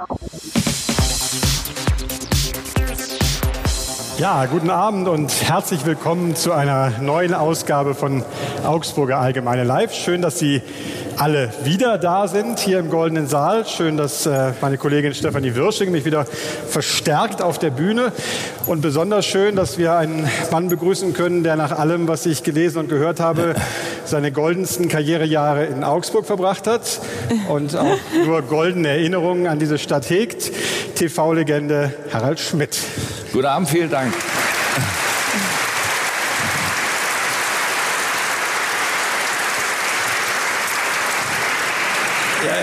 いい。Ja, guten Abend und herzlich willkommen zu einer neuen Ausgabe von Augsburger Allgemeine Live. Schön, dass Sie alle wieder da sind hier im Goldenen Saal. Schön, dass äh, meine Kollegin Stefanie Wirsching mich wieder verstärkt auf der Bühne. Und besonders schön, dass wir einen Mann begrüßen können, der nach allem, was ich gelesen und gehört habe, seine goldensten Karrierejahre in Augsburg verbracht hat und auch nur goldene Erinnerungen an diese Stadt hegt. TV-Legende Harald Schmidt. Guten Abend, vielen Dank.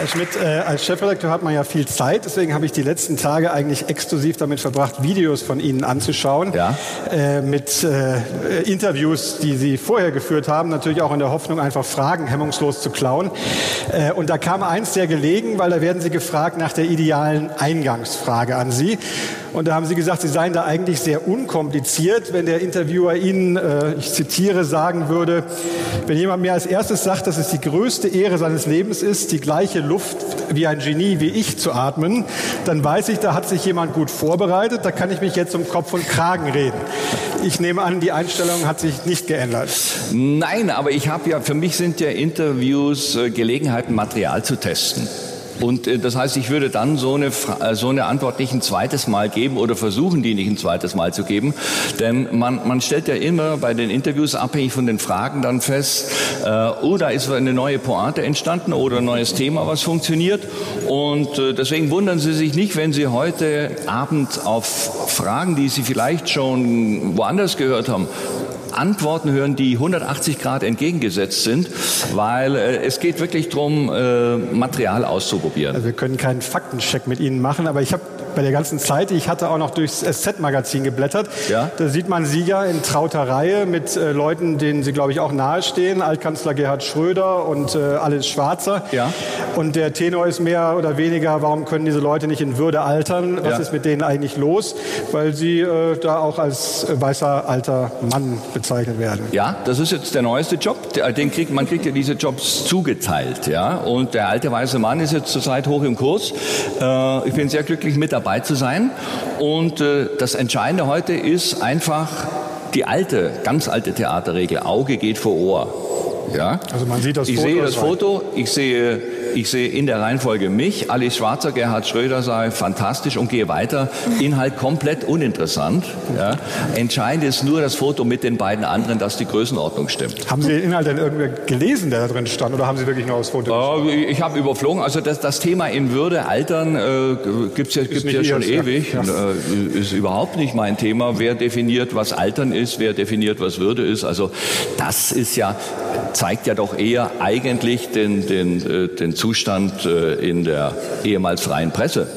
Herr Schmidt, äh, als Chefredakteur hat man ja viel Zeit, deswegen habe ich die letzten Tage eigentlich exklusiv damit verbracht, Videos von Ihnen anzuschauen, ja. äh, mit äh, Interviews, die Sie vorher geführt haben, natürlich auch in der Hoffnung, einfach Fragen hemmungslos zu klauen. Und da kam eins sehr gelegen, weil da werden Sie gefragt nach der idealen Eingangsfrage an Sie. Und da haben Sie gesagt, Sie seien da eigentlich sehr unkompliziert, wenn der Interviewer Ihnen, ich zitiere, sagen würde, wenn jemand mir als erstes sagt, dass es die größte Ehre seines Lebens ist, die gleiche Luft wie ein Genie wie ich zu atmen, dann weiß ich, da hat sich jemand gut vorbereitet, da kann ich mich jetzt um Kopf und Kragen reden. Ich nehme an, die Einstellung hat sich nicht geändert. Nein, aber ich habe ja, für mich sind ja Interviews äh, Gelegenheiten, Material zu testen. Und äh, das heißt, ich würde dann so eine, äh, so eine Antwort nicht ein zweites Mal geben oder versuchen, die nicht ein zweites Mal zu geben. Denn man, man stellt ja immer bei den Interviews abhängig von den Fragen dann fest, äh, oh, da ist eine neue Pointe entstanden oder ein neues Thema, was funktioniert. Und äh, deswegen wundern Sie sich nicht, wenn Sie heute Abend auf Fragen, die Sie vielleicht schon woanders gehört haben, Antworten hören, die 180 Grad entgegengesetzt sind, weil äh, es geht wirklich darum, äh, Material auszuprobieren. Also wir können keinen Faktencheck mit Ihnen machen, aber ich habe bei der ganzen Zeit. Ich hatte auch noch durchs SZ-Magazin geblättert. Ja? Da sieht man Sie ja in trauter Reihe mit äh, Leuten, denen Sie, glaube ich, auch nahestehen. Altkanzler Gerhard Schröder und äh, Alice Schwarzer. Ja. Und der Tenor ist mehr oder weniger, warum können diese Leute nicht in Würde altern? Was Ja. ist mit denen eigentlich los? Weil sie äh, da auch als äh, weißer alter Mann bezeichnet werden. Ja, das ist jetzt der neueste Job. Der- Den kriegt, man kriegt ja diese Jobs zugeteilt. Ja? Und der alte weiße Mann ist jetzt zurzeit hoch im Kurs. Äh, ich bin sehr glücklich, mit dabei zu sein. Und äh, das Entscheidende heute ist einfach die alte, ganz alte Theaterregel. Auge geht vor Ohr. Ja? Also man sieht das ich Foto, sehe es das. Foto, ich sehe, ich sehe in der Reihenfolge mich, Alice Schwarzer, Gerhard Schröder sei fantastisch und gehe weiter. Inhalt komplett uninteressant. Ja. Entscheidend ist nur das Foto mit den beiden anderen, dass die Größenordnung stimmt. Haben Sie den Inhalt denn irgendwie gelesen, der da drin stand, oder haben Sie wirklich nur aufs Foto? Äh, Ich habe überflogen, also das, das Thema in Würde, Altern äh, gibt's ja, gibt's ja schon ja. ewig. Ja. Äh, ist überhaupt nicht mein Thema. Wer definiert, was Altern ist, wer definiert, was Würde ist. Also das ist ja, zeigt ja doch eher eigentlich den, den, äh, den Zustand äh, in der ehemals freien Presse.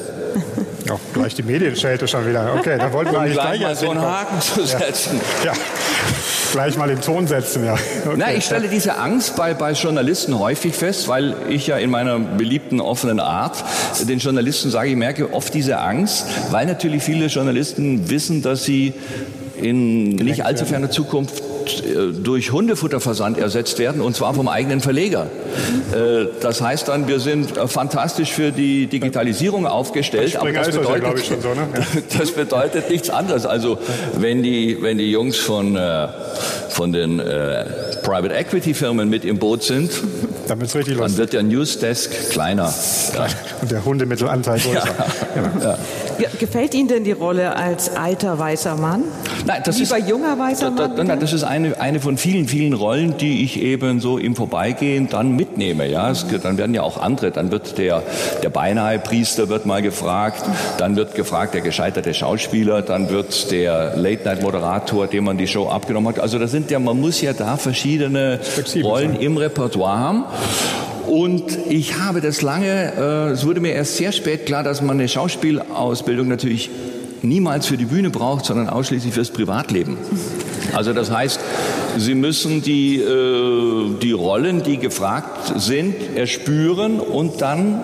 Ja, gleich die Medienschelte schon wieder. Okay, da wollten wir eigentlich gleich gleich mal so einen. Haken zu setzen. Ja, gleich mal den Ton setzen, ja. Okay. Na, ich stelle diese Angst bei, bei Journalisten häufig fest, weil ich ja in meiner beliebten offenen Art den Journalisten sage, ich merke oft diese Angst, weil natürlich viele Journalisten wissen, dass sie in nicht allzu ferner Zukunft äh, durch Hundefutterversand ersetzt werden und zwar vom eigenen Verleger. Äh, Das heißt dann, wir sind äh, fantastisch für die Digitalisierung aufgestellt, aber das ist das ja, bedeutet, glaube ich, schon so, ne? Ja. das bedeutet nichts anderes. Also wenn die, wenn die Jungs von, von den Private Equity Firmen mit im Boot sind, dann lustig wird der Newsdesk kleiner. Ja. und der Hundemittelanteil größer. Ja. Ja, gefällt Ihnen denn die Rolle als alter weißer Mann? Nein, das Lieber ist, junger weißer da, Mann? da, nein, das ist eine, eine von vielen, vielen Rollen, die ich eben so im Vorbeigehen dann mitnehme. Ja, es, dann werden ja auch andere. Dann wird der, der beinahe Priester wird mal gefragt, dann wird gefragt der gescheiterte Schauspieler, dann wird der Late-Night-Moderator, dem man die Show abgenommen hat. Also das sind ja, man muss ja da verschiedene Flexibel Rollen sein. im Repertoire haben. Und ich habe das lange, äh, es wurde mir erst sehr spät klar, dass man eine Schauspielausbildung natürlich niemals für die Bühne braucht, sondern ausschließlich fürs Privatleben. Also das heißt, Sie müssen die, äh, die Rollen, die gefragt sind, erspüren und dann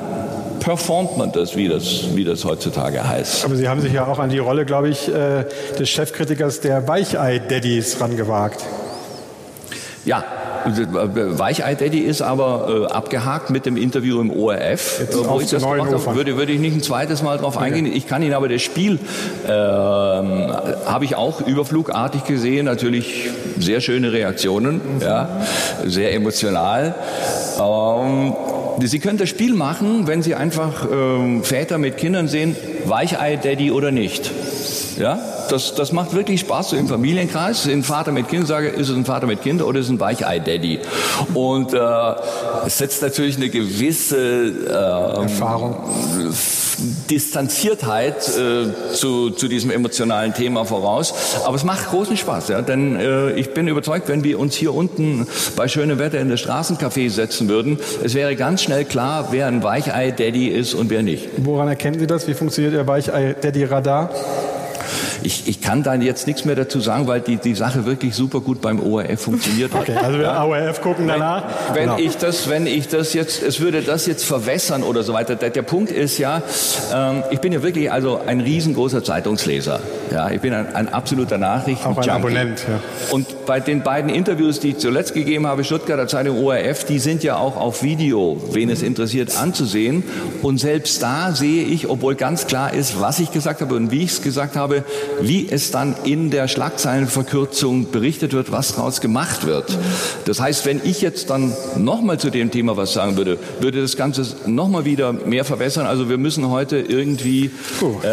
performt man das, wie das, wie das heutzutage heißt. Aber Sie haben sich ja auch an die Rolle, glaube ich, äh, des Chefkritikers der Weichei-Daddies rangewagt. Ja, Weichei-Daddy ist aber äh, abgehakt mit dem Interview im ORF, Jetzt äh, wo ich das gemacht habe. Würde, würde ich nicht ein zweites Mal drauf eingehen. Ich kann Ihnen aber das Spiel ähm, habe ich auch überflugartig gesehen. Natürlich sehr schöne Reaktionen, ja, sehr emotional. Ähm, Sie können das Spiel machen, wenn Sie einfach ähm, Väter mit Kindern sehen, Weichei-Daddy oder nicht. Ja, das, das macht wirklich Spaß so im Familienkreis. Ein Vater mit Kind sage, ist es ein Vater mit Kind oder ist es ein Weichei-Daddy? Und äh, es setzt natürlich eine gewisse äh, Erfahrung. Distanziertheit äh, zu, zu diesem emotionalen Thema voraus. Aber es macht großen Spaß, ja, denn äh, ich bin überzeugt, wenn wir uns hier unten bei schönem Wetter in das Straßencafé setzen würden, es wäre ganz schnell klar, wer ein Weichei-Daddy ist und wer nicht. Woran erkennen Sie das? Wie funktioniert Ihr Weichei-Daddy-Radar? Ich, ich kann da jetzt nichts mehr dazu sagen, weil die, die Sache wirklich super gut beim ORF funktioniert hat. Okay, also wir AORF gucken danach. Wenn Genau. ich das, wenn ich das jetzt, es würde das jetzt verwässern oder so weiter. Der, der Punkt ist ja, ähm, ich bin ja wirklich also ein riesengroßer Zeitungsleser. Ja, ich bin ein, ein absoluter Nachrichten. Auch ein Abonnent, ja. Und bei den beiden Interviews, die ich zuletzt gegeben habe, Stuttgarter Zeitung, ORF, die sind ja auch auf Video, wen es interessiert, anzusehen. Und selbst da sehe ich, obwohl ganz klar ist, was ich gesagt habe und wie ich es gesagt habe, wie es dann in der Schlagzeilenverkürzung berichtet wird, was daraus gemacht wird. Das heißt, wenn ich jetzt dann nochmal zu dem Thema was sagen würde, würde das Ganze nochmal wieder mehr verwässern. Also wir müssen heute irgendwie äh,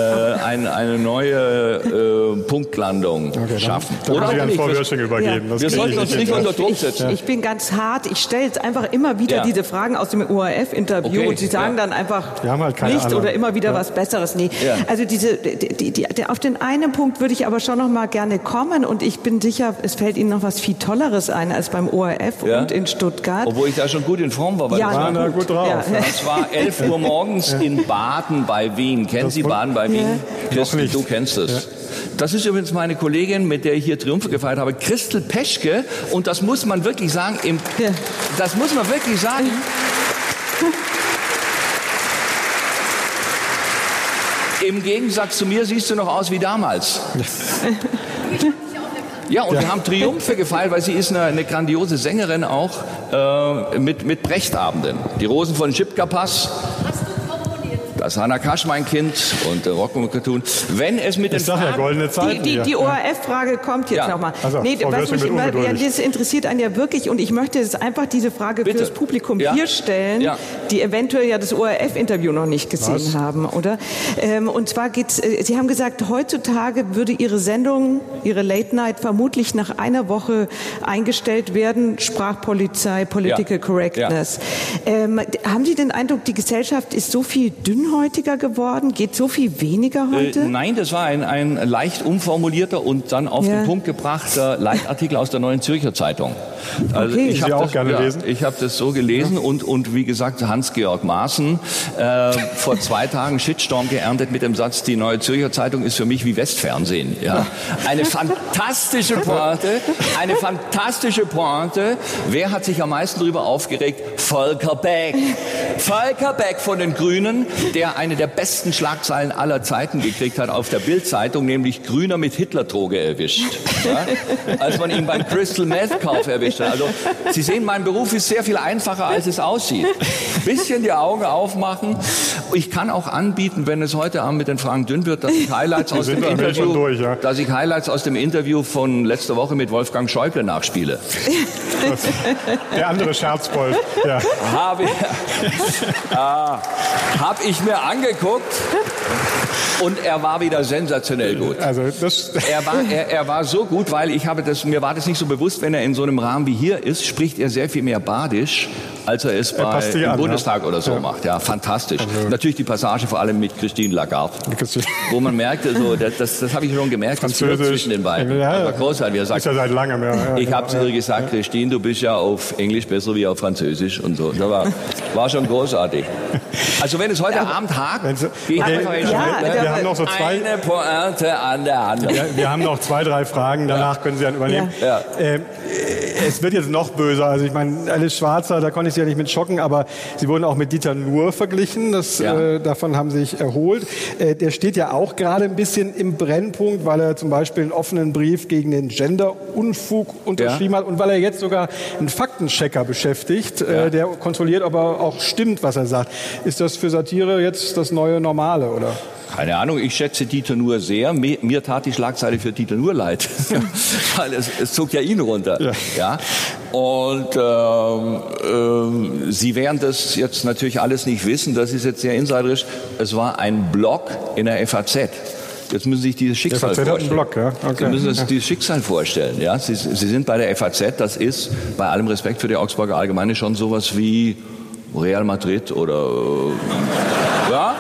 ein, eine neue äh, Punktlandung Okay, schaffen. Dann, dann Oder nicht. Frau übergeben. Ja. Wir sollten uns nicht unter Druck setzen. ich bin ganz hart. Ich stelle jetzt einfach immer wieder Ja. diese Fragen aus dem ORF-Interview Okay, und Sie sagen ja. dann einfach halt nicht Ahnung. oder immer wieder was Besseres. Nee. Also diese, die, die, die, auf den einen Punkt würde ich aber schon noch mal gerne kommen und ich bin sicher, es fällt Ihnen noch was viel Tolleres ein als beim ORF Ja. und in Stuttgart. Obwohl ich da schon gut in Form war. Weil Ja, das, war da gut drauf. Ja. das war 11 Uhr morgens in Baden bei Wien. Kennen Sie Baden bei Wien? Christel, nicht. du kennst es. Das ist übrigens meine Kollegin, mit der ich hier Triumphe gefeiert habe, Christel Peschke. Und das muss man wirklich sagen, im, Ja. das muss man wirklich sagen. Im Gegensatz zu mir siehst du noch aus wie damals. Ja, und wir haben Triumphe gefeiert, weil sie ist eine, eine grandiose Sängerin auch äh, mit, mit Brechtabenden. Die Rosen von Schipkapass. Das Hannah Kasch, mein Kind, und äh, Rock und Cartoon. Wenn es mit den Ich sag ja, Fragen- goldene Die, Zeiten die, hier. die ORF-Frage kommt jetzt Ja. nochmal. Also, nee, Frau was mich immer, ja, das interessiert einen ja wirklich und ich möchte jetzt einfach diese Frage Bitte. fürs Publikum Ja. hier stellen, Ja. die eventuell ja das ORF-Interview noch nicht gesehen Was? haben, oder? Ähm, und zwar geht's, äh, Sie haben gesagt, heutzutage würde Ihre Sendung, Ihre Late Night vermutlich nach einer Woche eingestellt werden, Sprachpolizei, Political Ja. Correctness. Ähm, haben Sie den Eindruck, die Gesellschaft ist so viel dünnhäutiger geworden? Geht so viel weniger heute? Äh, nein, das war ein, ein leicht umformulierter und dann auf Ja. den Punkt gebrachter Leitartikel aus der Neuen Zürcher Zeitung. Also Okay. ich habe auch das, gerne ja, lesen? Ich habe das so gelesen und, und wie gesagt, Hans-Georg Maaßen äh, vor zwei Tagen Shitstorm geerntet mit dem Satz, die Neue Zürcher Zeitung ist für mich wie Westfernsehen. Ja. Eine fantastische Pointe, eine fantastische Pointe. Wer hat sich am meisten darüber aufgeregt? Volker Beck. Volker Beck von den Grünen, der eine der besten Schlagzeilen aller Zeiten gekriegt hat auf der Bild-Zeitung, nämlich Grüner mit Hitler-Droge erwischt. Ja? Als man ihn beim Crystal Meth-Kauf erwischt hat. Also, Sie sehen, mein Beruf ist sehr viel einfacher, als es aussieht. Bisschen die Augen aufmachen. Ich kann auch anbieten, wenn es heute Abend mit den Fragen dünn wird, dass ich Highlights aus dem Interview, durch, ja. dass ich Highlights aus dem Interview von letzter Woche mit Wolfgang Schäuble nachspiele. Der andere Scherzbold. Ja. Habe ah, hab ich mir angeguckt und er war wieder sensationell gut. Also das, Er war, er, er war so gut, weil ich habe das, mir war das nicht so bewusst, wenn er in so einem Rahmen wie hier ist, spricht er sehr viel mehr Badisch, als er es bei, sich im an, Bundestag ja. oder so Ja. macht. Ja, fantastisch. Also- Natürlich die Passage vor allem mit Christine Lagarde, wo man merkte, so, das, das, das habe ich schon gemerkt, das Französisch. zwischen den beiden. Ja. Das war großartig. Er ist sagt, ja seit langem. Ja, ich habe zu ihr gesagt, Christine, du bist ja auf Englisch besser wie auf Französisch und so. Das war, war schon großartig. Also wenn es heute Aber, Abend hakt, geht okay, ja, wir, wir haben noch so zwei, eine Pointe an der anderen. Wir, wir haben noch zwei, drei Fragen, danach können Sie dann übernehmen. Ja. Es wird jetzt noch böser. Also ich meine, Alice Schwarzer, da konnte ich Sie ja nicht mit schocken, aber Sie wurden auch mit Dieter Nuhr verglichen. Das, ja. äh, davon haben Sie sich erholt. Äh, der steht ja auch gerade ein bisschen im Brennpunkt, weil er zum Beispiel einen offenen Brief gegen den Gender-Unfug unterschrieben ja. hat und weil er jetzt sogar einen Faktenchecker beschäftigt, äh, ja. äh, der kontrolliert, ob er auch stimmt, was er sagt. Ist das für Satire jetzt das neue Normale, oder? Keine Ahnung, ich schätze Dieter Nuhr sehr. Mir, mir tat die Schlagzeile für Dieter Nuhr leid, weil es, es, zog ja ihn runter. Ja. ja? Und ähm, ähm, Sie werden das jetzt natürlich alles nicht wissen, das ist jetzt sehr insiderisch. Es war ein Blog in der FAZ. Jetzt müssen Sie sich dieses Schicksal FAZ vorstellen. Hat einen Block, ja? okay. Sie müssen sich ja. dieses Schicksal vorstellen. Ja? Sie, Sie sind bei der FAZ, das ist bei allem Respekt für die Augsburger Allgemeine schon sowas wie Real Madrid oder äh, ja?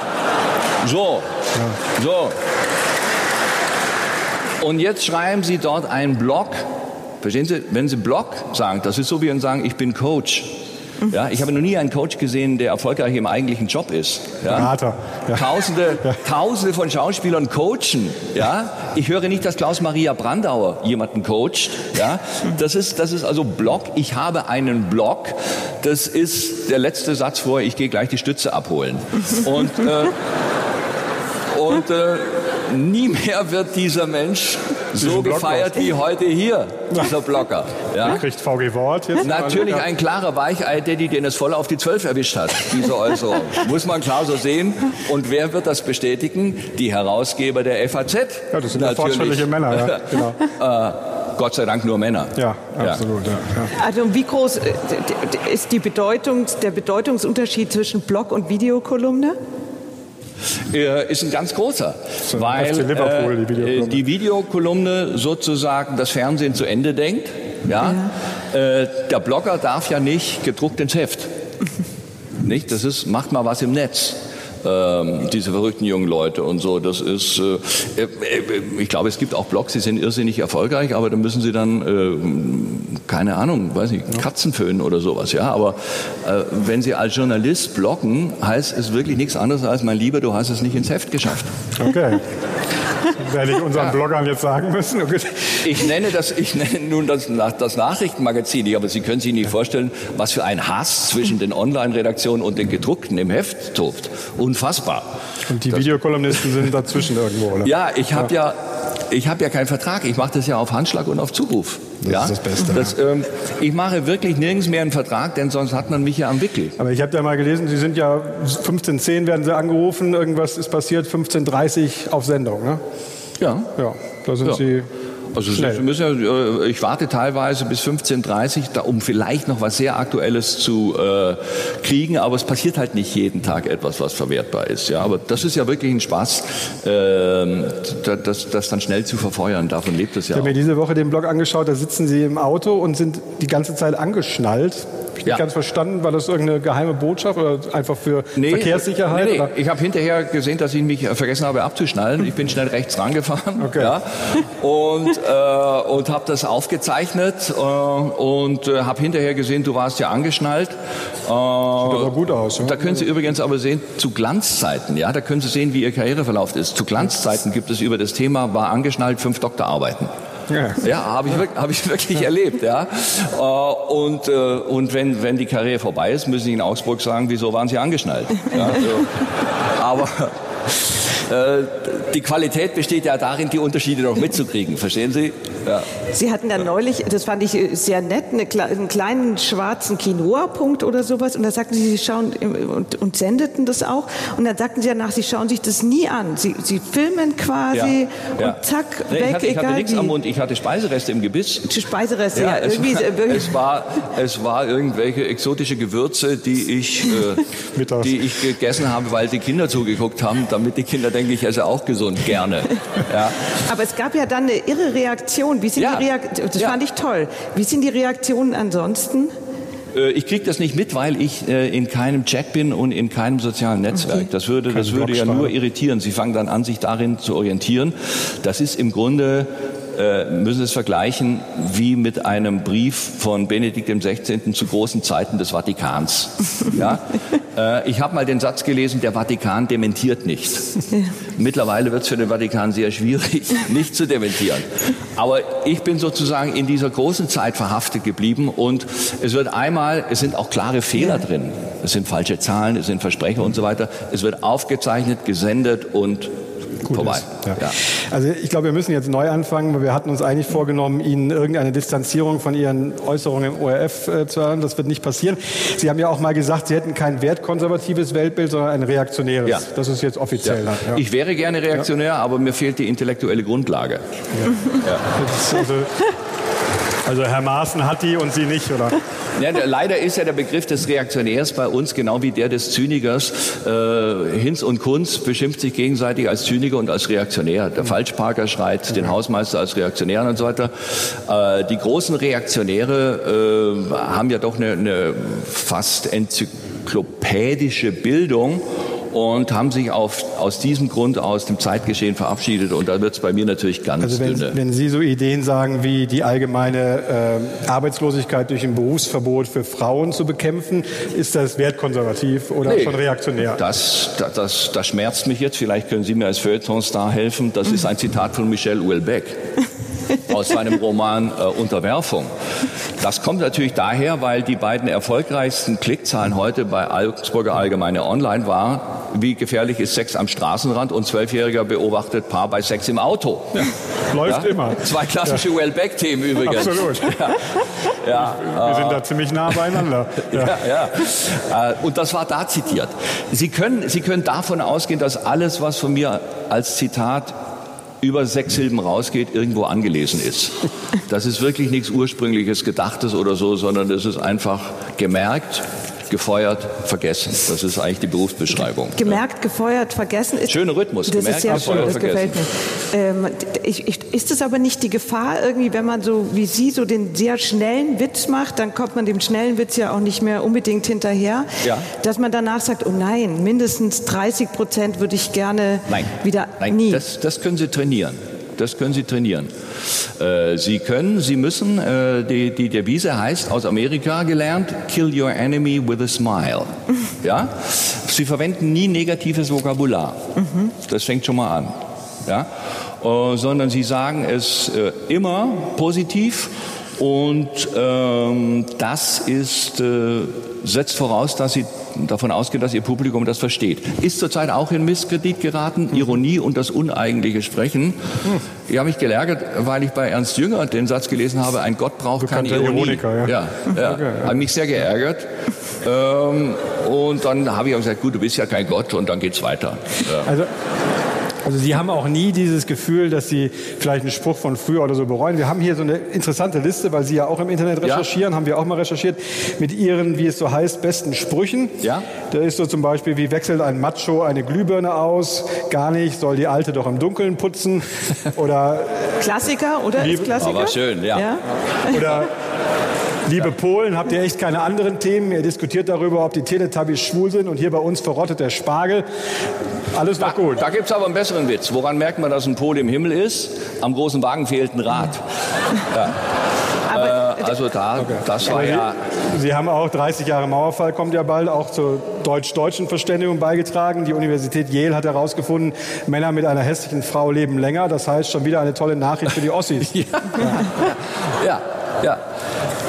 So, so. Und jetzt schreiben Sie dort einen Blog. Verstehen Sie? Wenn Sie Blog sagen, das ist so wie wenn Sie sagen, ich bin Coach. Ja, ich habe noch nie einen Coach gesehen, der erfolgreich im eigentlichen Job ist. Ja. Berater. Ja. Tausende, ja. Tausende von Schauspielern coachen. Ja. Ich höre nicht, dass Klaus-Maria Brandauer jemanden coacht. Ja. Das ist, das ist also Blog. Ich habe einen Blog. Das ist der letzte Satz vor, ich gehe gleich die Stütze abholen. Und äh, und äh, nie mehr wird dieser Mensch so gefeiert wie heute hier, dieser Blogger. Ja? Er kriegt VG Wort jetzt. Natürlich ein klarer Weichei-Daddy, den es voll auf die Zwölf erwischt hat, diese Äußerung. Muss man klar so sehen. Und wer wird das bestätigen? Die Herausgeber der FAZ. Ja, das sind ja fortschrittliche Männer, ja. Genau. äh, Gott sei Dank nur Männer. Ja, absolut. Ja. Ja. Also wie groß äh, ist die Bedeutung, der Bedeutungsunterschied zwischen Blog und Videokolumne? Äh, ist ein ganz großer, so weil äh, die, Videokolumne. die, Videokolumne sozusagen das Fernsehen zu Ende denkt. Ja? ja. Äh, der Blogger darf ja nicht gedruckt ins Heft. nicht? Das ist, macht mal was im Netz ähm, diese verrückten jungen Leute und so. Das ist, äh, äh, ich glaube, es gibt auch Blogs, die sind irrsinnig erfolgreich, aber da müssen sie dann, äh, keine Ahnung, weiß nicht, Katzen föhnen oder sowas. Ja, aber äh, wenn Sie als Journalist bloggen, heißt es wirklich nichts anderes als, mein Lieber, du hast es nicht ins Heft geschafft. Okay. werde ich unseren ja. Bloggern jetzt sagen müssen. Ich nenne das, ich nenne nun das, das Nachrichtenmagazin, aber Sie können sich nicht vorstellen, was für ein Hass zwischen den Online-Redaktionen und den gedruckten im Heft tobt. Unfassbar. Und die das, Videokolumnisten sind dazwischen irgendwo, oder? Ja, ich habe ja. ja ich habe ja keinen Vertrag. Ich mache das ja auf Handschlag und auf Zuruf. Das ja? ist das Beste. Das, ähm, ich mache wirklich nirgends mehr einen Vertrag, denn sonst hat man mich ja am Wickel. Aber ich habe ja mal gelesen, Sie sind ja 15.10 werden Sie angerufen, irgendwas ist passiert, 15.30 auf Sendung, ne? Ja. Ja, da sind ja. Sie also Schnell. Müssen ja, äh, ich warte teilweise bis 15.30 Uhr, um vielleicht noch was sehr Aktuelles zu äh, kriegen, aber es passiert halt nicht jeden Tag etwas, was verwertbar ist. Ja, aber das ist ja wirklich ein Spaß, äh, das, das dann schnell zu verfeuern. Davon lebt es ja. Ich habe mir diese Woche den Blog angeschaut. Da sitzen Sie im Auto und sind die ganze Zeit angeschnallt ich nicht ja. ganz verstanden. War das irgendeine geheime Botschaft oder einfach für nee, Verkehrssicherheit? Nee, nee. Ich habe hinterher gesehen, dass ich mich vergessen habe abzuschnallen. Ich bin schnell rechts rangefahren okay. ja, und, äh, und habe das aufgezeichnet äh, und äh, habe hinterher gesehen, du warst ja angeschnallt. Äh, Sieht aber gut aus. Ja? Da können Sie übrigens aber sehen, zu Glanzzeiten, ja, da können Sie sehen, wie Ihr Karriereverlauf ist. Zu Glanzzeiten gibt es über das Thema, war angeschnallt, fünf Doktorarbeiten. Ja, ja habe ich, hab ich wirklich erlebt. Ja. Äh, und, äh, und wenn, wenn die Karriere vorbei ist, müssen Sie in Augsburg sagen, wieso waren Sie angeschnallt? Ja, so. Aber die Qualität besteht ja darin, die Unterschiede noch mitzukriegen. Verstehen Sie? Ja. Sie hatten ja neulich, das fand ich äh, sehr nett, eine, einen kleinen schwarzen Quinoa-Punkt oder sowas. Und da sagten Sie, Sie schauen und, und, sendeten das auch. Und dann sagten Sie danach, Sie schauen sich das nie an. Sie, Sie filmen quasi ja. und zack, nee, weg, ich hatte, ich hatte nichts am Mund, ich hatte Speisereste im Gebiss. Speisereste, ja. es, war, es, war, es war irgendwelche exotische Gewürze, die ich, äh, die ich gegessen habe, weil die Kinder zugeguckt haben, damit die Kinder denken, ich esse auch gesund, gerne. Ja. Aber es gab ja dann eine irre Reaktion. Wie sind ja. die Reaktionen? Das ja. fand ich toll. Wie sind die Reaktionen ansonsten? Äh, ich kriege das nicht mit, weil ich äh, in keinem Chat bin und in keinem sozialen Netzwerk. Okay. Das würde, das würde ja nur irritieren. Sie fangen dann an, sich darin zu orientieren. Das ist im Grunde äh, müssen es vergleichen wie mit einem Brief von Benedikt XVI. zu großen Zeiten des Vatikans. Ja? Äh, ich habe mal den Satz gelesen, der Vatikan dementiert nicht. Mittlerweile wird es für den Vatikan sehr schwierig, nicht zu dementieren. Aber ich bin sozusagen in dieser großen Zeit verhaftet geblieben und es wird einmal, es sind auch klare Fehler drin. Es sind falsche Zahlen, es sind Versprecher und so weiter. Es wird aufgezeichnet, gesendet und Gut vorbei. Ja. Ja. Also ich glaube, wir müssen jetzt neu anfangen, weil wir hatten uns eigentlich vorgenommen, Ihnen irgendeine Distanzierung von Ihren Äußerungen im ORF äh, zu hören. Das wird nicht passieren. Sie haben ja auch mal gesagt, Sie hätten kein wertkonservatives Weltbild, sondern ein reaktionäres. Ja. Das ist jetzt offiziell. Ja. Ich wäre gerne reaktionär, aber mir fehlt die intellektuelle Grundlage. Also, also Herr Maaßen hat die und Sie nicht, oder? Ja, leider ist ja der Begriff des Reaktionärs bei uns genau wie der des Zynikers. Äh, Hinz und Kunz beschimpft sich gegenseitig als Zyniker und als Reaktionär. Der Falschparker schreit den Hausmeister als Reaktionär und so weiter. Äh, die großen Reaktionäre äh, haben ja doch eine, eine fast enzyklopädische Bildung und haben sich auf, aus diesem Grund aus dem Zeitgeschehen verabschiedet. Und da wird es bei mir natürlich ganz also wenn, dünne. Wenn Sie so Ideen sagen, wie die allgemeine äh, Arbeitslosigkeit durch ein Berufsverbot für Frauen zu bekämpfen, ist das wertkonservativ oder nee, schon reaktionär? Das, das, das, das schmerzt mich jetzt. Vielleicht können Sie mir als Feuilleton-Star helfen. Das ist ein Zitat von Michel Houellebecq aus seinem Roman äh, Unterwerfung. Das kommt natürlich daher, weil die beiden erfolgreichsten Klickzahlen heute bei Augsburger Allgemeine Online war, wie gefährlich ist Sex am Straßenrand und Zwölfjähriger beobachtet Paar bei Sex im Auto. Ja, läuft ja? immer. Zwei klassische ja. Wellbeck-Themen übrigens. Absolut. Ja. Wir, wir sind da ziemlich nah beieinander. Ja. ja, äh, Und das war da zitiert. Sie können, Sie können davon ausgehen, dass alles, was von mir als Zitat über sechs Silben rausgeht, irgendwo angelesen ist. Das ist wirklich nichts ursprüngliches Gedachtes oder so, sondern das ist einfach gemerkt gefeuert, vergessen. Das ist eigentlich die Berufsbeschreibung. Gemerkt, gefeuert, vergessen. Ist, Schöner Rhythmus. Das gemerkt, ist sehr schön, das vergessen. gefällt mir. Ähm, ich, ich, ist es aber nicht die Gefahr irgendwie, wenn man so wie Sie so den sehr schnellen Witz macht, dann kommt man dem schnellen Witz ja auch nicht mehr unbedingt hinterher, ja. dass man danach sagt, oh nein, mindestens 30 Prozent würde ich gerne nein. wieder nein, nie. Das, das können Sie trainieren. Das können Sie trainieren. Äh, Sie können, Sie müssen, äh, die, die Devise heißt aus Amerika gelernt, kill your enemy with a smile. Ja? Sie verwenden nie negatives Vokabular. Mhm. Das fängt schon mal an. Ja? Äh, sondern Sie sagen es äh, immer positiv und ähm, das ist, äh, setzt voraus, dass Sie davon ausgehen, dass Ihr Publikum das versteht. Ist zurzeit auch in Misskredit geraten, Ironie und das uneigentliche Sprechen. Ich habe mich gelärgert, weil ich bei Ernst Jünger den Satz gelesen habe, ein Gott braucht keine Ironie. Ironiker, ja. ja, ja. Okay, ja. Habe mich sehr geärgert. Ähm, und dann habe ich auch gesagt, gut, du bist ja kein Gott und dann geht's weiter. Ja. Also also Sie haben auch nie dieses Gefühl, dass Sie vielleicht einen Spruch von früher oder so bereuen. Wir haben hier so eine interessante Liste, weil Sie ja auch im Internet recherchieren, ja. haben wir auch mal recherchiert, mit Ihren, wie es so heißt, besten Sprüchen. Ja. Da ist so zum Beispiel, wie wechselt ein Macho eine Glühbirne aus? Gar nicht, soll die Alte doch im Dunkeln putzen? Oder Klassiker, oder? Ist Klassiker? Aber schön, ja. ja. Oder Liebe Polen, habt ihr echt keine anderen Themen? Ihr diskutiert darüber, ob die Teletubbies schwul sind und hier bei uns verrottet der Spargel. Alles noch gut. Da gibt es aber einen besseren Witz. Woran merkt man, dass ein Pol im Himmel ist? Am großen Wagen fehlt ein Rad. Ja. Aber, äh, also da, okay. das war ja... Sie, haben auch 30 Jahre Mauerfall, kommt ja bald, auch zur deutsch-deutschen Verständigung beigetragen. Die Universität Yale hat herausgefunden, Männer mit einer hässlichen Frau leben länger. Das heißt, schon wieder eine tolle Nachricht für die Ossis. ja. ja. ja. Ja.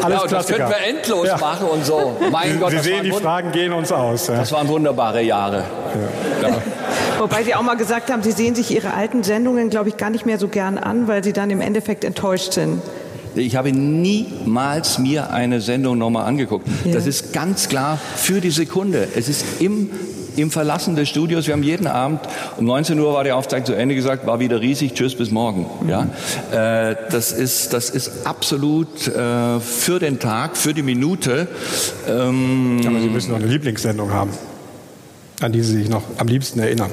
Alles ja, das könnten wir endlos ja. machen und so. Mein Sie, Gott, Sie sehen, die Fragen gehen uns aus. Ja. Das waren wunderbare Jahre. Wobei Sie auch mal gesagt haben, Sie sehen sich Ihre alten Sendungen, glaube ich, gar nicht mehr so gern an, weil Sie dann im Endeffekt enttäuscht sind. Ich habe niemals mir eine Sendung nochmal angeguckt. Ja. Das ist ganz klar für die Sekunde. Es ist im im Verlassen des Studios. Wir haben jeden Abend um 19 Uhr war die Aufzeichnung zu Ende gesagt, war wieder riesig. Tschüss, bis morgen. Mhm. Ja, äh, das ist das ist absolut äh, für den Tag, für die Minute. Ähm, Aber Sie müssen noch eine Lieblingssendung haben, an die Sie sich noch am liebsten erinnern.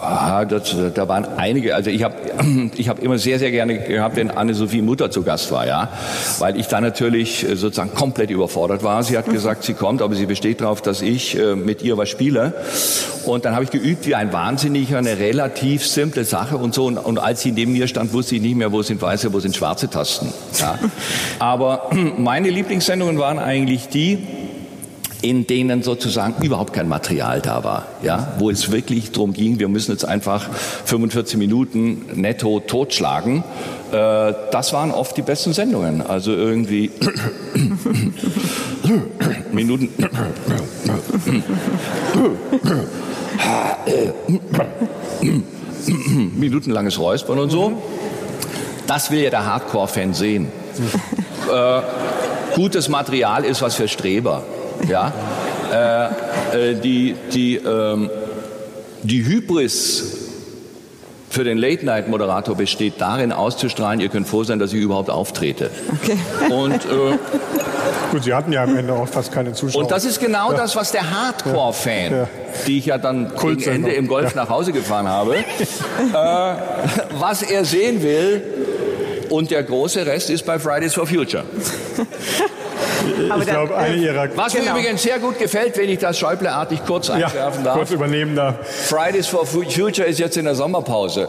Ah, das, da waren einige. Also ich habe ich hab immer sehr, sehr gerne gehabt, wenn Anne-Sophie Mutter zu Gast war, ja, weil ich da natürlich äh, sozusagen komplett überfordert war. Sie hat gesagt, sie kommt, aber sie besteht darauf, dass ich äh, mit ihr was spiele. Und dann habe ich geübt wie ein Wahnsinniger, eine relativ simple Sache und so. Und, und als sie neben mir stand, wusste ich nicht mehr, wo sind weiße, wo sind schwarze Tasten. Ja. Aber meine Lieblingssendungen waren eigentlich die, in denen sozusagen überhaupt kein Material da war, ja, wo es wirklich darum ging, wir müssen jetzt einfach 45 Minuten netto totschlagen. Äh, das waren oft die besten Sendungen, also irgendwie Minuten. Minutenlanges Räuspern und so. Das will ja der Hardcore-Fan sehen. äh, gutes Material ist was für Streber. Ja? Äh, äh, die, die, ähm, die Hybris für den Late-Night-Moderator besteht darin, auszustrahlen, ihr könnt froh sein, dass ich überhaupt auftrete. Okay. Und, äh, Gut, Sie hatten ja am Ende auch fast keine Zuschauer. Und das ist genau ja. das, was der Hardcore-Fan, ja. die ich ja dann gegen Ende im Golf ja. nach Hause gefahren habe, äh, was er sehen will. Und der große Rest ist bei Fridays for Future. ich glaube, eine äh, ihrer. Was genau. mir übrigens sehr gut gefällt, wenn ich das Schäuble-artig kurz einwerfen darf. Kurz übernehmen darf. Fridays for Future ist jetzt in der Sommerpause.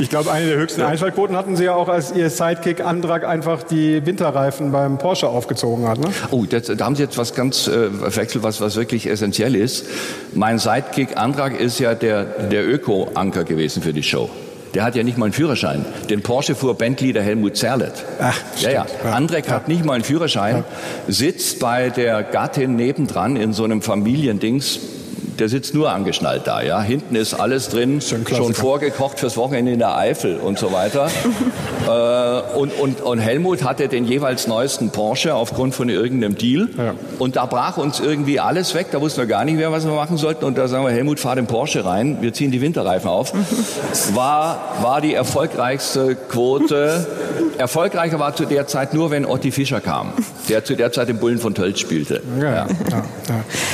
Ich glaube, eine der höchsten Einschaltquoten hatten Sie ja auch, als Ihr Sidekick Andrag einfach die Winterreifen beim Porsche aufgezogen hat. Ne? Oh, das, da haben Sie jetzt was ganz äh, verwechselt, was, was wirklich essentiell ist. Mein Sidekick Andrag ist ja der, der Öko-Anker gewesen für die Show. Der hat ja nicht mal einen Führerschein. Den Porsche fuhr Bandleader Helmut Zerlett. Ach, ja, ja. Andrek ja. hat nicht mal einen Führerschein, sitzt bei der Gattin nebendran in so einem Familiendings der sitzt nur angeschnallt da. Ja? Hinten ist alles drin, schon vorgekocht fürs Wochenende in der Eifel und so weiter. äh, und, und, und Helmut hatte den jeweils neuesten Porsche aufgrund von irgendeinem Deal. Ja. Und da brach uns irgendwie alles weg. Da wussten wir gar nicht mehr, was wir machen sollten. Und da sagen wir, Helmut, fahr den Porsche rein. Wir ziehen die Winterreifen auf. War, war die erfolgreichste Quote. Erfolgreicher war zu der Zeit nur, wenn Otti Fischer kam, der zu der Zeit den Bullen von Tölz spielte. Ja, ja. ja,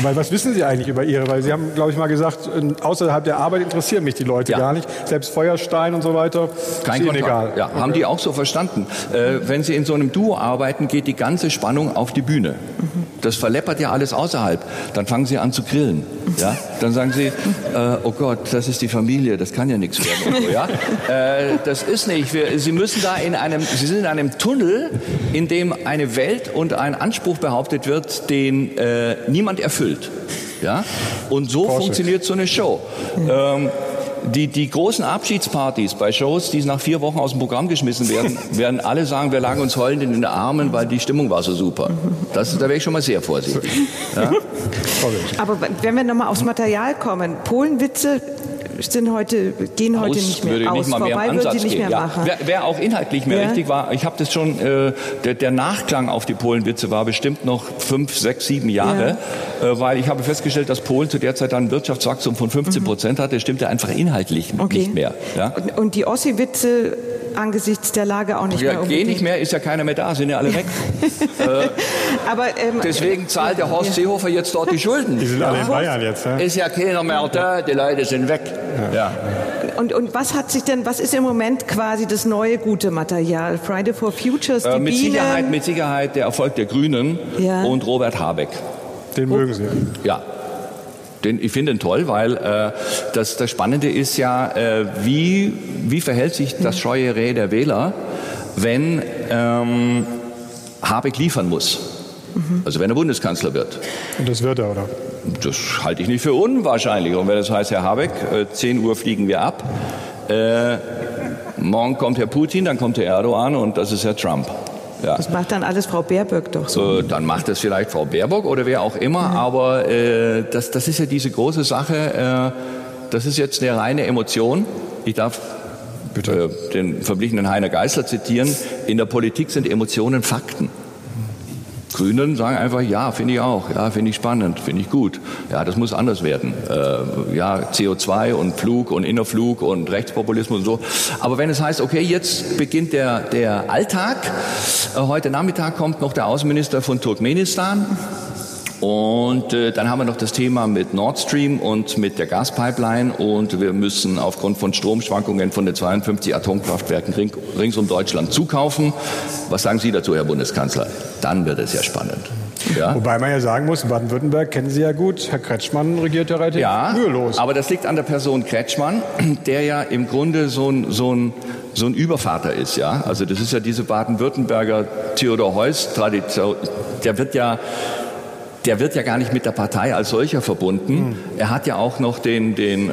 Weil was wissen Sie eigentlich über Ihre? Weil Sie haben, glaube ich, mal gesagt, außerhalb der Arbeit interessieren mich die Leute ja. gar nicht. Selbst Feuerstein und so weiter. Kein ist egal. Ja, okay. haben die auch so verstanden. Äh, wenn Sie in so einem Duo arbeiten, geht die ganze Spannung auf die Bühne. Mhm. Das verleppert ja alles außerhalb. Dann fangen Sie an zu grillen. Ja? Dann sagen Sie, äh, oh Gott, das ist die Familie, das kann ja nichts werden. So, ja? Äh, das ist nicht. Wir, Sie müssen da in einem, Sie sind in einem Tunnel, in dem eine Welt und ein Anspruch behauptet wird, den äh, niemand erfüllt. Ja? Und so Porsche. funktioniert so eine Show. Ähm, die, die großen Abschiedspartys bei Shows, die nach vier Wochen aus dem Programm geschmissen werden, werden alle sagen, wir lagen uns heulend in den Armen, weil die Stimmung war so super. Das, da wäre ich schon mal sehr vorsichtig. Ja? Aber wenn wir nochmal aufs Material kommen, Polenwitze sind heute, gehen heute aus, nicht mehr würde aus. Nicht mal mehr Vorbei würde nicht mehr ja. machen. Wer, wer, auch inhaltlich mehr ja. richtig war, ich habe das schon, äh, der, der, Nachklang auf die Polenwitze war bestimmt noch fünf, sechs, sieben Jahre, ja. äh, weil ich habe festgestellt, dass Polen zu der Zeit ein Wirtschaftswachstum von 15 mhm. Prozent mhm. hatte, stimmte einfach inhaltlich okay. nicht mehr. Ja? Und, und die Ossi-Witze angesichts der Lage auch nicht ja, mehr unbedingt. Gehen nicht mehr, ist ja keiner mehr da, sind ja alle weg. äh, Aber, ähm, deswegen zahlt der Horst Seehofer jetzt dort die Schulden. Die sind alle in Bayern jetzt. Ja? Ist ja keiner mehr da, die Leute sind weg. Ja. Und, und was hat sich denn, was ist im Moment quasi das neue gute Material? Friday for Futures, die äh, mit Biene. Sicherheit, mit Sicherheit der Erfolg der Grünen ja. und Robert Habeck. Den mögen Sie. Ja. Den, ich finde ihn toll, weil äh, das, das Spannende ist ja, äh, wie, wie verhält sich das scheue Reh der Wähler, wenn ähm, Habeck liefern muss. Mhm. Also wenn er Bundeskanzler wird. Und das wird er, oder? Das halte ich nicht für unwahrscheinlich. Und wenn das heißt, Herr Habeck, äh, 10 Uhr fliegen wir ab, äh, morgen kommt Herr Putin, dann kommt Herr Erdogan und das ist Herr Trump. Ja. Das macht dann alles Frau Baerbock doch so. Äh, dann macht das vielleicht Frau Baerbock oder wer auch immer, mhm. aber äh, das, das ist ja diese große Sache, äh, das ist jetzt eine reine Emotion. Ich darf Bitte. Äh, den verblichenen Heiner Geißler zitieren, in der Politik sind Emotionen Fakten. Grünen sagen einfach, ja, finde ich auch, ja, finde ich spannend, finde ich gut. Ja, das muss anders werden. Äh, ja, CO2 und Flug und Innerflug und Rechtspopulismus und so. Aber wenn es heißt, okay, jetzt beginnt der, der Alltag, äh, heute Nachmittag kommt noch der Außenminister von Turkmenistan Und äh, dann haben wir noch das Thema mit Nord Stream und mit der Gaspipeline und wir müssen aufgrund von Stromschwankungen von den 52 Atomkraftwerken ring, rings um Deutschland zukaufen. Was sagen Sie dazu, Herr Bundeskanzler? Dann wird es ja spannend. Ja? Wobei man ja sagen muss, Baden-Württemberg kennen Sie ja gut. Herr Kretschmann regiert ja relativ ja, mühelos. Aber das liegt an der Person Kretschmann, der ja im Grunde so ein, so ein so ein Übervater ist, ja. Also das ist ja diese Baden-Württemberger Theodor Heuss-Tradition. Der wird ja der wird ja gar nicht mit der Partei als solcher verbunden. Mhm. Er hat ja auch noch den, den äh,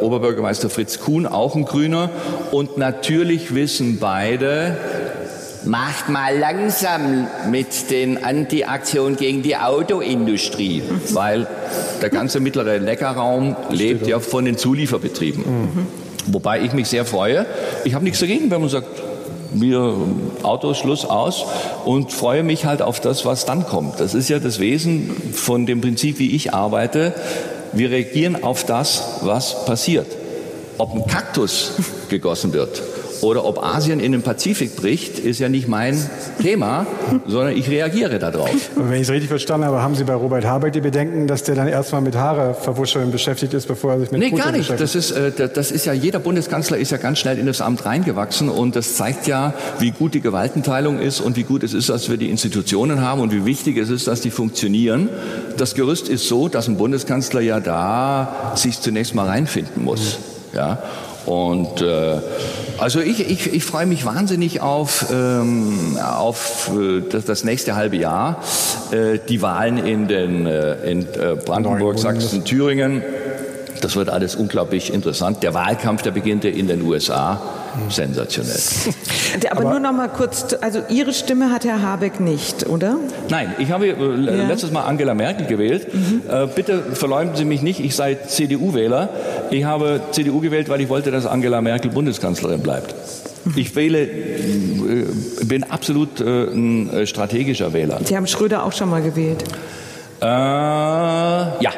Oberbürgermeister Fritz Kuhn, auch ein Grüner. Und natürlich wissen beide, macht mal langsam mit den Anti-Aktionen gegen die Autoindustrie, weil der ganze mittlere Neckarraum lebt ja von den Zulieferbetrieben. Mhm. Wobei ich mich sehr freue. Ich habe nichts dagegen, wenn man sagt, wir Autos, Schluss aus und freue mich halt auf das, was dann kommt. Das ist ja das Wesen von dem Prinzip, wie ich arbeite. Wir reagieren auf das, was passiert. Ob ein Kaktus gegossen wird oder ob Asien in den Pazifik bricht, ist ja nicht mein Thema, sondern ich reagiere darauf. wenn ich es richtig verstanden habe, haben Sie bei Robert Habeck die Bedenken, dass der dann erstmal mit Haare verwuscheln beschäftigt ist, bevor er sich mit Nee, Putin gar nicht. Das ist, äh, das ist ja, jeder Bundeskanzler ist ja ganz schnell in das Amt reingewachsen und das zeigt ja, wie gut die Gewaltenteilung ist und wie gut es ist, dass wir die Institutionen haben und wie wichtig es ist, dass die funktionieren. Das Gerüst ist so, dass ein Bundeskanzler ja da sich zunächst mal reinfinden muss. Ja? Und äh, also ich, ich, ich freue mich wahnsinnig auf, ähm, auf äh, das, das nächste halbe Jahr, äh, die Wahlen in, den, äh, in äh, Brandenburg, Sachsen, Thüringen. Das wird alles unglaublich interessant. Der Wahlkampf, der beginnt ja in den USA. Sensationell. Aber, Aber, nur noch mal kurz, also Ihre Stimme hat Herr Habeck nicht, oder? Nein, ich habe äh, ja. letztes Mal Angela Merkel gewählt. Mhm. Äh, bitte verleumden Sie mich nicht, ich sei CDU-Wähler. Ich habe CDU gewählt, weil ich wollte, dass Angela Merkel Bundeskanzlerin bleibt. Mhm. Ich wähle, äh, bin absolut ein strategischer Wähler. Sie haben Schröder auch schon mal gewählt? Äh, ja.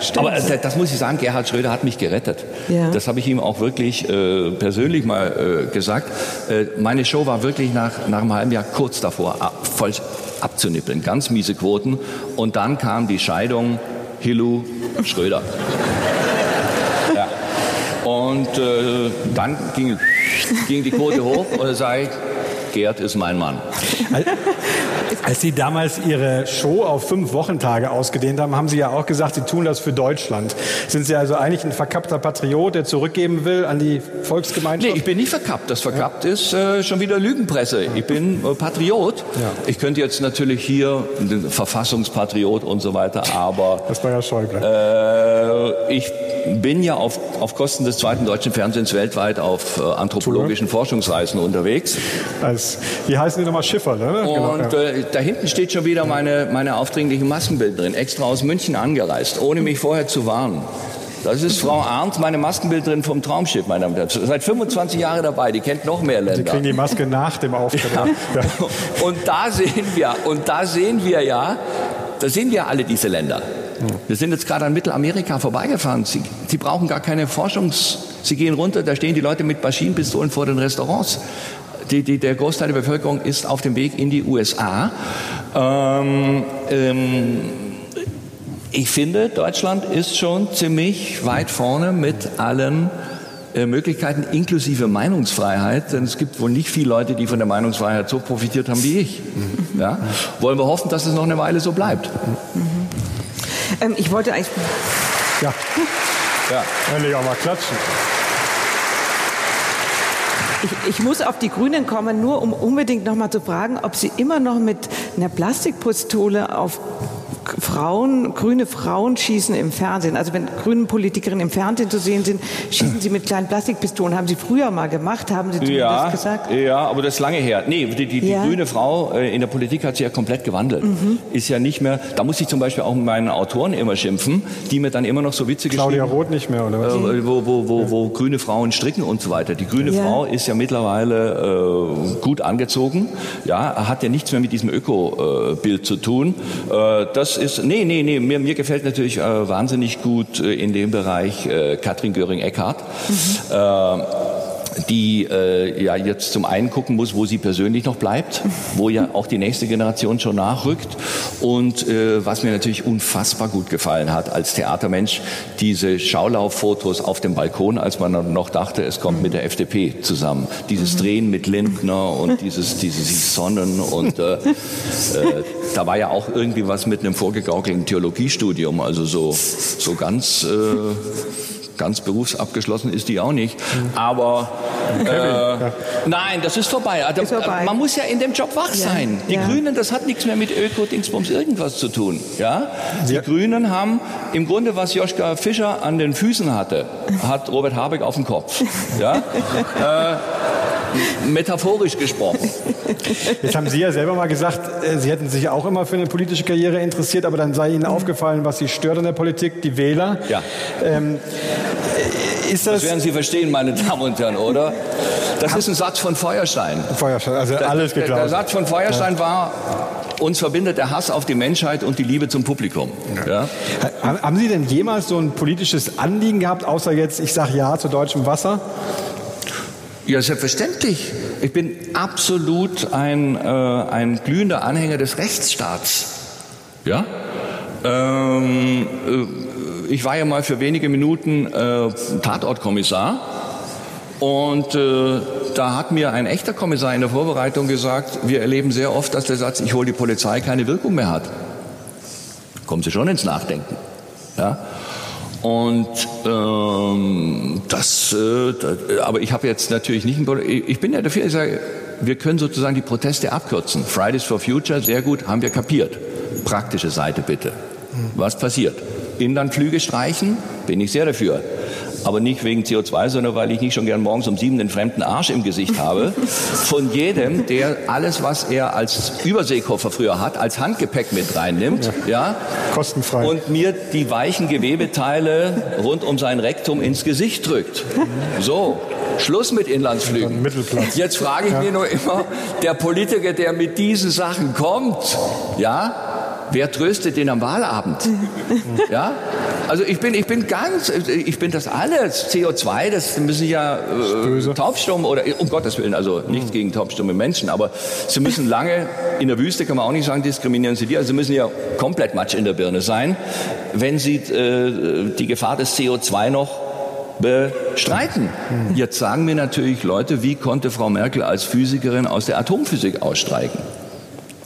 Stimmt. Aber äh, das muss ich sagen, Gerhard Schröder hat mich gerettet. Ja. Das habe ich ihm auch wirklich äh, persönlich mal äh, gesagt. Äh, meine Show war wirklich nach, nach einem halben Jahr kurz davor, ab, voll abzunippeln. Ganz miese Quoten. Und dann kam die Scheidung Hillu Schröder. ja. Und äh, dann ging, ging die Quote hoch und da sage ich, Gerd ist mein Mann. Als Sie damals Ihre Show auf fünf Wochentage ausgedehnt haben, haben Sie ja auch gesagt, Sie tun das für Deutschland. Sind Sie also eigentlich ein verkappter Patriot, der zurückgeben will an die Volksgemeinschaft? Nee, ich bin nicht verkappt. Das verkappt ja. ist äh, schon wieder Lügenpresse. Ich bin äh, Patriot. Ja. Ich könnte jetzt natürlich hier Verfassungspatriot und so weiter, aber... Das war ja Schäuble. Äh, ich bin ja auf, auf Kosten des zweiten deutschen Fernsehens weltweit auf äh, anthropologischen. Forschungsreisen unterwegs. Als, wie heißen die nochmal Schiffer, ne? Genau, und ja. Da hinten steht schon wieder meine, meine aufdringlichen Maskenbildnerin, extra aus München angereist, ohne mich vorher zu warnen. Das ist Frau Arndt, meine Maskenbildnerin vom Traumschiff, meine Damen und Herren. Seit 25 Jahren dabei, die kennt noch mehr Länder. Sie kriegen die Maske nach dem Auftritt. Ja. Und da sehen wir, und da sehen wir ja, da sehen wir alle diese Länder. Wir sind jetzt gerade an Mittelamerika vorbeigefahren. Sie, Sie brauchen gar keine Forschungs... Sie gehen runter, da stehen die Leute mit Maschinenpistolen vor den Restaurants. Die, die, der Großteil der Bevölkerung ist auf dem Weg in die USA. Ähm, ähm, ich finde, Deutschland ist schon ziemlich weit vorne mit allen äh, Möglichkeiten inklusive Meinungsfreiheit, denn es gibt wohl nicht viele Leute, die von der Meinungsfreiheit so profitiert haben wie ich. Ja? Wollen wir hoffen, dass es noch eine Weile so bleibt. Ähm, ich wollte eigentlich. Ja. Ja. Endlich auch mal klatschen. Ich, ich, muss auf die Grünen kommen, nur um unbedingt noch mal zu fragen, ob Sie immer noch mit einer Plastikpistole auf Frauen, grüne Frauen schießen im Fernsehen. Also wenn grüne Politikerinnen im Fernsehen zu sehen sind, schießen sie mit kleinen Plastikpistolen. Haben Sie früher mal gemacht? Haben Sie ja, das gesagt? Ja, aber das ist lange her. Nee, die, die, ja. die grüne Frau äh, in der Politik hat sich ja komplett gewandelt. Mhm. Ist ja nicht mehr, da muss ich zum Beispiel auch mit meinen Autoren immer schimpfen, die mir dann immer noch so Witze Claudia geschrieben Roth nicht mehr, oder was? Äh, wo, wo, wo, ja. wo grüne Frauen stricken und so weiter. Die grüne ja. Frau ist ja mittlerweile äh, gut angezogen. Ja, hat ja nichts mehr mit diesem Öko-Bild zu tun. Äh, das ist, nee, nee, nee, mir, mir gefällt natürlich äh, wahnsinnig gut äh, in dem Bereich äh, Katrin Göring-Eckardt. Mhm. Die äh, ja jetzt zum einen gucken muss, wo sie persönlich noch bleibt, wo ja auch die nächste Generation schon nachrückt. Und äh, was mir natürlich unfassbar gut gefallen hat als Theatermensch, diese Schaulauffotos auf dem Balkon, als man noch dachte, es kommt mit der FDP zusammen. Dieses Drehen mit Lindner und dieses, dieses Sonnen und äh, äh, da war ja auch irgendwie was mit einem vorgegaukelten Theologiestudium, also so, so ganz äh, ganz berufsabgeschlossen ist die auch nicht. Aber äh, nein, das ist vorbei. Also, ist vorbei. Man muss ja in dem Job wach sein. Die ja. Grünen, das hat nichts mehr mit Öko-Dingsbums irgendwas zu tun. Ja? Die Grünen haben im Grunde, was Joschka Fischer an den Füßen hatte, hat Robert Habeck auf dem Kopf. Ja? äh, metaphorisch gesprochen. Jetzt haben Sie ja selber mal gesagt, äh, Sie hätten sich auch immer für eine politische Karriere interessiert, aber dann sei Ihnen aufgefallen, was Sie stört in der Politik, die Wähler. Ja. Ähm, ist das, Das werden Sie verstehen, meine Damen und Herren, oder? Das ist ein Satz von Feuerstein. Feuerstein, also Der- alles der, der geklaut. Satz von Feuerstein war, uns verbindet der Hass auf die Menschheit und die Liebe zum Publikum. Ja? Ha- Haben Sie denn jemals so ein politisches Anliegen gehabt, außer jetzt, ich sage Ja zu deutschem Wasser? Ja, selbstverständlich. Ich bin absolut ein, äh, ein glühender Anhänger des Rechtsstaats. Ja? Ähm, äh, ich war ja mal für wenige Minuten äh, Tatortkommissar und äh, da hat mir ein echter Kommissar in der Vorbereitung gesagt, wir erleben sehr oft, dass der Satz, ich hole die Polizei, keine Wirkung mehr hat. Kommen Sie schon ins Nachdenken. Ja? Und ähm, das, äh, das, aber ich habe jetzt natürlich nicht, ein, ich bin ja dafür, ich sage, wir können sozusagen die Proteste abkürzen. Fridays for Future, sehr gut, haben wir kapiert. Praktische Seite bitte. Was passiert? Inlandflüge streichen, bin ich sehr dafür. Aber nicht wegen CO2, sondern weil ich nicht schon gern morgens um sieben den fremden Arsch im Gesicht habe. Von jedem, der alles, was er als Überseekoffer früher hat, als Handgepäck mit reinnimmt. Ja. Kostenfrei. Und mir die weichen Gewebeteile rund um sein Rektum ins Gesicht drückt. So. Schluss mit Inlandsflügen. Mittelplatz. Jetzt frage ich Ja. mir nur immer, der Politiker, der mit diesen Sachen kommt, ja, wer tröstet den am Wahlabend? Ja? Also ich bin, ich bin ganz, ich bin das alles. CO2, das müssen ja äh, taubstumm oder um Gottes Willen, also nichts gegen taubstumme Menschen, aber sie müssen lange in der Wüste kann man auch nicht sagen, diskriminieren sie die. Also sie müssen ja komplett Matsch in der Birne sein, wenn sie äh, die Gefahr des CO2 noch bestreiten. Jetzt sagen mir natürlich Leute, wie konnte Frau Merkel als Physikerin aus der Atomphysik aussteigen?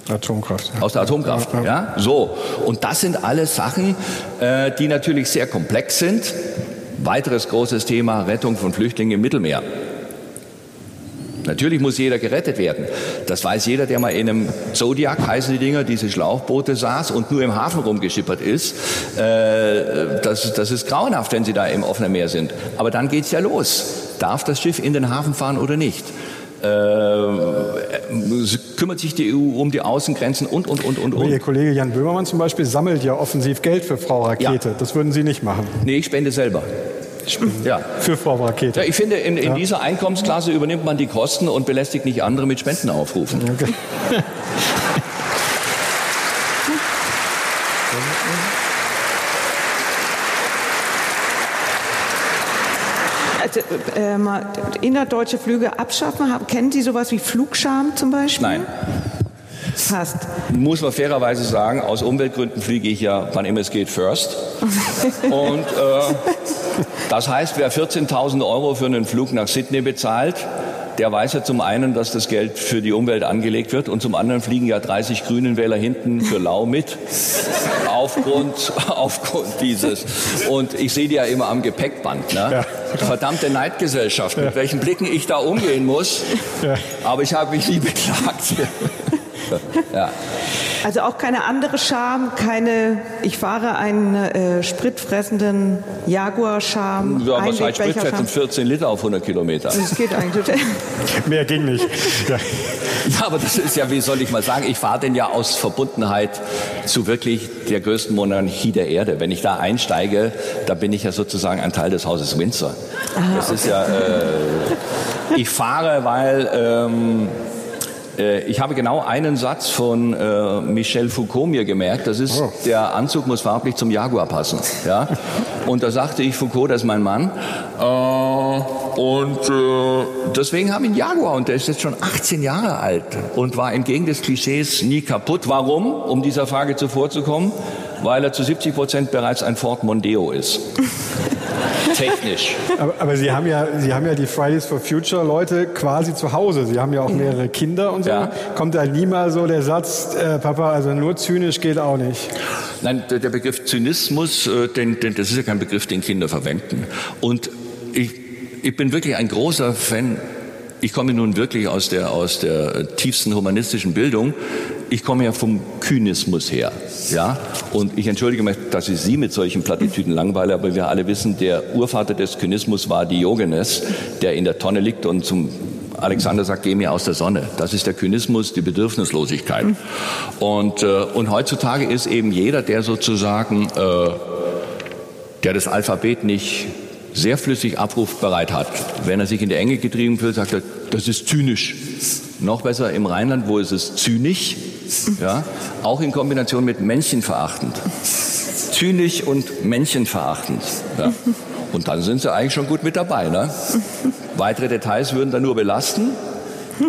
Atomkraft. Ja. Aus der Atomkraft, Ja, ja. ja. So. Und das sind alles Sachen, äh, die natürlich sehr komplex sind. Weiteres großes Thema, Rettung von Flüchtlingen im Mittelmeer. Natürlich muss jeder gerettet werden. Das weiß jeder, der mal in einem Zodiac, heißen die Dinger, diese Schlauchboote saß und nur im Hafen rumgeschippert ist. Äh, das, das ist grauenhaft, wenn sie da im offenen Meer sind. Aber dann geht's ja los. Darf das Schiff in den Hafen fahren oder nicht? Äh, kümmert sich die EU um die Außengrenzen und, und, und, und, Aber Ihr und. Kollege Jan Böhmermann zum Beispiel sammelt ja offensiv Geld für Frau Rakete. Ja. Das würden Sie nicht machen. Nee, ich spende selber. Ja. Für Frau Rakete. Ja, ich finde, in, in Ja. dieser Einkommensklasse übernimmt man die Kosten und belästigt nicht andere mit Spendenaufrufen. Okay. äh, innerdeutsche Flüge abschaffen. Haben- Kennen Sie sowas wie Flugscham zum Beispiel? Nein. Fast. Muss man fairerweise sagen, aus Umweltgründen fliege ich ja, wann immer es geht, first. Und äh, das heißt, wer 14.000 Euro für einen Flug nach Sydney bezahlt, der weiß ja zum einen, dass das Geld für die Umwelt angelegt wird und zum anderen fliegen ja 30 Grünenwähler hinten für lau mit. Aufgrund, aufgrund dieses. Und ich sehe die ja immer am Gepäckband. Ne? Verdammte Neidgesellschaft, mit welchen Blicken ich da umgehen muss. Ja. Aber ich habe mich nie beklagt. ja. Also auch keine andere Scham, keine, ich fahre einen äh, spritfressenden Jaguar-Scham. Ja, was heißt Einwegbecher-Scham. Spritfetzen? 14 Liter auf 100 Kilometer. Das geht eigentlich. Mehr ging nicht. Ja. Ja, aber das ist ja, wie soll ich mal sagen, ich fahre den ja aus Verbundenheit zu wirklich der größten Monarchie der Erde. Wenn ich da einsteige, da bin ich ja sozusagen ein Teil des Hauses Windsor. das ist ja, äh, ich fahre, weil ähm, äh, ich habe genau einen Satz von äh, Michel Foucault mir gemerkt. Das ist, Oh. der Anzug muss farblich zum Jaguar passen. Ja? Und da sagte ich, Foucault, das ist mein Mann. Äh, und äh, deswegen habe ich einen Jaguar und der ist jetzt schon 18 Jahre alt und war entgegen des Klischees nie kaputt. Warum? Um dieser Frage zuvorzukommen, weil er zu 70 Prozent bereits ein Ford Mondeo ist. Technisch. Aber, aber, Sie, haben ja, Sie haben ja die Fridays for Future Leute quasi zu Hause. Sie haben ja auch mehrere Kinder und so. Ja. Kommt da nie mal so der Satz, äh, Papa, also nur zynisch geht auch nicht? Nein, der Begriff Zynismus, äh, den, den, das ist ja kein Begriff, den Kinder verwenden. Und ich, ich bin wirklich ein großer Fan ich komme nun wirklich aus der, aus der tiefsten humanistischen Bildung. Ich komme ja vom Kynismus her. Ja? Und ich entschuldige mich, dass ich Sie mit solchen Plattitüden langweile, aber wir alle wissen, der Urvater des Kynismus war Diogenes, der in der Tonne liegt und zum Alexander sagt, geh mir aus der Sonne. Das ist der Kynismus, die Bedürfnislosigkeit. Und, äh, und heutzutage ist eben jeder, der sozusagen, äh, der das Alphabet nicht sehr flüssig abrufbereit hat. Wenn er sich in die Enge getrieben fühlt, sagt er, das ist zynisch. Noch besser im Rheinland, wo ist es zynisch, ja, auch in Kombination mit menschenverachtend. Zynisch und menschenverachtend. Ja. Und dann sind sie eigentlich schon gut mit dabei. Ne? Weitere Details würden dann nur belasten.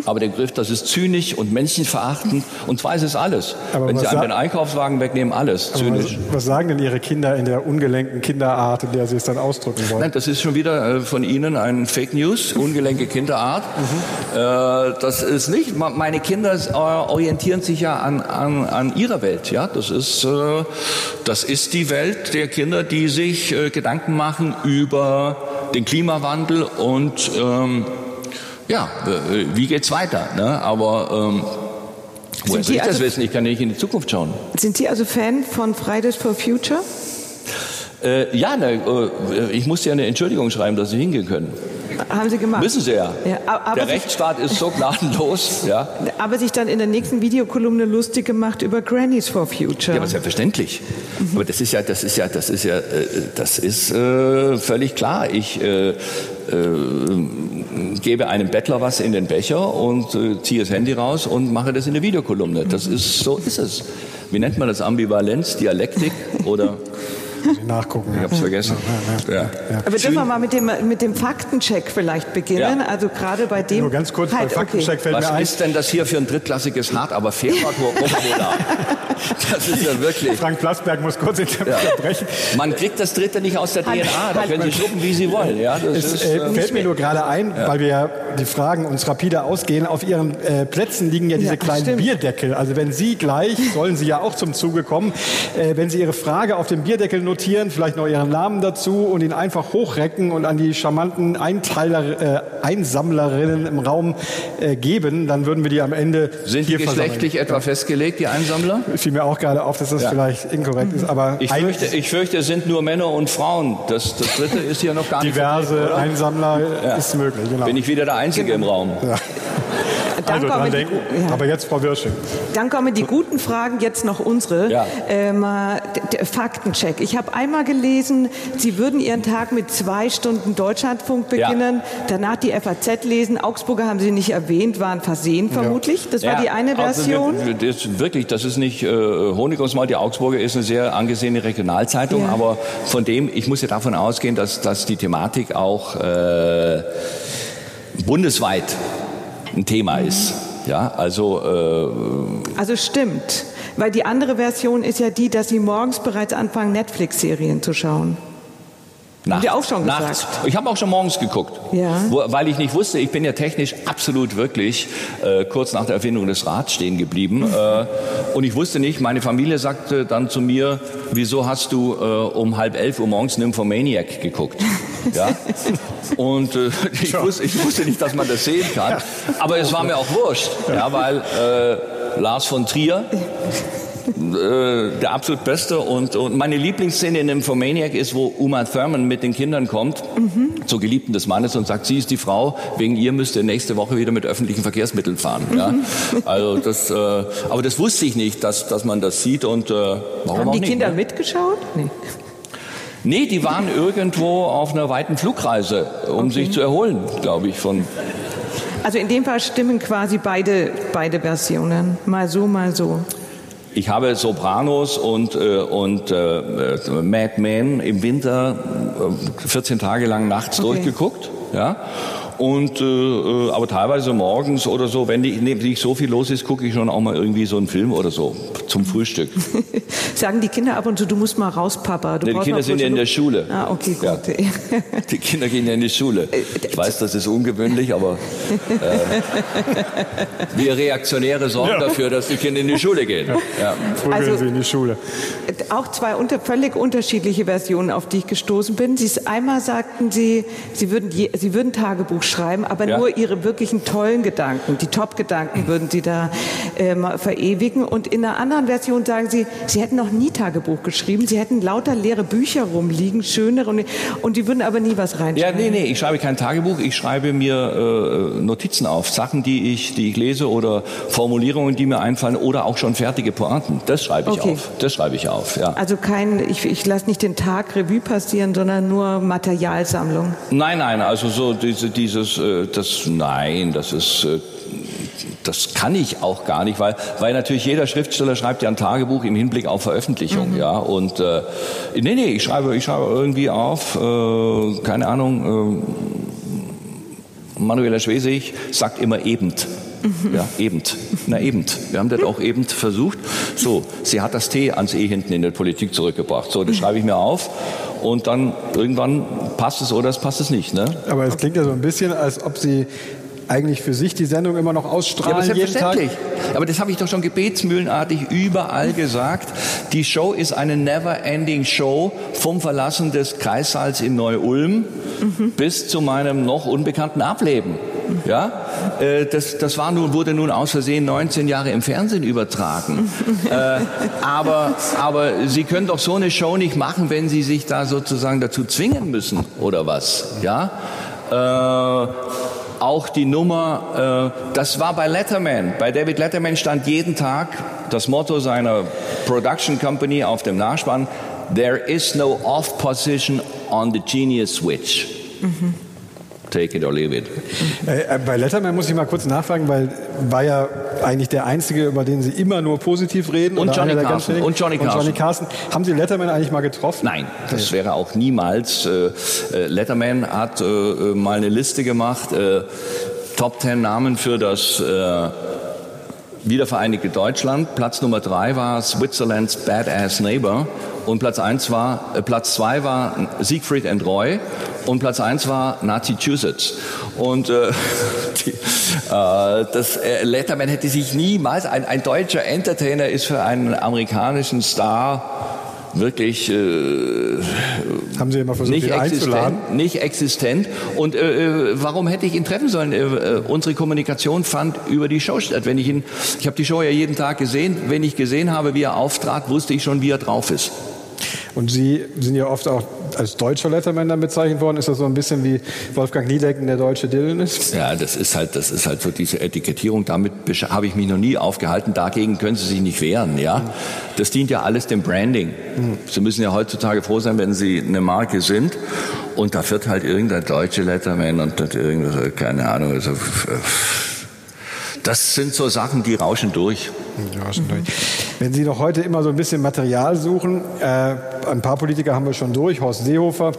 Aber der Begriff, das ist zynisch und menschenverachtend. Und zwar ist es alles. Aber Wenn Sie einem den Einkaufswagen wegnehmen, alles zynisch. Was, was, sagen denn Ihre Kinder in der ungelenken Kinderart, in der Sie es dann ausdrücken wollen? Nein, das ist schon wieder äh, von Ihnen ein Fake News, ungelenke Kinderart. Mhm. Äh, das ist nicht. Meine Kinder äh, orientieren sich ja an, an, an ihrer Welt. Ja, das ist, das ist die Welt der Kinder, die sich Gedanken machen über den Klimawandel und ähm, ja, äh, wie geht's weiter? Ne? Aber ähm, woher soll ich das also, wissen? Ich kann nicht in die Zukunft schauen. Sind Sie also Fan von Fridays for Future? Äh, ja, ne, ich musste ja eine Entschuldigung schreiben, dass Sie hingehen können. Haben Sie gemacht? Müssen Sie ja. ja der Rechtsstaat ist so gnadenlos. ja. Aber sich dann in der nächsten Videokolumne lustig gemacht über Grannies for Future. Ja, aber selbstverständlich. Mhm. Aber das ist ja, das ist ja, das ist ja, äh, das ist äh, völlig klar. Ich äh, äh, gebe einem Bettler was in den Becher und äh, ziehe das Handy raus und mache das in der Videokolumne. Das ist, so ist es. Wie nennt man das? Ambivalenz, Dialektik oder nachgucken. Ich habe es vergessen. Ja, ja, ja. Aber dürfen wir mal mit dem, mit dem Faktencheck vielleicht beginnen? Also gerade bei dem. Nur ganz kurz halt, beim Faktencheck okay. fällt Was mir ein. Was ist denn das hier für ein drittklassiges Hart, aber fair Coca-Cola? das ist ja wirklich. Frank Plasberg muss kurz unterbrechen. Man kriegt das dritte nicht aus der DNA. Da können Sie schlucken, wie Sie wollen. Ja, das es ist, äh, äh fällt mir nur gerade ein, weil wir ja die Fragen uns rapide ausgehen. Auf Ihren äh, Plätzen liegen ja diese kleinen stimmt. Bierdeckel. Also wenn Sie gleich, sollen Sie ja auch zum Zuge kommen, äh, wenn Sie Ihre Frage auf dem Bierdeckel notieren, vielleicht noch Ihren Namen dazu und ihn einfach hochrecken und an die charmanten Einteiler, äh, Einsammlerinnen im Raum äh, geben, dann würden wir die am Ende Sind die geschlechtlich versammeln. etwa festgelegt, die Einsammler? Fiel mir auch gerade auf, dass das ja. vielleicht inkorrekt ist. Aber ich fürchte, ich fürchte, es sind nur Männer und Frauen. Das, das dritte ist hier noch gar nicht. Diverse Einsammler ja. ist möglich. Genau. Bin ich wieder der Einzige genau. im Raum. Ja. Dann also dran denken. Die, ja. Aber jetzt Frau Wirsching. Dann kommen die guten Fragen, jetzt noch unsere. Ja. Ähm, Faktencheck. Ich habe einmal gelesen, Sie würden Ihren Tag mit zwei Stunden Deutschlandfunk beginnen, ja. danach die FAZ lesen. Augsburger haben Sie nicht erwähnt, waren versehen vermutlich. Das war die eine Version. Also, das, wirklich, das ist nicht äh, Honig ums Maul. Die Augsburger ist eine sehr angesehene Regionalzeitung, aber von dem, ich muss ja davon ausgehen, dass, dass die Thematik auch äh, bundesweit ein Thema ist. Ja, also, äh, also stimmt, weil die andere Version ist ja die, dass Sie morgens bereits anfangen, Netflix-Serien zu schauen. Nachts. Auch schon gesagt. Nachts. Ich habe auch schon morgens geguckt, ja. wo, weil ich nicht wusste, ich bin ja technisch absolut wirklich äh, kurz nach der Erfindung des Rads stehen geblieben. äh, und ich wusste nicht, meine Familie sagte dann zu mir, wieso hast du äh, um halb elf Uhr morgens Nymphomaniac geguckt? Ja? Und äh, ich, wusste, ich, wusste, nicht, dass man das sehen kann. Aber es war mir auch wurscht, ja, weil äh, Lars von Trier äh, der absolut beste. Und, und meine Lieblingsszene in Nymphomaniac ist, wo Uma Thurman mit den Kindern kommt, mhm. zur Geliebten des Mannes und sagt, sie ist die Frau, wegen ihr müsst ihr nächste Woche wieder mit öffentlichen Verkehrsmitteln fahren. Mhm. Ja? Also das, äh, aber das wusste ich nicht, dass, dass man das sieht und äh, warum Haben die nicht, Kinder ne? mitgeschaut? Nee. Nee, die waren irgendwo auf einer weiten Flugreise, um okay. sich zu erholen, glaube ich, von also in dem Fall stimmen quasi beide, beide Versionen, mal so, mal so. ich habe Sopranos und, äh, und äh, Mad Men im Winter 14 Tage lang nachts okay. durchgeguckt. Ja? Und äh, äh, aber teilweise morgens oder so, wenn nicht, nicht so viel los ist, gucke ich schon auch mal irgendwie so einen Film oder so zum Frühstück. Sagen die Kinder ab und zu, du musst mal raus, Papa. Du nee, die Kinder sind ja in der Schule. Ah, okay, gut. Ja. Die Kinder gehen ja in die Schule. Äh, ich weiß, das ist ungewöhnlich, aber äh, wir Reaktionäre sorgen ja. dafür, dass die Kinder in die Schule gehen. Ja. Ja. Früh also, sie in die Schule. Auch zwei unter, völlig unterschiedliche Versionen, auf die ich gestoßen bin. Sie, einmal sagten Sie, Sie würden, je, Sie würden Tagebuch schreiben, aber ja. nur ihre wirklichen tollen Gedanken, die Top-Gedanken würden sie da ähm, verewigen. Und in einer anderen Version sagen sie, sie hätten noch nie Tagebuch geschrieben, sie hätten lauter leere Bücher rumliegen, schönere, und, und die würden aber nie was reinschreiben. Ja, nee, nee, ich schreibe kein Tagebuch, ich schreibe mir äh, Notizen auf, Sachen, die ich, die ich lese oder Formulierungen, die mir einfallen oder auch schon fertige Pointen. Das schreibe ich okay. auf. Das schreibe ich auf, ja. Also kein, ich, ich lasse nicht den Tag Revue passieren, sondern nur Materialsammlung. Nein, nein, also so diese, diese dieses, äh, das, nein, das ist, äh, das kann ich auch gar nicht, weil, weil natürlich jeder Schriftsteller schreibt ja ein Tagebuch im Hinblick auf Veröffentlichung, mhm. ja. Und äh, nee, nee, ich schreibe, ich schreibe irgendwie auf, äh, keine Ahnung, äh, Manuela Schwesig sagt immer eben. Mhm. Ja, eben. Na eben. Wir haben das auch eben versucht. So, sie hat das T ans E hinten in der Politik zurückgebracht. So, das schreibe ich mir auf und dann irgendwann passt es oder es passt es nicht. Ne? Aber es klingt ja so ein bisschen, als ob Sie eigentlich für sich die Sendung immer noch ausstrahlen. Ja, aber selbstverständlich. Aber das habe ich doch schon gebetsmühlenartig überall gesagt. Die Show ist eine never-ending Show vom Verlassen des Kreissaals in Neu-Ulm mhm. bis zu meinem noch unbekannten Ableben. Ja, äh, das, das war nun, wurde nun aus Versehen 19 Jahre im Fernsehen übertragen. äh, aber, aber Sie können doch so eine Show nicht machen, wenn Sie sich da sozusagen dazu zwingen müssen, oder was? Ja. Äh, auch die Nummer, äh, das war bei Letterman. Bei David Letterman stand jeden Tag das Motto seiner Production Company auf dem Nachspann, There is no off position on the genius switch. Mhm take it or leave it. Äh, äh, bei Letterman muss ich mal kurz nachfragen, weil war ja eigentlich der Einzige, über den Sie immer nur positiv reden. Und Johnny Carson. Und Johnny Carson. Und Johnny Carson. Haben Sie Letterman eigentlich mal getroffen? Nein, das wäre auch niemals. Äh, Letterman hat mal eine Liste gemacht, Top Ten Namen für das wiedervereinigte Deutschland. Platz Nummer drei war Switzerlands Badass Neighbor. Und Platz eins war, äh, Platz zwei war Siegfried and Roy und Platz eins war Massachusetts. Und äh, die, äh, das äh, Letterman hätte sich niemals, ein, ein deutscher Entertainer ist für einen amerikanischen Star wirklich äh, haben Sie immer versucht, nicht existent, nicht existent. Und äh, äh, warum hätte ich ihn treffen sollen? Äh, äh, unsere Kommunikation fand über die Show statt. Wenn ich ihn, ich habe die Show ja jeden Tag gesehen. Wenn ich gesehen habe, wie er auftrat, wusste ich schon, wie er drauf ist. Und Sie sind ja oft auch als deutscher Letterman dann bezeichnet worden. Ist das so ein bisschen wie Wolfgang Niedecken der deutsche Dylan ist? Ja, das ist halt, das ist halt so diese Etikettierung. Damit habe ich mich noch nie aufgehalten. Dagegen können Sie sich nicht wehren, ja. Das dient ja alles dem Branding. Sie müssen ja heutzutage froh sein, wenn Sie eine Marke sind. Und da wird halt irgendein deutscher Letterman und irgendwas, keine Ahnung, also, das sind so Sachen, die rauschen durch. Rauschen durch. Wenn Sie noch heute immer so ein bisschen Material suchen, äh, ein paar Politiker haben wir schon durch. Horst Seehofer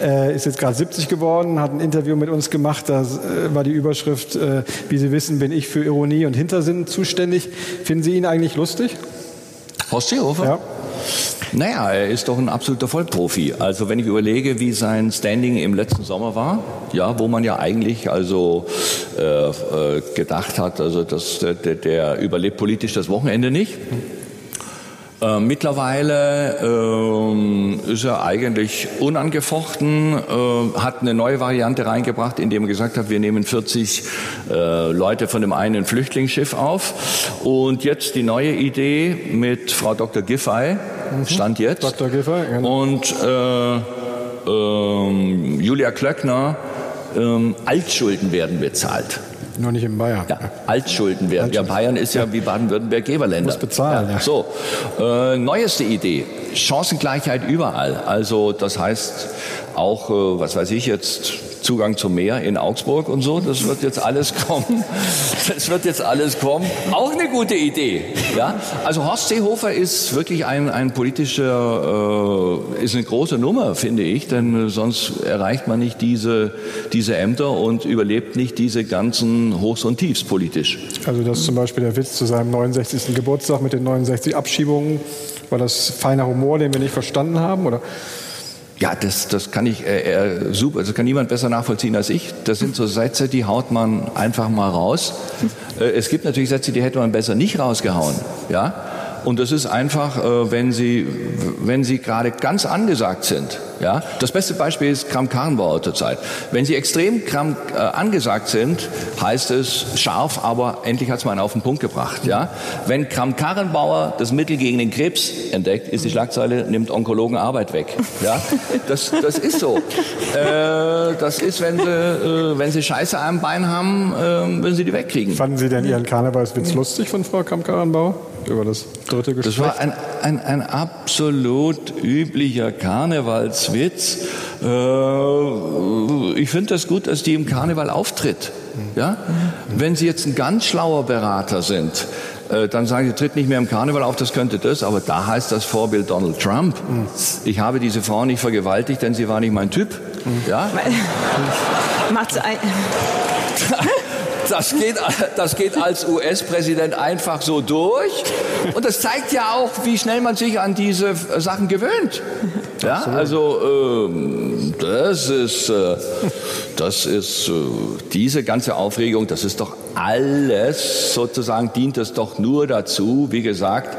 äh, ist jetzt gerade 70 geworden, hat ein Interview mit uns gemacht. Da äh, war die Überschrift, äh, wie Sie wissen, bin ich für Ironie und Hintersinn zuständig. Finden Sie ihn eigentlich lustig? Horst Seehofer? Ja. Naja, er ist doch ein absoluter Vollprofi. Also wenn ich überlege, wie sein Standing im letzten Sommer war, ja, wo man ja eigentlich also äh, äh, gedacht hat, also dass der, der überlebt politisch das Wochenende nicht. Äh, mittlerweile äh, ist er eigentlich unangefochten, äh, hat eine neue Variante reingebracht, indem er gesagt hat, wir nehmen 40 äh, Leute von dem einen Flüchtlingsschiff auf. Und jetzt die neue Idee mit Frau Dr. Giffey, mhm. stand jetzt. Dr. Giffey, genau. Und äh, ähm, Julia Klöckner, ähm, Altschulden werden bezahlt. Nur nicht in Bayern. Ja, Altschulden werden. Ja, Bayern ist ja wie Baden-Württemberg Geberländer. Muss bezahlen, ja. ja. So, äh, neueste Idee. Chancengleichheit überall. Also das heißt auch, äh, was weiß ich jetzt, Zugang zum Meer in Augsburg und so. Das wird jetzt alles kommen. Das wird jetzt alles kommen. Auch eine gute Idee. Ja? Also Horst Seehofer ist wirklich ein, ein politischer, äh, ist eine große Nummer, finde ich, denn sonst erreicht man nicht diese, diese Ämter und überlebt nicht diese ganzen Hochs und Tiefs politisch. Also das ist zum Beispiel der Witz zu seinem 69. Geburtstag mit den 69 Abschiebungen. War das feiner Humor, den wir nicht verstanden haben? Oder? Ja, das, das kann ich äh, äh, super, das kann niemand besser nachvollziehen als ich. Das sind so Sätze, die haut man einfach mal raus. Äh, es gibt natürlich Sätze, die hätte man besser nicht rausgehauen. Ja, und das ist einfach, äh, wenn Sie, wenn Sie gerade ganz angesagt sind. Ja? Das beste Beispiel ist Kram-Karrenbauer zurzeit. Wenn Sie extrem Kram äh, angesagt sind, heißt es scharf, aber endlich hat es mal auf den Punkt gebracht. Ja? Wenn Kram-Karrenbauer das Mittel gegen den Krebs entdeckt, ist die Schlagzeile, nimmt Onkologen Arbeit weg. Ja? Das, das ist so. Äh, das ist, wenn Sie, äh, wenn Sie Scheiße am Bein haben, äh, wenn Sie die wegkriegen. Fanden Sie denn Ihren Karnevalswitz lustig von Frau Kram-Karrenbauer? Über das dritte Gespräch? Das war ein, ein, ein absolut üblicher Karnevalswitz. Äh, ich finde das gut, dass die im Karneval auftritt. Ja? Wenn Sie jetzt ein ganz schlauer Berater sind, äh, dann sagen Sie, tritt nicht mehr im Karneval auf, das könnte das, aber da heißt das Vorbild Donald Trump. Ich habe diese Frau nicht vergewaltigt, denn sie war nicht mein Typ. Ja? Macht's ein das geht, das geht als US-Präsident einfach so durch. Und das zeigt ja auch, wie schnell man sich an diese Sachen gewöhnt. Ja, also ähm, das ist, äh, das ist äh, diese ganze Aufregung, das ist doch alles sozusagen dient es doch nur dazu, wie gesagt,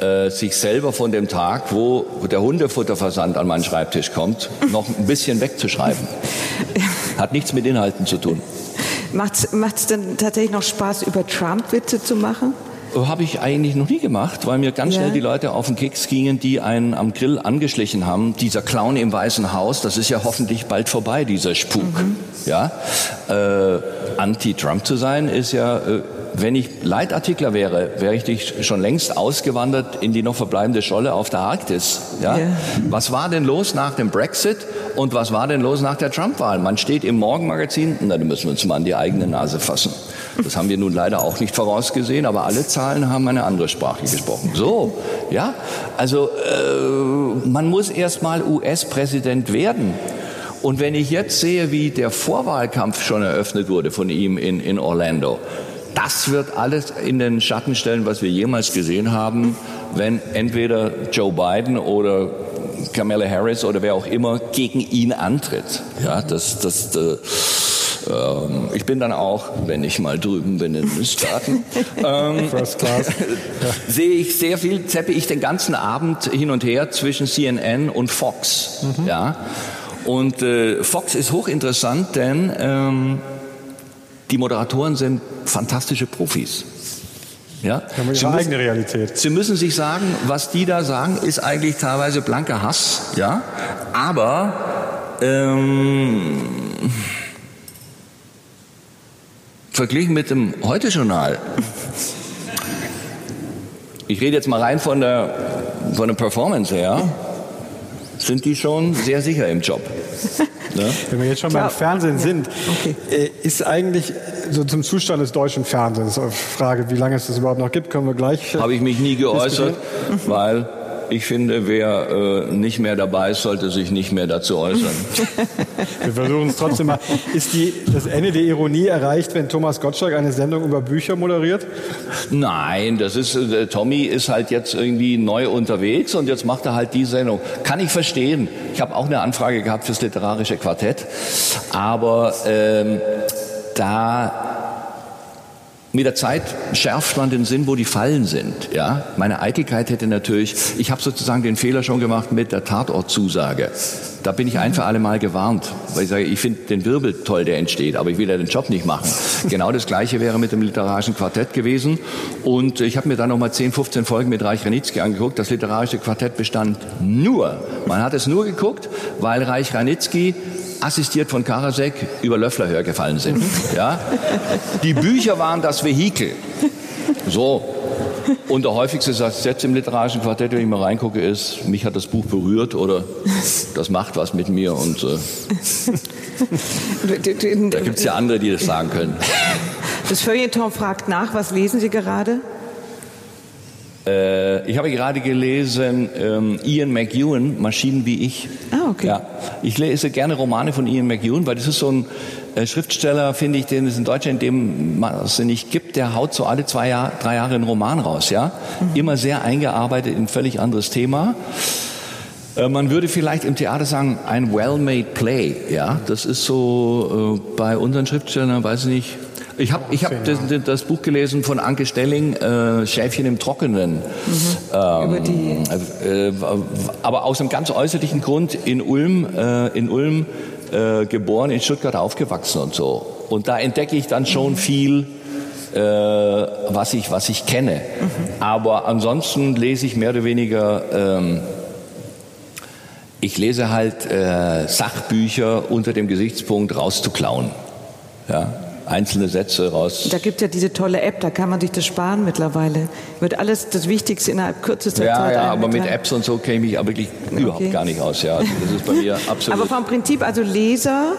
äh, sich selber von dem Tag, wo der Hundefutterversand an meinen Schreibtisch kommt, noch ein bisschen wegzuschreiben. Hat nichts mit Inhalten zu tun. Macht es denn tatsächlich noch Spaß, über Trump-Witze zu machen? Habe ich eigentlich noch nie gemacht, weil mir ganz ja. schnell die Leute auf den Keks gingen, die einen am Grill angeschlichen haben. Dieser Clown im Weißen Haus, das ist ja hoffentlich bald vorbei, dieser Spuk. Mhm. Ja, äh, Anti-Trump zu sein ist ja äh, wenn ich Leitartikler wäre, wäre ich schon längst ausgewandert in die noch verbleibende Scholle auf der Arktis. Ja? Yeah. Was war denn los nach dem Brexit und was war denn los nach der Trump-Wahl? Man steht im Morgenmagazin, na, da müssen wir uns mal an die eigene Nase fassen. Das haben wir nun leider auch nicht vorausgesehen, aber alle Zahlen haben eine andere Sprache gesprochen. So, ja, also äh, man muss erst mal US-Präsident werden. Und wenn ich jetzt sehe, wie der Vorwahlkampf schon eröffnet wurde von ihm in, in Orlando, das wird alles in den Schatten stellen, was wir jemals gesehen haben, wenn entweder Joe Biden oder Kamala Harris oder wer auch immer gegen ihn antritt. Ja, das, das, das ähm, ich bin dann auch, wenn ich mal drüben bin in den Staaten, ähm, sehe ich sehr viel, zeppe ich den ganzen Abend hin und her zwischen CNN und Fox. Mhm. Ja, und äh, Fox ist hochinteressant, denn ähm, die Moderatoren sind fantastische Profis. Ja? Haben ihre eigene Realität. Sie müssen sich sagen, was die da sagen, ist eigentlich teilweise blanker Hass, ja. Aber ähm, verglichen mit dem Heute-Journal, ich rede jetzt mal rein von der, von der Performance her, sind die schon sehr sicher im Job. Ne? Wenn wir jetzt schon Klar. beim Fernsehen sind, okay. Äh, ist eigentlich so zum Zustand des deutschen Fernsehens, Frage, wie lange es das überhaupt noch gibt, können wir gleich. Habe ich mich nie geäußert, weil ich finde, wer äh, nicht mehr dabei ist, sollte sich nicht mehr dazu äußern. Wir versuchen es trotzdem mal. Ist die, das Ende der Ironie erreicht, wenn Thomas Gottschalk eine Sendung über Bücher moderiert? Nein, das ist, äh, Tommy ist halt jetzt irgendwie neu unterwegs und jetzt macht er halt die Sendung. Kann ich verstehen. Ich habe auch eine Anfrage gehabt fürs literarische Quartett, aber ähm, da mit der Zeit schärft man den Sinn, wo die Fallen sind. Ja? Meine Eitelkeit hätte natürlich, ich habe sozusagen den Fehler schon gemacht mit der Tatortzusage. Da bin ich ein für alle Mal gewarnt, weil ich sage, ich finde den Wirbel toll, der entsteht, aber ich will ja den Job nicht machen. Genau das Gleiche wäre mit dem literarischen Quartett gewesen. Und ich habe mir dann nochmal 10, 15 Folgen mit Reich Ranitzky angeguckt. Das literarische Quartett bestand nur, man hat es nur geguckt, weil Reich Ranitzky assistiert von Karasek über Löffler hergefallen sind. Ja? Die Bücher waren das Vehikel. So. Und der häufigste Satz im literarischen Quartett, wenn ich mal reingucke, ist, mich hat das Buch berührt oder das macht was mit mir. Und äh, da gibt es ja andere, die das sagen können. Das Feuilleton fragt nach, was lesen Sie gerade? Äh, ich habe gerade gelesen ähm, Ian McEwan, Maschinen wie ich. Ah, okay. Ja, ich lese gerne Romane von Ian McEwan, weil das ist so ein äh, Schriftsteller, finde ich, den es in Deutschland in dem Maße nicht gibt. Der haut so alle zwei Jahr, drei Jahre einen Roman raus, ja. Mhm. Immer sehr eingearbeitet in ein völlig anderes Thema. Äh, man würde vielleicht im Theater sagen, ein well-made play, ja. Das ist so äh, bei unseren Schriftstellern, weiß ich nicht, ich habe ich hab das, das, Buch gelesen von Anke Stelling, äh, Schäfchen im Trockenen. Mhm. Ähm, Über die äh, aber aus einem ganz äußerlichen Grund in Ulm, äh, in Ulm äh, geboren, in Stuttgart aufgewachsen und so. Und da entdecke ich dann schon mhm. viel, äh, was, ich, was ich kenne. Mhm. Aber ansonsten lese ich mehr oder weniger... Ähm, ich lese halt äh, Sachbücher unter dem Gesichtspunkt rauszuklauen. Ja, einzelne Sätze raus. Da gibt es ja diese tolle App, da kann man sich das sparen mittlerweile. Wird alles das Wichtigste innerhalb kürzester ja, Zeit. Ja, aber mit Apps und so käme ich aber wirklich okay. überhaupt gar nicht aus. Ja, also das ist bei mir absolut. Aber vom Prinzip, also Leser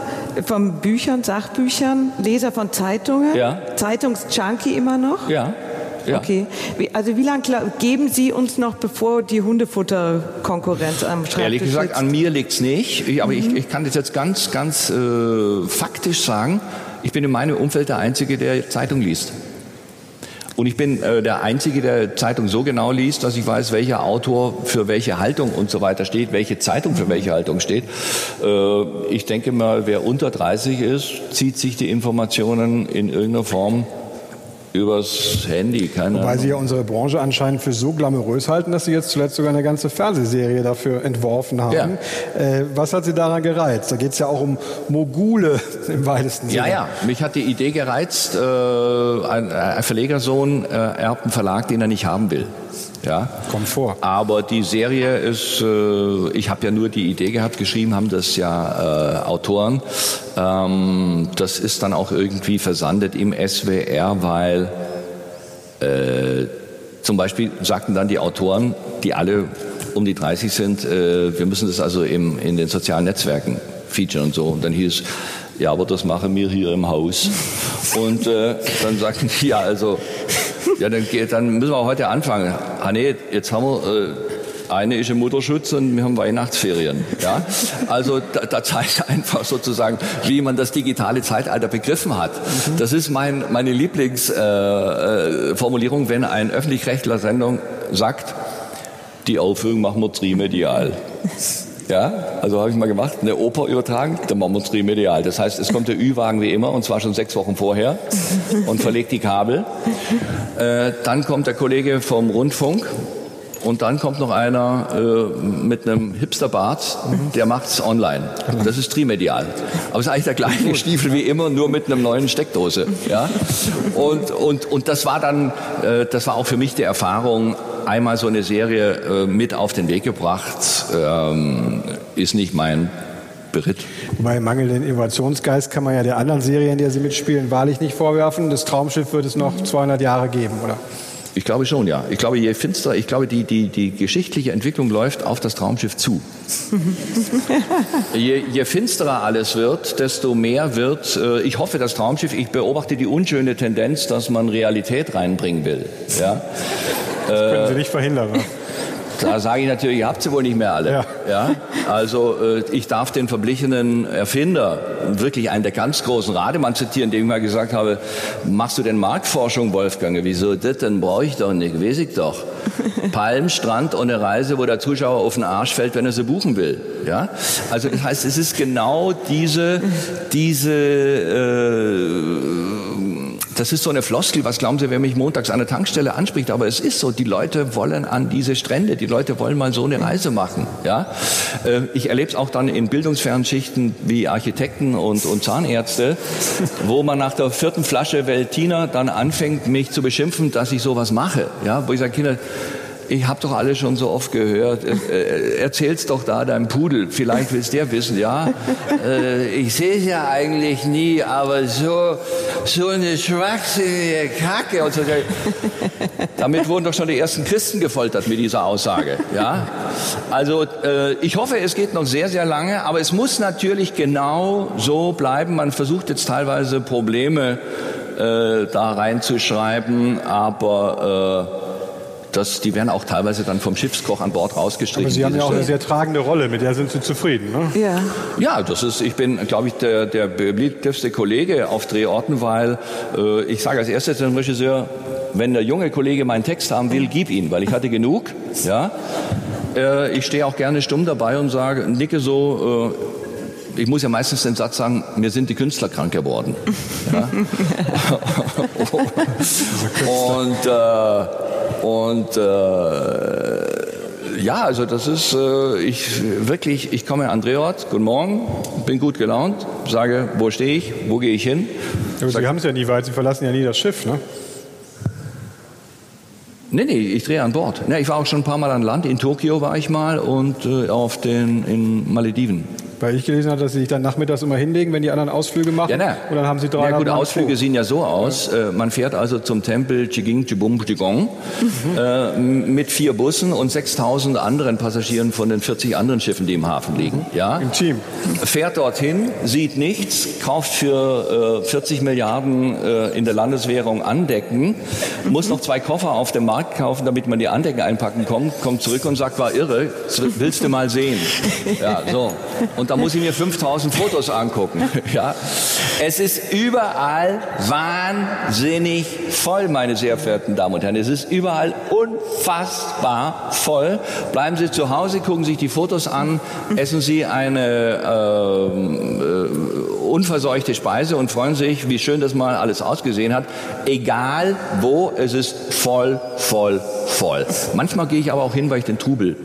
von Büchern, Sachbüchern, Leser von Zeitungen, ja. Zeitungsjunkie immer noch? Ja. Ja. Okay. Also wie lange geben Sie uns noch, bevor die Hundefutterkonkurrenz am Schreibtisch Ehrlich gesagt, sitzt? an mir liegt es nicht. Ich, aber mhm. ich, ich, kann das jetzt ganz, ganz äh, faktisch sagen. Ich bin in meinem Umfeld der Einzige, der Zeitung liest. Und ich bin äh, der Einzige, der Zeitung so genau liest, dass ich weiß, welcher Autor für welche Haltung und so weiter steht, welche Zeitung für welche Haltung steht. Äh, ich denke mal, wer unter 30 ist, zieht sich die Informationen in irgendeiner Form übers Handy, keine Wobei Sie ja unsere Branche anscheinend für so glamourös halten, dass Sie jetzt zuletzt sogar eine ganze Fernsehserie dafür entworfen haben. Ja. Äh, was hat Sie daran gereizt? Da geht es ja auch um Mogule im weitesten Sinne. Ja, ja. Mich hat die Idee gereizt, äh, ein, ein Verlegersohn äh, erbt einen Verlag, den er nicht haben will. Ja. Kommt vor. Aber die Serie ist, äh, ich habe ja nur die Idee gehabt, geschrieben haben das ja äh, Autoren. Ähm, das ist dann auch irgendwie versandet im SWR, weil äh, zum Beispiel sagten dann die Autoren, die alle um die 30 sind, äh, wir müssen das also im, in den sozialen Netzwerken featuren und so. Und dann hieß ja, aber das machen wir hier im Haus. Und äh, dann sagten die, ja, also ja, dann, dann müssen wir heute anfangen. Hanne, jetzt haben wir, äh, eine ist im Mutterschutz und wir haben Weihnachtsferien. Ja? Also da, da zeigt einfach sozusagen, wie man das digitale Zeitalter begriffen hat. Das ist mein, meine Lieblingsformulierung, äh, wenn ein öffentlich-rechtler Sendung sagt, die Aufführung machen wir trimedial. Ja, also habe ich mal gemacht, eine Oper übertragen, dann machen wir uns remedial. Das heißt, es kommt der Ü-Wagen wie immer, und zwar schon sechs Wochen vorher, und verlegt die Kabel. Äh, dann kommt der Kollege vom Rundfunk, und dann kommt noch einer äh, mit einem Hipsterbart, der macht's online. Das ist trimedial. Aber es ist eigentlich der gleiche Stiefel wie immer, nur mit einem neuen Steckdose. Ja? Und, und, und das war dann, äh, das war auch für mich die Erfahrung, einmal so eine Serie äh, mit auf den Weg gebracht, ähm, ist nicht mein Beritt. Bei mangelnden Innovationsgeist kann man ja der anderen Serie, in der Sie mitspielen, wahrlich nicht vorwerfen. Das Traumschiff wird es noch 200 Jahre geben, oder? Ich glaube schon, ja. Ich glaube, je finster, ich glaube, die, die, die geschichtliche Entwicklung läuft auf das Traumschiff zu. je, je finsterer alles wird, desto mehr wird, äh, ich hoffe, das Traumschiff, ich beobachte die unschöne Tendenz, dass man Realität reinbringen will. Ja? Das können Sie nicht verhindern. Ne? Da sage ich natürlich, ihr habt sie wohl nicht mehr alle. Ja. ja? Also äh, ich darf den verblichenen Erfinder, wirklich einen der ganz großen Rademann zitieren, dem ich mal gesagt habe, machst du denn Marktforschung, Wolfgang? Wieso das? Dann brauche ich doch nicht, weiß ich doch. Palmstrand und eine Reise, wo der Zuschauer auf den Arsch fällt, wenn er sie buchen will. Ja? Also das heißt, es ist genau diese, diese äh, das ist so eine Floskel, was glauben Sie, wer mich montags an der Tankstelle anspricht, aber es ist so, die Leute wollen an diese Strände, die Leute wollen mal so eine Reise machen. Ja? Äh, ich erlebe es auch dann in Bildungsfernschichten wie Architekten und, und Zahnärzte, wo man nach der vierten Flasche Veltina dann anfängt, mich zu beschimpfen, dass ich sowas mache. Ja? Wo ich sage, Kinder, ich habe doch alles schon so oft gehört. Äh, äh, erzähl's doch da deinem Pudel. Vielleicht willst der wissen, ja. Äh, ich sehe es ja eigentlich nie, aber so, so eine schwachsinnige Kacke. Und so. Damit wurden doch schon die ersten Christen gefoltert mit dieser Aussage, ja. Also ich hoffe, es geht noch sehr, sehr lange, aber es muss natürlich genau so bleiben. Man versucht jetzt teilweise Probleme äh, da reinzuschreiben, aber äh, das, die werden auch teilweise dann vom Schiffskoch an Bord rausgestrichen. Aber Sie haben ja auch eine sehr tragende Rolle, mit der sind Sie zufrieden, ne? Ja. Ja, das ist, ich bin, glaube ich, der, der beliebteste Kollege auf Drehorten, weil äh, ich sage als erstes dem Regisseur, wenn der junge Kollege meinen Text haben will, gib ihn, weil ich hatte genug. Ja. Äh, ich stehe auch gerne stumm dabei und sage, nicke so, äh, ich muss ja meistens den Satz sagen, mir sind die Künstler krank geworden. Ja? und äh, und äh, ja, also das ist, äh, ich wirklich, ich komme an Drehort, guten Morgen, bin gut gelaunt, sage, wo stehe ich, wo gehe ich hin. Aber Sie haben es ja nie weit, Sie verlassen ja nie das Schiff, ne? Nee, nee, ich drehe an Bord. Nee, ich war auch schon ein paar Mal an Land. In Tokio war ich mal und äh, auf den in Malediven. Weil ich gelesen habe, dass Sie sich dann nachmittags immer hinlegen, wenn die anderen Ausflüge machen. Ja, ne. Und dann haben Sie drei Ja, gut, Ausflüge sehen ja so aus. Ja. Äh, man fährt also zum Tempel Chiging Chibum Chigong mhm. äh, mit vier Bussen und 6000 anderen Passagieren von den 40 anderen Schiffen, die im Hafen liegen. Ja? Im Team. Fährt dorthin, sieht nichts, kauft für äh, 40 Milliarden äh, in der Landeswährung Andecken, mhm. muss noch zwei Koffer auf dem Markt kaufen, damit man die Andecken einpacken kommt, kommt zurück und sagt, war irre, willst du mal sehen. Ja, so. Und und da muss ich mir 5000 Fotos angucken. Ja. Es ist überall wahnsinnig voll, meine sehr verehrten Damen und Herren. Es ist überall unfassbar voll. Bleiben Sie zu Hause, gucken sich die Fotos an, essen Sie eine ähm, äh, unverseuchte Speise und freuen sich, wie schön das mal alles ausgesehen hat. Egal wo, es ist voll, voll, voll. Manchmal gehe ich aber auch hin, weil ich den Trubel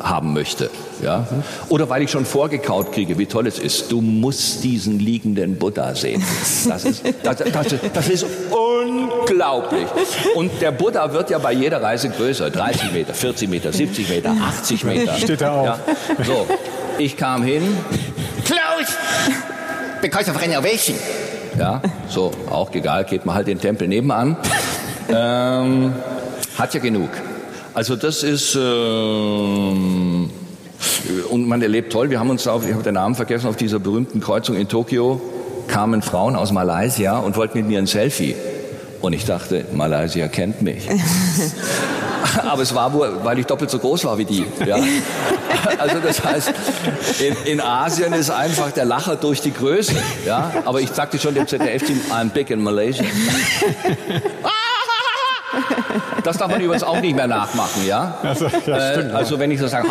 haben möchte. Ja? Oder weil ich schon vorgekaut kriege, wie toll es ist. Du musst diesen liegenden Buddha sehen. Das ist, das, das, das ist unglaublich. Und der Buddha wird ja bei jeder Reise größer. 30 Meter, 40 Meter, 70 Meter, 80 Meter. Steht da auch. Ja? So, ich kam hin. Klaus! Because of renovation. Ja, so, auch egal, geht man halt den Tempel nebenan. Ähm, hat ja genug. Also das ist... Ähm, und man erlebt toll, wir haben uns auf, ich habe den Namen vergessen, auf dieser berühmten Kreuzung in Tokio kamen Frauen aus Malaysia und wollten mit mir ein Selfie. Und ich dachte, Malaysia kennt mich. Aber es war wohl, weil ich doppelt so groß war wie die. Ja. Also das heißt, in, in, Asien ist einfach der Lacher durch die Größe. Ja. Aber ich sagte schon dem ZDF-Team, I'm big in Malaysia. Das darf man übrigens auch nicht mehr nachmachen, ja? Also, ja, stimmt, äh, also wenn ich so sage,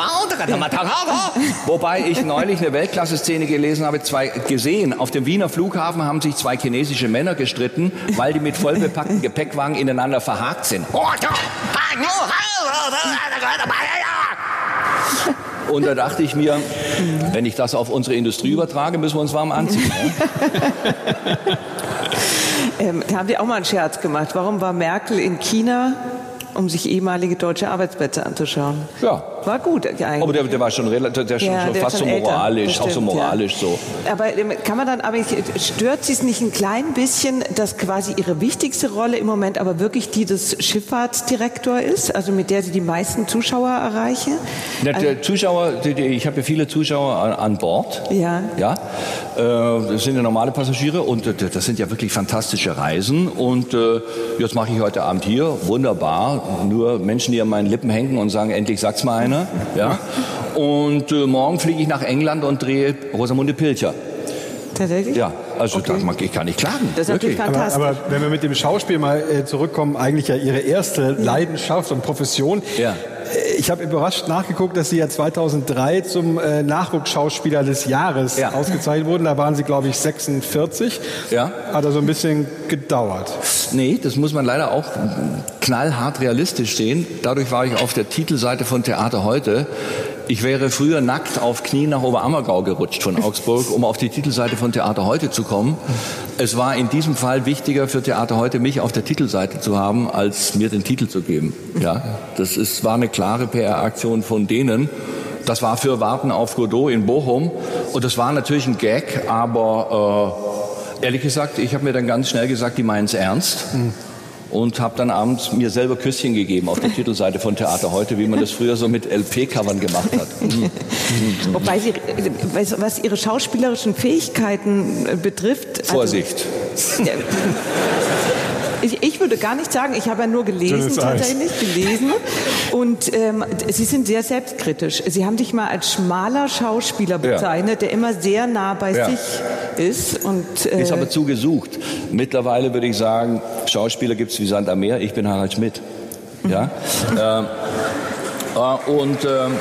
wobei ich neulich eine Weltklasse-Szene gelesen habe, zwei gesehen. Auf dem Wiener Flughafen haben sich zwei chinesische Männer gestritten, weil die mit vollbepackten Gepäckwagen ineinander verhakt sind. Und da dachte ich mir, wenn ich das auf unsere Industrie übertrage, müssen wir uns warm anziehen. Ja? Ähm, da haben die auch mal einen Scherz gemacht. Warum war Merkel in China um sich ehemalige deutsche Arbeitsplätze anzuschauen. Ja. War gut eigentlich. Aber der, der war schon relativ, der ja, schon, der fast schon so moralisch, älter, auch so moralisch ja. so. Aber ähm, kann man dann, aber stört Sie es nicht ein klein bisschen, dass quasi Ihre wichtigste Rolle im Moment aber wirklich die des Schifffahrtsdirektor ist, also mit der Sie die meisten Zuschauer erreichen? Ja, der also, Zuschauer, ich habe ja viele Zuschauer an, an Bord. Ja. Ja. Äh, das sind ja normale Passagiere und äh, das sind ja wirklich fantastische Reisen und äh, jetzt mache ich heute Abend hier, wunderbar, nur Menschen, die an meinen Lippen hängen und sagen, endlich sag's mal einer. Ja? Und äh, morgen fliege ich nach England und drehe Rosamunde Pilcher. Tatsächlich? Ja, also okay. das, ich kann nicht klagen. Das ist natürlich fantastisch. Aber, aber, wenn wir mit dem Schauspiel mal äh, zurückkommen, eigentlich ja Ihre erste Leidenschaft und Profession. Ja. Äh, ich habe überrascht nachgeguckt, dass Sie ja 2003 zum äh, Nachwuchsschauspieler des Jahres ja. ausgezeichnet wurden. Da waren Sie, glaube ich, 46. Ja. Hat also ein bisschen gedauert. Nee, das muss man leider auch knallhart realistisch sehen. Dadurch war ich auf der Titelseite von Theater heute ich wäre früher nackt auf Knie nach Oberammergau gerutscht von Augsburg, um auf die Titelseite von Theater heute zu kommen. Es war in diesem Fall wichtiger für Theater heute, mich auf der Titelseite zu haben, als mir den Titel zu geben. Ja, das ist, war eine klare PR-Aktion von denen. Das war für Warten auf Godot in Bochum. Und das war natürlich ein Gag, aber äh, ehrlich gesagt, ich habe mir dann ganz schnell gesagt, die meinen es ernst. Mhm und habe dann abends mir selber Küsschen gegeben auf der Titelseite von Theater heute, wie man das früher so mit LP-Covern gemacht hat. Wobei Sie, was Ihre schauspielerischen Fähigkeiten äh, betrifft. Also Vorsicht. Also, ich, ich, würde gar nicht sagen, ich habe ja nur gelesen, tatsächlich gelesen. Und ähm, Sie sind sehr selbstkritisch. Sie haben sich mal als schmaler Schauspieler bezeichnet, ja. der immer sehr nah bei ja. sich ist. Und, äh, ist aber zugesucht. Mittlerweile würde ich sagen, Schauspieler gibt es wie Sand am Meer. Ich bin Harald Schmidt. Ja? Ähm, äh, und ähm,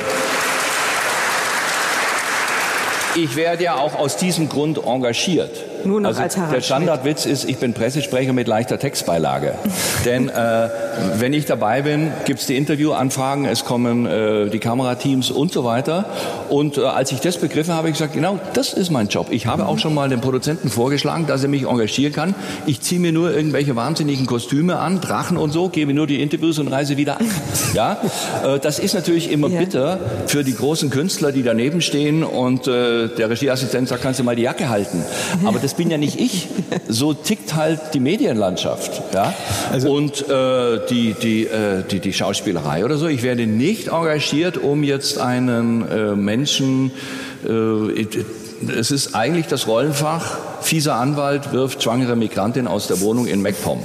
ich werde ja auch aus diesem Grund engagiert. Nur noch also als Harald Der Standardwitz ist, ich bin Pressesprecher mit leichter Textbeilage. Denn äh, wenn ich dabei bin, gibt es die Interviewanfragen, es kommen äh, die Kamerateams und so weiter. Und äh, als ich das begriffen habe, habe ich gesagt, genau, das ist mein Job. Ich habe auch schon mal dem Produzenten vorgeschlagen, dass er mich engagieren kann. Ich ziehe mir nur irgendwelche wahnsinnigen Kostüme an, Drachen und so, gebe nur die Interviews und reise wieder ab. Ja, äh, das ist natürlich immer ja. bitter für die großen Künstler, die daneben stehen und äh, der Regieassistent sagt, kannst du mal die Jacke halten. Aber das bin ja nicht ich. So tickt halt die Medienlandschaft. Ja? Also und äh, die, die, äh, die, die Schauspielerei oder so. Ich werde nicht engagiert, um jetzt einen äh, Menschen, äh, es ist eigentlich das Rollenfach, fieser Anwalt wirft schwangere Migrantin aus der Wohnung in MacPom.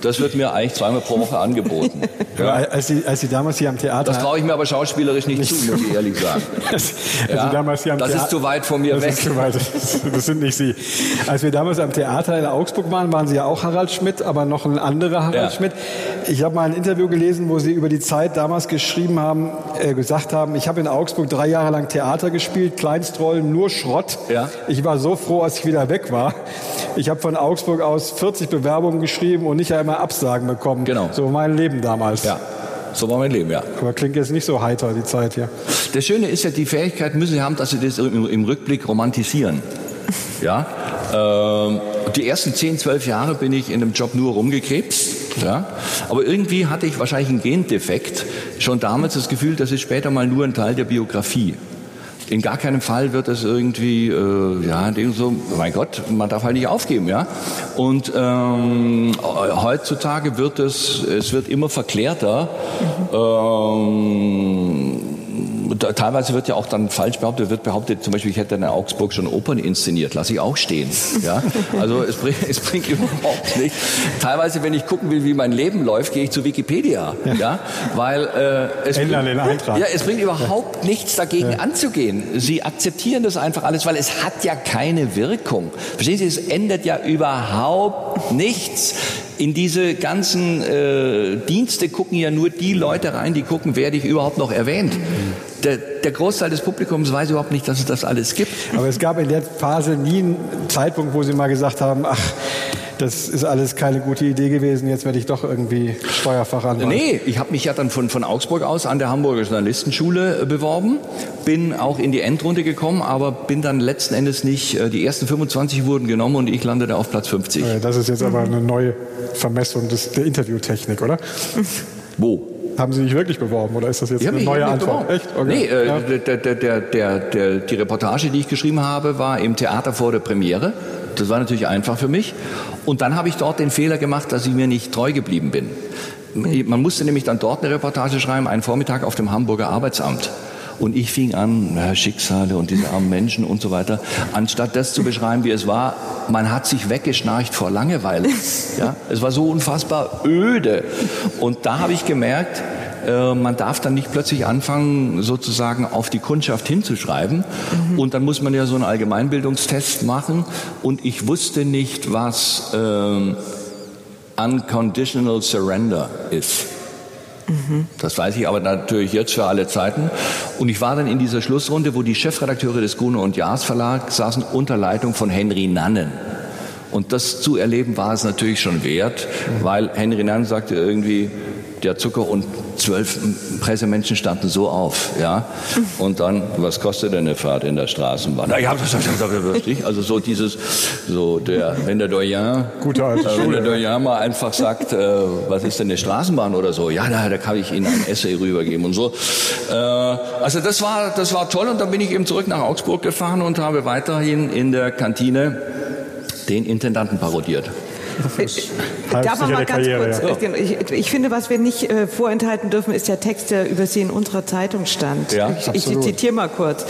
Das wird mir eigentlich zweimal pro Woche angeboten. Ja. Als, Sie, als Sie damals hier am Theater... Das traue ich mir aber schauspielerisch nicht, nicht zu, muss ich ehrlich sagen. Das, ja, damals hier am das ist zu weit von mir das weg. Ist zu weit. Das sind nicht Sie. Als wir damals am Theater in Augsburg waren, waren Sie ja auch Harald Schmidt, aber noch ein anderer Harald ja. Schmidt. Ich habe mal ein Interview gelesen, wo Sie über die Zeit damals geschrieben haben, äh, gesagt haben, ich habe in Augsburg drei Jahre lang Theater gespielt, Kleinstrollen, nur Schrott. Ja. Ich war so froh, als ich wieder weg war. Ich habe von Augsburg aus 40 Bewerbungen geschrieben und nicht einmal Absagen bekommen. Genau. So mein Leben damals. Ja. So war mein Leben, ja. Aber klingt jetzt nicht so heiter, die Zeit hier. Das Schöne ist ja, die Fähigkeit müssen Sie haben, dass Sie das im, Rückblick romantisieren. Ja. Ähm, die ersten 10, 12 Jahre bin ich in dem Job nur rumgekrebst. Ja. Aber irgendwie hatte ich wahrscheinlich einen Gendefekt. Schon damals das Gefühl, das ist später mal nur ein Teil der Biografie in gar keinem Fall wird es irgendwie, äh, ja, so, mein Gott, man darf halt nicht aufgeben, ja. Und ähm, heutzutage wird es, es wird immer verklärter. Mhm. Ähm, teilweise wird ja auch dann falsch behauptet, wird behauptet, zum Beispiel, ich hätte in Augsburg schon Opern inszeniert, lasse ich auch stehen. Ja? Also es bringt, es bringt überhaupt nichts. Teilweise, wenn ich gucken will, wie mein Leben läuft, gehe ich zu Wikipedia. Ja. ja? Weil äh, es, bringt, ja, es bringt überhaupt nichts dagegen ja. anzugehen. Sie akzeptieren das einfach alles, weil es hat ja keine Wirkung. Verstehen Sie, es ändert ja überhaupt nichts in diese ganzen äh, Dienste gucken ja nur die Leute rein, die gucken, werde ich überhaupt noch erwähnt. Der, der, Großteil des Publikums weiß überhaupt nicht, dass es das alles gibt. Aber es gab in der Phase nie einen Zeitpunkt, wo Sie mal gesagt haben, ach, das ist alles keine gute Idee gewesen, jetzt werde ich doch irgendwie Steuerfachanwalt. Nee, ich habe mich ja dann von, von Augsburg aus an der Hamburger Journalistenschule äh, beworben, bin auch in die Endrunde gekommen, aber bin dann letzten Endes nicht, äh, die ersten 25 wurden genommen und ich landete auf Platz 50. Das ist jetzt aber eine neue Vermessung des, der Interviewtechnik, oder? Wo? Haben Sie sich wirklich beworben oder ist das jetzt eine neue Antwort? Echt? Okay. Nee, äh, ja. der, der, der, die Reportage, die ich geschrieben habe, war im Theater vor der Premiere. Das war natürlich einfach für mich. Und dann habe ich dort den Fehler gemacht, dass ich mir nicht treu geblieben bin. Man musste nämlich dann dort eine Reportage schreiben, einen Vormittag auf dem Hamburger Arbeitsamt. Und ich fing an, Schicksale und diese armen Menschen und so weiter, anstatt das zu beschreiben, wie es war, man hat sich weggeschnarcht vor Langeweile. Ja, es war so unfassbar öde. Und da habe ich gemerkt, äh, man darf dann nicht plötzlich anfangen, sozusagen auf die Kundschaft hinzuschreiben. Mhm. Und dann muss man ja so einen Allgemeinbildungstest machen. Und ich wusste nicht, was ähm, Unconditional Surrender ist. Mhm. Das weiß ich aber natürlich jetzt für alle Zeiten. Und ich war dann in dieser Schlussrunde, wo die Chefredakteure des Gruner und Jaas Verlag saßen unter Leitung von Henry Nannen. Und das zu erleben war es natürlich schon wert, mhm. weil Henry Nannen sagte irgendwie, der Zucker und zwölf Pressemenschen standen so auf, ja. Und dann, was kostet denn eine Fahrt in der Straßenbahn? Na, ja, das, das, das, das, also so dieses, so der, wenn der Doyen, Gute alte äh, wenn der. Doyen mal einfach sagt, äh, was ist denn eine Straßenbahn oder so? Ja, da, da kann ich Ihnen ein Essay rübergeben und so. Äh, also das war, das war toll und dann bin ich eben zurück nach Augsburg gefahren und habe weiterhin in der Kantine den Intendanten parodiert. Darf man mal ganz Karriere, kurz, ja. äh, ich, ich finde, was wir nicht äh, vorenthalten dürfen, ist der Text, der über Sie in unserer Zeitung stand. Ja, ich, ich zitiere mal kurz.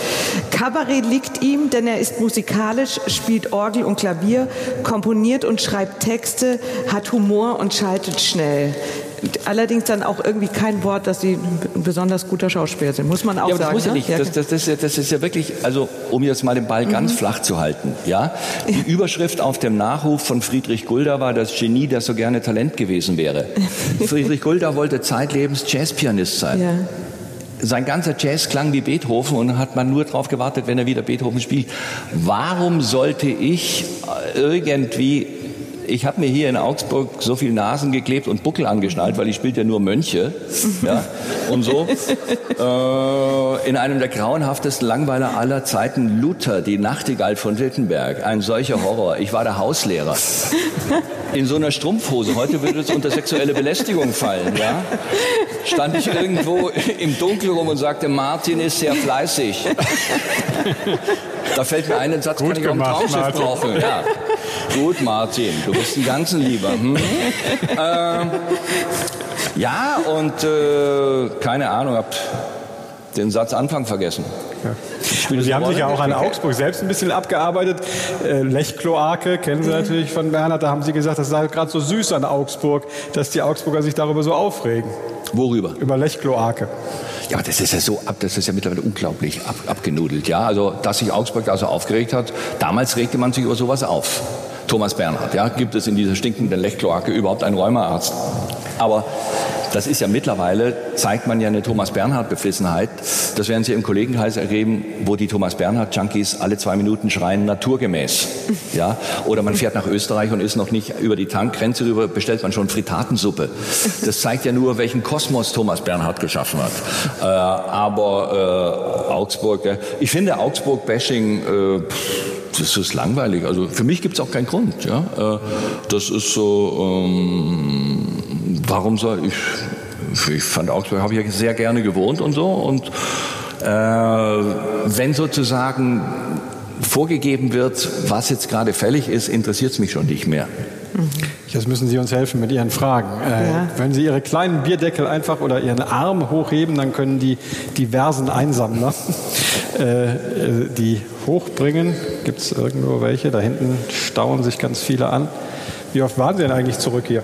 Kabarett liegt ihm, denn er ist musikalisch, spielt Orgel und Klavier, komponiert und schreibt Texte, hat Humor und schaltet schnell. Allerdings dann auch irgendwie kein Wort, dass Sie ein besonders guter Schauspieler sind, muss man auch Ja, aber das sagen. muss ja ne? nicht. Das, das, das, ist ja- das ist ja wirklich, also um jetzt mal den Ball ganz flach zu halten, ja. Die Überschrift auf dem Nachruf von Friedrich Gulda war das Genie, das so gerne Talent gewesen wäre. Friedrich Gulda wollte zeitlebens Jazzpianist sein. ja. Sein ganzer Jazz klang wie Beethoven und hat man nur darauf gewartet, wenn er wieder Beethoven spielt. Warum sollte ich äh, irgendwie ich habe mir hier in Augsburg so viel Nasen geklebt und Buckel angeschnallt, weil ich spielte ja nur Mönche ja, und so. Äh, in einem der grauenhaftesten Langweiler aller Zeiten Luther, die Nachtigall von Wittenberg. Ein solcher Horror. Ich war der Hauslehrer. In so einer Strumpfhose. Heute würde es unter sexuelle Belästigung fallen. Ja? Stand ich irgendwo im Dunkel rum und sagte, Martin ist sehr fleißig. Da fällt mir ein Satz, Gut kann ich auch im gemacht, Traumschiff Martin. brauchen. Ja. Gut, Martin, du bist ein ganzen Lieber. Hm? ähm, ja, und äh, keine Ahnung, hab den Satz Anfang vergessen. Spielt es Sie haben sich ja auch an Augsburg selbst ein bisschen abgearbeitet. Äh, Lechkloake kennen Sie natürlich von Bernhard. Da haben Sie gesagt, das sei gerade so süß an Augsburg, dass die Augsburger sich darüber so aufregen. Worüber? Über Lechkloake. Ja, aber das ist ja so ab, das ist ja mittlerweile unglaublich ab, abgenudelt. Ja, also dass sich Augsburg da so aufgeregt hat. Damals regte man sich über sowas auf. Thomas Bernhard, ja, gibt es in dieser stinkenden Lechkloake überhaupt einen Rheumaarzt? Aber das ist ja mittlerweile, zeigt man ja eine Thomas Bernhard-Beflissenheit. Das werden Sie im Kollegenkreis erleben, wo die Thomas Bernhard-Junkies alle zwei Minuten schreien, naturgemäß. Ja? Oder man fährt nach Österreich und ist noch nicht über die Tankgrenze rüber, bestellt man schon Fritatensuppe. Das zeigt ja nur, welchen Kosmos Thomas Bernhard geschaffen hat. Äh, aber äh, Augsburg, ich finde Augsburg-Bashing, äh, das ist langweilig. Also für mich gibt es auch keinen Grund. Ja? Äh, das ist so, ähm, warum soll ich, ich fand Augsburg, habe ich ja sehr gerne gewohnt und so. Und äh, wenn sozusagen vorgegeben wird, was jetzt gerade fällig ist, interessiert es mich schon nicht mehr. Jetzt müssen Sie uns helfen mit Ihren Fragen. Äh, Ja. Wenn Sie Ihre kleinen Bierdeckel einfach oder Ihren Arm hochheben, dann können die diversen Einsammler äh, äh, die hochbringen. Gibt es irgendwo welche? Da hinten stauen sich ganz viele an. Wie oft waren Sie denn eigentlich zurück hier?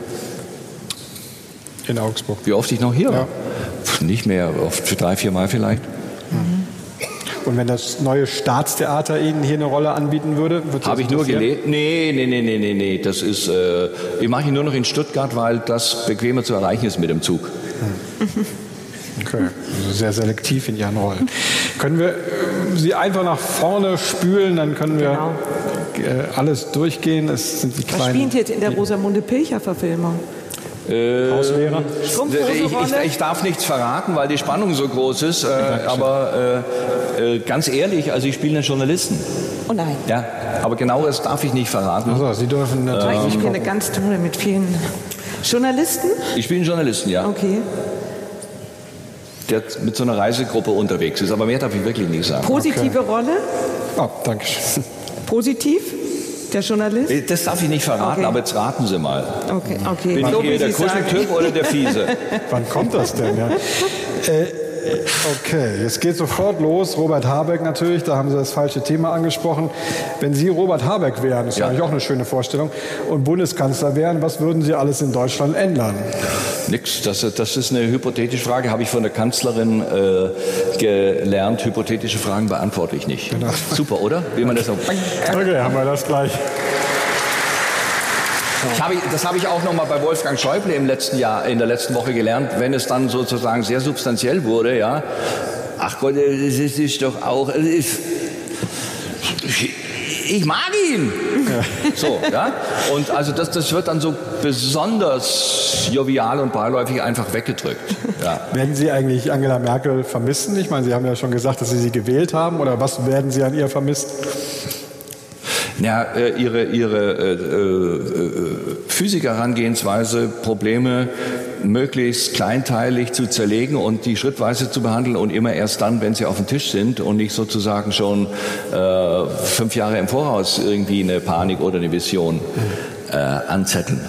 In Augsburg. Wie oft ich noch hier war? Ja. Nicht mehr, oft für drei, vier Mal vielleicht. Und wenn das neue Staatstheater Ihnen hier eine Rolle anbieten würde, würde Sie Habe ich nur gelebt? Nee, nee, nee, nee, nee, nee. Das ist, äh, ich mache ihn nur noch in Stuttgart, weil das bequemer zu erreichen ist mit dem Zug. Okay, also sehr selektiv in Ihren Rollen. können wir äh, Sie einfach nach vorne spülen, dann können wir äh, alles durchgehen. Es sind die Was kleinen spielt jetzt in der Rosamunde Pilcher-Verfilmung? Hauslehrer. Strumpfhose Ich, ich, ich darf nichts verraten, weil die Spannung so groß ist. Äh, aber äh, äh, ganz ehrlich, also ich spiele einen Journalisten. Oh nein. Ja, aber genaueres darf ich nicht verraten. Also, Sie dürfen natürlich. Ich kenne ganz tolle mit vielen Journalisten. Ich spiele einen Journalisten, ja, Okay. der mit so einer Reisegruppe unterwegs ist. Aber mehr darf ich wirklich nicht sagen. Positive Rolle? Oh, danke schön. Positiv? Der Journalist? Äh, Das darf ich nicht verraten, Okay. aber jetzt raten Sie mal. Okay, okay. Bin So ich eher der. Kuscheltyp oder der Fiese? Wann kommt das denn? Ja? Äh, okay, jetzt geht sofort los. Robert Habeck natürlich, da haben Sie das falsche Thema angesprochen. Wenn Sie Robert Habeck wären, das ist Ja. eigentlich auch eine schöne Vorstellung, und Bundeskanzler wären, was würden Sie alles in Deutschland ändern? Nix, das, das ist eine hypothetische Frage, habe ich von der Kanzlerin äh, gelernt. Hypothetische Fragen beantworte ich nicht. Genau. Super, oder? Wie man das so. Okay, haben wir das gleich. Ich habe, das habe ich auch noch mal bei Wolfgang Schäuble im letzten Jahr, in der letzten Woche gelernt, wenn es dann sozusagen sehr substanziell wurde, ja. Ach Gott, das ist, ist doch auch, es ist, ich, mag ihn. So, ja. Und also das, das wird dann so besonders jovial und beiläufig einfach weggedrückt. Ja. Werden Sie eigentlich Angela Merkel vermissen? Ich meine, Sie haben ja schon gesagt, dass Sie sie gewählt haben. Oder was werden Sie an ihr vermissen? Ja, äh, ihre, ihre äh, äh, Physikerherangehensweise, Probleme möglichst kleinteilig zu zerlegen und die schrittweise zu behandeln und immer erst dann, wenn sie auf dem Tisch sind und nicht sozusagen schon äh, fünf Jahre im Voraus irgendwie eine Panik oder eine Vision äh, anzetteln.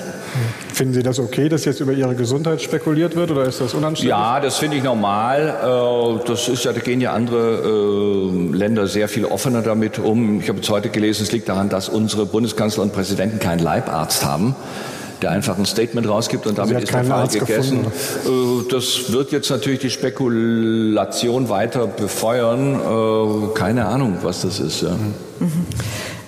Finden Sie das okay, dass jetzt über Ihre Gesundheit spekuliert wird oder ist das unanständig? Ja, das finde ich normal. Äh, das ist ja, da gehen ja andere äh, Länder sehr viel offener damit um. Ich habe jetzt heute gelesen, es liegt daran, dass unsere Bundeskanzler und Präsidenten keinen Leibarzt haben der einfach ein Statement rausgibt und damit ist der Fall Arzt gegessen. Gefunden, äh, das wird jetzt natürlich die Spekulation weiter befeuern. Keine Ahnung, was das ist. Ja. Mhm.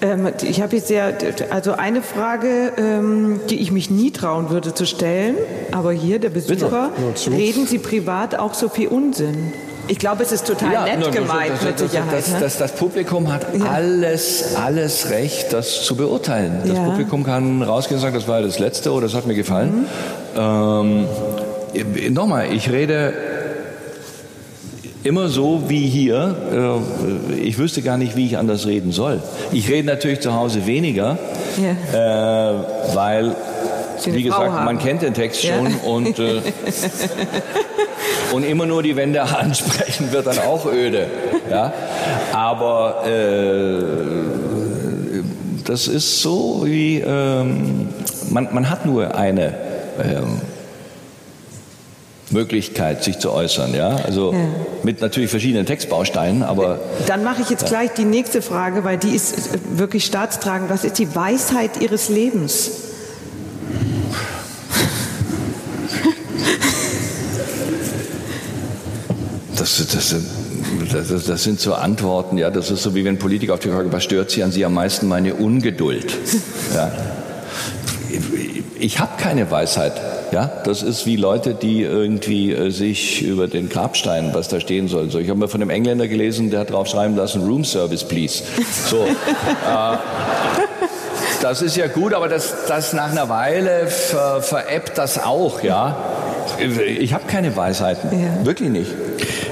Ähm, ich habe jetzt sehr, also eine Frage, ähm, die ich mich nie trauen würde zu stellen, aber hier der Besucher, reden Sie privat auch so viel Unsinn? Ich glaube, es ist total ja, nett gemeint das, mit Sicherheit. Das, das, das, Publikum hat ja. alles, alles Recht, das zu beurteilen. Das ja. Publikum kann rausgehen und sagen, das war das Letzte oder das hat mir gefallen. Mhm. Ähm, Nochmal, ich rede immer so wie hier. Äh, ich wüsste gar nicht, wie ich anders reden soll. Ich rede natürlich zu Hause weniger, ja. äh, weil, wie gesagt, man kennt den Text schon ja. und, äh, und immer nur die Wände ansprechen wird dann auch öde. Ja? Aber äh, das ist so wie, ähm, man, man hat nur eine. Ähm, Möglichkeit, sich zu äußern. Ja? Also ja. mit natürlich verschiedenen Textbausteinen, aber. Dann mache ich jetzt ja. gleich die nächste Frage, weil die ist wirklich staatstragend. Was ist die Weisheit Ihres Lebens? Das, das, sind, das, das, sind so Antworten, ja, das ist so wie wenn Politiker auf die Frage, was stört Sie an Sie am meisten? Meine Ungeduld. Ja. Ich habe keine Weisheit. Ja, das ist wie Leute, die irgendwie äh, sich über den Grabstein, was da stehen soll. So, ich habe mal von einem Engländer gelesen, der hat drauf schreiben lassen, Room Service, please. So, äh, das ist ja gut, aber das, das nach einer Weile ver, veräppt das auch, ja. Ich habe keine Weisheiten, ja. wirklich nicht.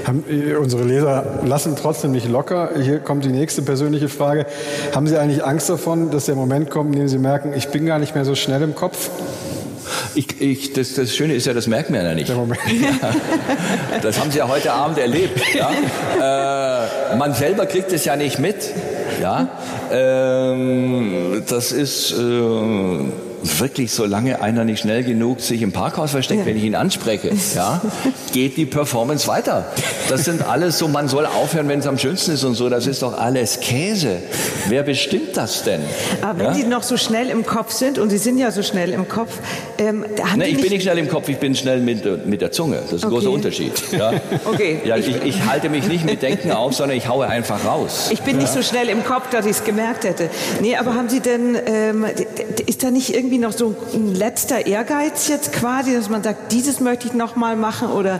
Haben, äh, unsere Leser lassen trotzdem nicht locker. Hier kommt die nächste persönliche Frage. Haben Sie eigentlich Angst davon, dass der Moment kommt, in dem Sie merken, ich bin gar nicht mehr so schnell im Kopf? Ich, ich, das, das Schöne ist ja, das merkt man ja nicht. Ja, das haben Sie ja heute Abend erlebt. Ja? Äh, man selber kriegt es ja nicht mit. Ja? Ähm, das ist... Äh, wirklich, solange einer nicht schnell genug sich im Parkhaus versteckt, ja. wenn ich ihn anspreche, ja, geht die Performance weiter. Das sind alles so, man soll aufhören, wenn es am schönsten ist und so. Das ist doch alles Käse. Wer bestimmt das denn? Aber wenn ja? die noch so schnell im Kopf sind, und sie sind ja so schnell im Kopf, ähm, haben ne, ich nicht bin nicht schnell im Kopf, ich bin schnell mit, mit der Zunge. Das ist ein okay. großer Unterschied. Ja? okay. Ja, ich, ich, halte mich nicht mit Denken auf, sondern ich haue einfach raus. Ich bin nicht so schnell im Kopf, dass ich es gemerkt hätte. Nee, aber haben Sie denn, ähm, ist da nicht irgendwie irgendwie noch so ein letzter Ehrgeiz jetzt quasi, dass man sagt, dieses möchte ich noch mal machen oder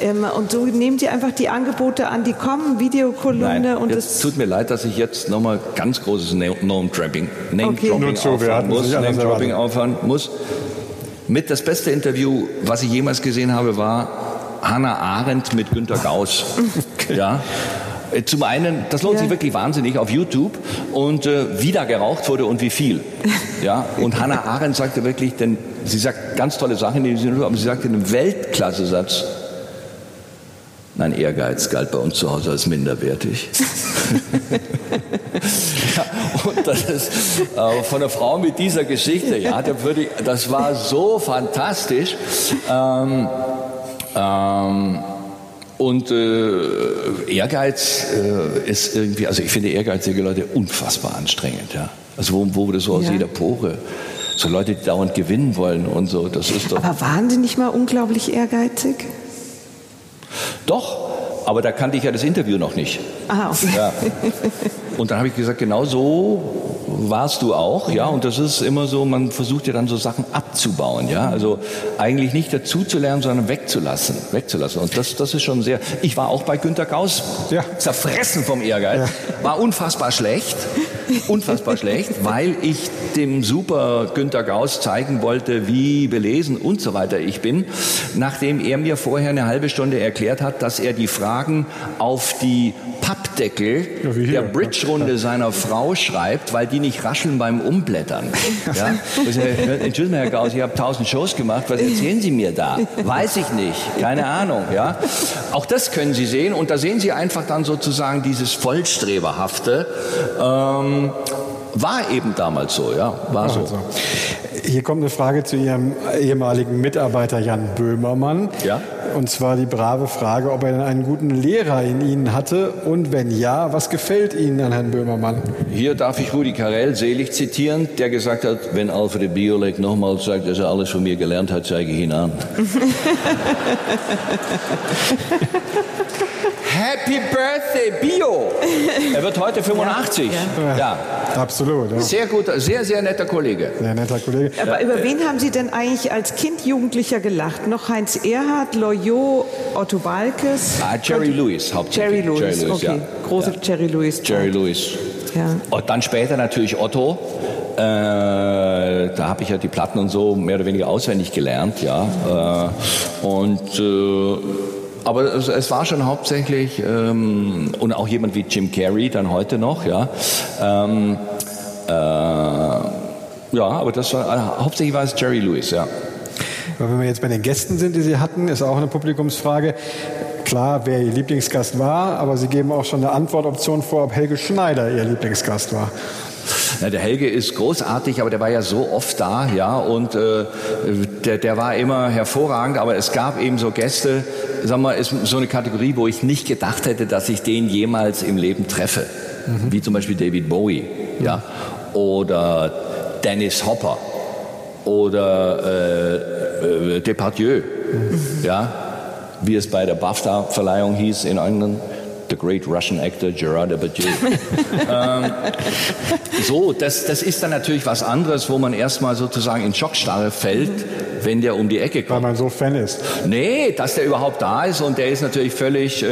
ähm, und so nehmen Sie einfach die Angebote an, die kommen, Videokolumne Nein, und es tut mir leid, dass ich jetzt noch mal ganz großes Name-Dropping Name okay. aufhören muss, Name-Dropping aufhören muss. Mit das beste Interview, was ich jemals gesehen habe, war Hannah Arendt mit Günter Gauss. ja. Äh, zum einen, das lohnt ja. sich wirklich wahnsinnig auf YouTube und äh, wie da geraucht wurde und wie viel. Ja, und Hannah Arendt sagte wirklich, denn sie sagt ganz tolle Sachen in diesem aber sie sagte einen Weltklasse-Satz. Nein, Ehrgeiz galt bei uns zu Hause als minderwertig. ja, und das ist äh, von einer Frau mit dieser Geschichte, ja, ich, das war so fantastisch. Ähm, ähm, und äh, Ehrgeiz äh, ist irgendwie, also ich finde ehrgeizige Leute unfassbar anstrengend, ja. Also wo, wo das so aus ja. jeder Pore. So Leute, die dauernd gewinnen wollen und so, das ist doch. Aber waren Sie nicht mal unglaublich ehrgeizig? Doch, aber da kannte ich ja das Interview noch nicht. Ah, okay. Ja. Und dann habe ich gesagt, genau so warst du auch, ja. Und das ist immer so, man versucht ja dann so Sachen abzubauen, ja. Also eigentlich nicht dazu zu lernen, sondern wegzulassen, wegzulassen. Und das, das ist schon sehr. Ich war auch bei Günter Gauss ja. zerfressen vom Ehrgeiz, ja. war unfassbar schlecht. unfassbar schlecht, weil ich dem super Günter Gauss zeigen wollte, wie belesen und so weiter ich bin, nachdem er mir vorher eine halbe Stunde erklärt hat, dass er die Fragen auf die Pappdeckel Ja, wie hier, Bridge-Runde seiner Frau schreibt, weil die nicht rascheln beim Umblättern. Ja? Sie, Herr Gauss, ich habe tausend Shows gemacht, was erzählen Sie mir da? Weiß ich nicht, keine Ahnung. Ja? Auch das können Sie sehen und da sehen Sie einfach dann sozusagen dieses Vollstreberhafte. Ähm, war eben damals so, ja, war so. Also. Hier kommt eine Frage zu Ihrem ehemaligen Mitarbeiter Jan Böhmermann. Ja. Und zwar die brave Frage, ob er denn einen guten Lehrer in Ihnen hatte und wenn ja, was gefällt Ihnen an Herrn Böhmermann? Hier darf ich Rudi Carell selig zitieren, der gesagt hat, wenn Alfred Biolek nochmal sagt, dass er alles von mir gelernt hat, zeige ich ihn an. Happy Birthday, Bio! Er wird heute 85. Ja. Absolut. Ja. Sehr gut, sehr, sehr netter Kollege. Sehr netter Kollege. Aber über wen haben Sie denn eigentlich als Kind Jugendlicher gelacht? Noch Heinz Erhardt, Loyot, Otto Walkes? Ah, Jerry Lewis hauptsächlich. Jerry Lewis, okay. ja. Große ja. Jerry Lewis. Jerry Lewis. Ja. Und dann später natürlich Otto. Äh, da habe ich ja die Platten und so mehr oder weniger auswendig gelernt, ja. Äh, und äh, aber es, es, war schon hauptsächlich ähm, und auch jemand wie Jim Carrey dann heute noch, ja. Ähm, äh, ja, aber das war äh, hauptsächlich war es Jerry Lewis, ja. Aber wenn wir jetzt bei den Gästen sind, die Sie hatten, ist auch eine Publikumsfrage. Klar, wer Ihr Lieblingsgast war, aber Sie geben auch schon eine Antwortoption vor, ob Helge Schneider Ihr Lieblingsgast war. Na, der Helge ist großartig, aber der war ja so oft da, ja, und äh, der, der war immer hervorragend, aber es gab eben so Gäste, sag mal, ist so eine Kategorie, wo ich nicht gedacht hätte, dass ich den jemals im Leben treffe. Mhm. Wie zum Beispiel David Bowie, mhm. ja, oder Dennis Hopper oder äh, äh, Depardieu, mhm. ja, wie es bei der BAFTA-Verleihung hieß in England. The Great Russian Actor Gerard Depardieu. ähm, so, das, das ist dann natürlich was anderes, wo man erstmal sozusagen in Schockstarre fällt, wenn der um die Ecke kommt. Weil man so Fan ist. Nee, dass der überhaupt da ist und der ist natürlich völlig... Äh,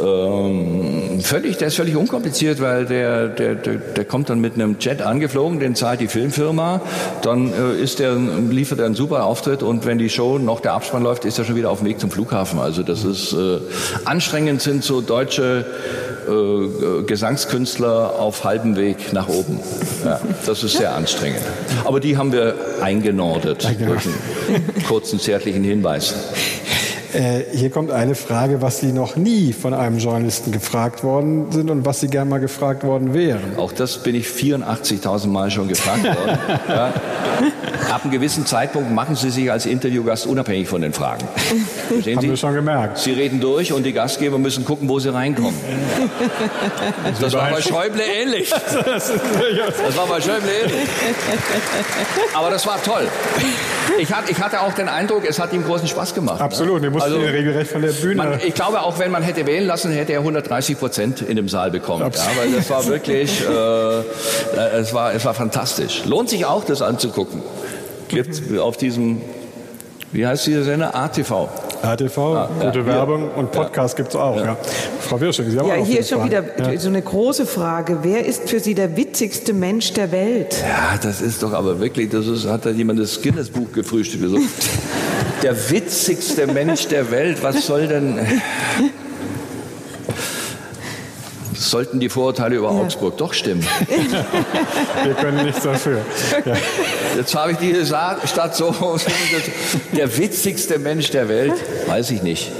ähm, völlig, der ist völlig unkompliziert, weil der, der, der, der kommt dann mit einem Jet angeflogen, den zahlt die Filmfirma, dann äh, ist der, liefert er einen super Auftritt und wenn die Show noch der Abspann läuft, ist er schon wieder auf dem Weg zum Flughafen. Also das ist äh, anstrengend sind so deutsche äh, Gesangskünstler auf halbem Weg nach oben. Ja, das ist sehr anstrengend. Aber die haben wir eingenordet durch einen kurzen zärtlichen Hinweis. Äh, hier kommt eine Frage, was Sie noch nie von einem Journalisten gefragt worden sind und was Sie gern mal gefragt worden wären. Auch das bin ich 84.000 Mal schon gefragt worden. ja. Ab einem gewissen Zeitpunkt machen Sie sich als Interviewgast unabhängig von den Fragen. Verstehen Haben Sie? wir schon gemerkt. Sie reden durch und die Gastgeber müssen gucken, wo sie reinkommen. Das war bei Schäuble ähnlich. Das war bei Schäuble ähnlich. Aber das war toll. Ich hatte auch den Eindruck, es hat ihm großen Spaß gemacht. Absolut, wir mussten also, regelrecht von der Bühne. Man, ich glaube, auch wenn man hätte wählen lassen, hätte er 130 Prozent in dem Saal bekommen. Ja, weil das war wirklich, äh, es, war, es war fantastisch. Lohnt sich auch, das anzugucken. Gibt auf diesem, wie heißt dieser Sender? ATV. ATV, ah, gute ja, Werbung und Podcast ja. gibt es auch. Ja. Frau Wirsching, Sie haben ja, auch hier ist schon wieder so eine große Frage. Wer ist für Sie der witzigste Mensch der Welt? Ja, das ist doch aber wirklich, das ist, hat da jemand das Guinness-Buch gefrühstückt. So. der witzigste Mensch der Welt, was soll denn sollten die Vorurteile über ja. Augsburg doch stimmen. Wir können nichts dafür. Ja. Jetzt habe ich diese Stadt so, der witzigste Mensch der Welt, weiß ich nicht.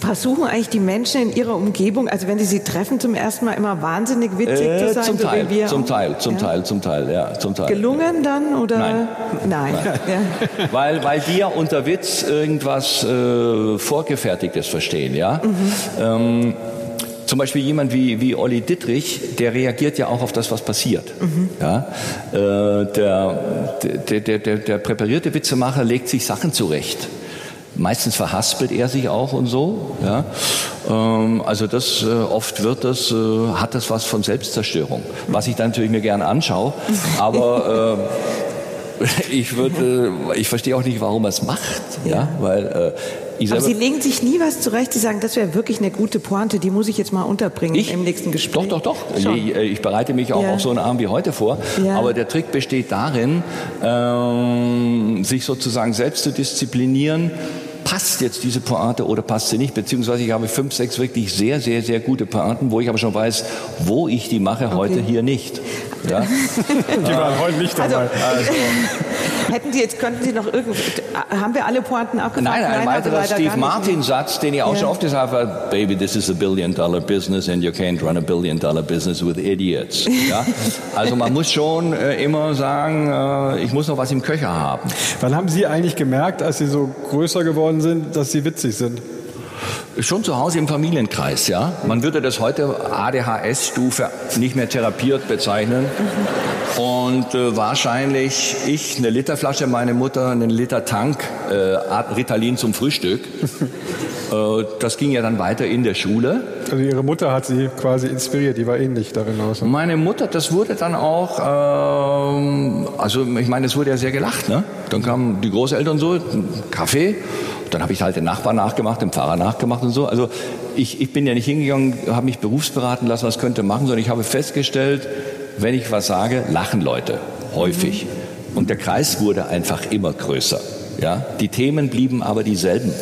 Versuchen eigentlich die Menschen in ihrer Umgebung, also wenn sie sie treffen zum ersten Mal, immer wahnsinnig witzig äh, zu sein? Zum so Teil, wir zum? Teil, zum ja. Teil, zum Teil, ja, zum Teil. Gelungen dann oder? Nein. Nein. Nein. Ja. Weil, weil die ja unter Witz irgendwas äh, Vorgefertigtes verstehen, ja. Mhm. Ähm, zum Beispiel jemand wie, wie Olli Dittrich, der reagiert ja auch auf das, was passiert. Mhm. Ja? Äh, der, der, der, der, der präparierte Witzemacher legt sich Sachen zurecht. Meistens verhaspelt er sich auch und so. Ja? Ähm, also das, äh, oft wird das, äh, hat das was von Selbstzerstörung, was ich dann natürlich mir gerne anschaue. Aber äh, ich würde, ich verstehe auch nicht, warum er es macht, ja, weil Ich Aber Sie legen sich nie was zurecht. Sie sagen, das wäre wirklich eine gute Pointe, die muss ich jetzt mal unterbringen Ich? im nächsten Gespräch. Doch, doch, doch. Schon. Ich, ich bereite mich auch Ja. auf so einen Abend wie heute vor. Ja. Aber der Trick besteht darin, ähm, sich sozusagen selbst zu disziplinieren. Passt jetzt diese Pointe oder passt sie nicht? Beziehungsweise ich habe fünf, sechs wirklich sehr, sehr, sehr gute Pointen, wo ich aber schon weiß, wo ich die mache, heute hier nicht. Ja? Die waren heute nicht Also, dabei. hätten Sie jetzt, könnten Sie noch irgendwie, haben wir alle Pointen abgefragt? Nein, ein wir weiterer Steve. Martin-Satz, den ich auch Ja. schon oft gesagt habe, Baby, this is a billion dollar business and you can't run a billion dollar business with idiots. Ja? Also man muss schon äh, immer sagen, äh, ich muss noch was im Köcher haben. Wann haben Sie eigentlich gemerkt, als Sie so größer geworden sind, dass Sie witzig sind? Schon zu Hause im Familienkreis, ja. Man würde das heute ADHS-Stufe nicht mehr therapiert bezeichnen. Und äh, wahrscheinlich ich eine Literflasche, meine Mutter einen Liter Tank äh, Ritalin zum Frühstück. äh, das ging ja dann weiter in der Schule. Also Ihre Mutter hat Sie quasi inspiriert, die war ähnlich darin aus. Meine Mutter, das wurde dann auch, ähm, also ich meine, es wurde ja sehr gelacht, ne? Dann kamen die Großeltern so, Kaffee, dann habe ich halt den Nachbarn nachgemacht, den Pfarrer nachgemacht und so. Also ich, ich bin ja nicht hingegangen, habe mich berufsberaten lassen, was könnte machen, sondern ich habe festgestellt, wenn ich was sage, lachen Leute häufig. Und der Kreis wurde einfach immer größer. Ja? Die Themen blieben aber dieselben.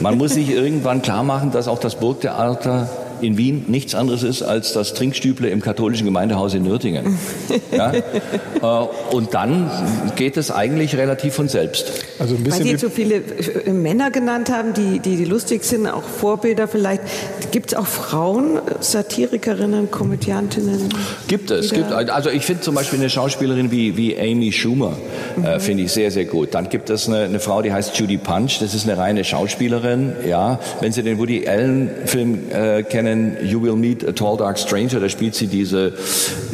Man muss sich irgendwann klar machen, dass auch das Burgtheater in Wien nichts anderes ist als das Trinkstüble im katholischen Gemeindehaus in Nürtingen. Ja? Äh, Und dann geht es eigentlich relativ von selbst. Also ein Weil bisschen Sie wie, jetzt so viele äh, Männer genannt haben, die, die, die lustig sind, auch Vorbilder vielleicht. Gibt es auch Frauen, äh, Satirikerinnen, Komödiantinnen? Gibt es. Gibt, also ich finde zum Beispiel eine Schauspielerin wie, wie Amy Schumer, äh, finde ich sehr, sehr gut. Dann gibt es eine, eine Frau, die heißt Judy Punch, das ist eine reine Schauspielerin. Ja, Wenn Sie den Woody Allen-Film äh, kennen, You Will Meet a Tall Dark Stranger, da spielt sie diese,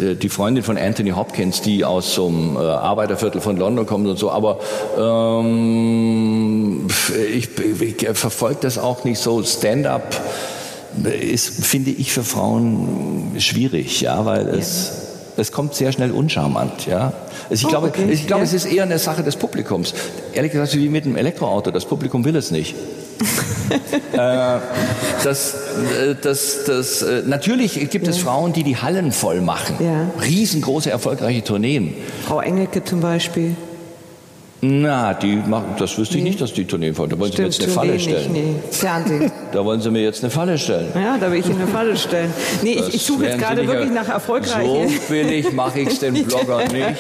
äh, die Freundin von Anthony Hopkins, die aus so einem äh, Arbeiterviertel von London kommt und so. Aber ähm, ich, ich verfolge das auch nicht so. Stand-up ist, finde ich, für Frauen schwierig, ja, weil es, es kommt sehr schnell uncharmant, ja. Also ich Oh, glaube, okay, ich glaube, ja. es ist eher eine Sache des Publikums. Ehrlich gesagt, wie mit einem Elektroauto, das Publikum will es nicht. äh, das, äh, das, das, äh, natürlich gibt es Frauen, die die Hallen voll machen. Ja. Riesengroße, erfolgreiche Tourneen. Frau Engelke zum Beispiel. Na, die machen, das wüsste ich nicht, dass die Tourneen voll. Da wollen Sie mir jetzt eine Falle stellen. Nicht, nee. Fernsehen. Da wollen Sie mir jetzt eine Falle stellen. Ja, da will ich Ihnen eine Falle stellen. Nee, ich, ich suche jetzt gerade wirklich nach erfolgreichen. So billig mache ich den Blogger nicht.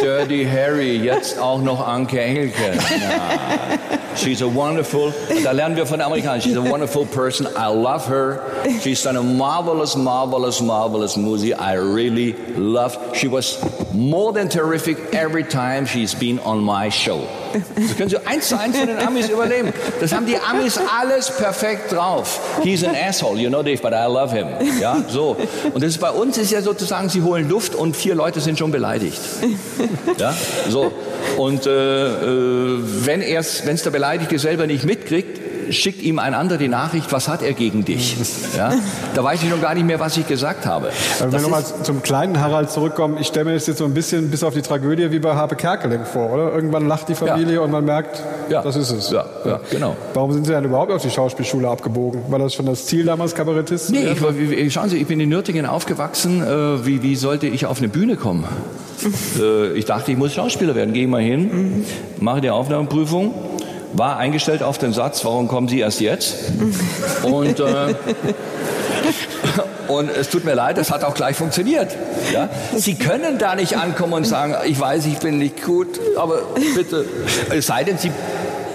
Dirty Harry, jetzt auch noch Anke Engelke. Ja. She's a wonderful, da lernen wir von Amerikanern, she's a wonderful person. I love her. She's done a marvelous, marvelous, marvelous movie. I really love. She was more than terrific every time she's been on my show. Das können Sie eins zu eins von den Amis überleben. Das haben die Amis alles perfekt drauf. He's an asshole, you know Dave, but I love him. Ja, so. Und das ist bei uns ist ja sozusagen, Sie holen Luft und vier Leute sind schon beleidigt. Ja, so. Und äh, äh, wenn es der Beleidigte selber nicht mitkriegt, schickt ihm ein anderer die Nachricht, was hat er gegen dich? Ja? Da weiß ich noch gar nicht mehr, was ich gesagt habe. Aber wenn wir nochmal zum kleinen Harald zurückkommen, ich stelle mir das jetzt so ein bisschen bis auf die Tragödie wie bei Harpe Kerkeling vor, oder? Irgendwann lacht die Familie und man merkt, Ja. das ist es. Ja, ja, genau. Warum sind Sie dann überhaupt auf die Schauspielschule abgebogen? War das schon das Ziel damals, Kabarettist zu Nee, ich, schauen Sie, ich bin in Nürtingen aufgewachsen. Äh, wie, wie sollte ich auf eine Bühne kommen? äh, ich dachte, ich muss Schauspieler werden. Gehe mal hin, mache die Aufnahmeprüfung, war eingestellt auf den Satz, warum kommen Sie erst jetzt? Und, äh, und es tut mir leid, das hat auch gleich funktioniert. Ja? Sie können da nicht ankommen und sagen, ich weiß, ich bin nicht gut, aber bitte, es sei denn, Sie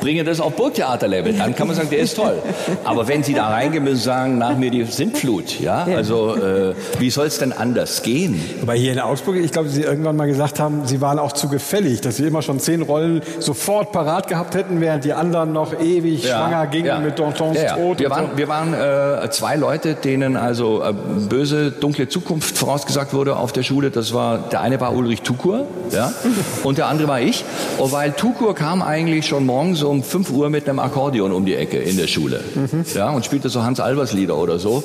bringen das auf Burgtheaterlevel, dann kann man sagen, der ist toll. Aber wenn Sie da reingehen müssen, sagen, nach mir die Sintflut, ja, also äh, wie soll es denn anders gehen? Aber hier in Augsburg, ich glaube, Sie irgendwann mal gesagt haben, Sie waren auch zu gefällig, dass Sie immer schon zehn Rollen sofort parat gehabt hätten, während die anderen noch ewig schwanger gingen mit Dantons ja, ja. Tod. Wir waren, so. wir waren äh, zwei Leute, denen also äh, böse, dunkle Zukunft vorausgesagt wurde auf der Schule. Das war, der eine war Ulrich Tukur, ja, und der andere war ich. Und weil Tukur kam eigentlich schon morgens um um 5 Uhr mit einem Akkordeon um die Ecke in der Schule. Mhm. Ja, und spielte so Hans Albers Lieder oder so.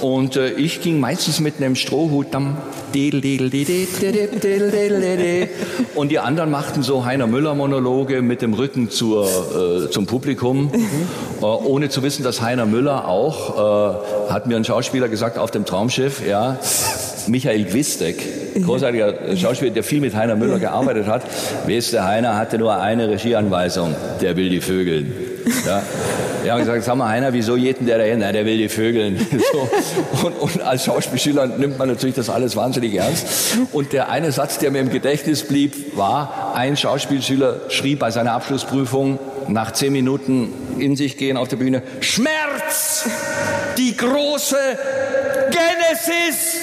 Und äh, ich ging meistens mit einem Strohhut dann und die anderen machten so Heiner Müller Monologe mit dem Rücken zur, äh, zum Publikum, mhm. äh, ohne zu wissen, dass Heiner Müller auch, äh, hat mir ein Schauspieler gesagt auf dem Traumschiff, ja, Michael Gwistek, großartiger Schauspieler, der viel mit Heiner Müller gearbeitet hat. Weißt du, Heiner hatte nur eine Regieanweisung, der will die Vögeln. Ja. Wir haben gesagt, sag mal, Heiner, wieso jeden der dahin? Na, der will die Vögeln. So. Und, und, als Schauspielschüler nimmt man natürlich das alles wahnsinnig ernst. Und der eine Satz, der mir im Gedächtnis blieb, war, ein Schauspielschüler schrieb bei seiner Abschlussprüfung nach zehn Minuten in sich gehen auf der Bühne, Schmerz! Die große Genesis!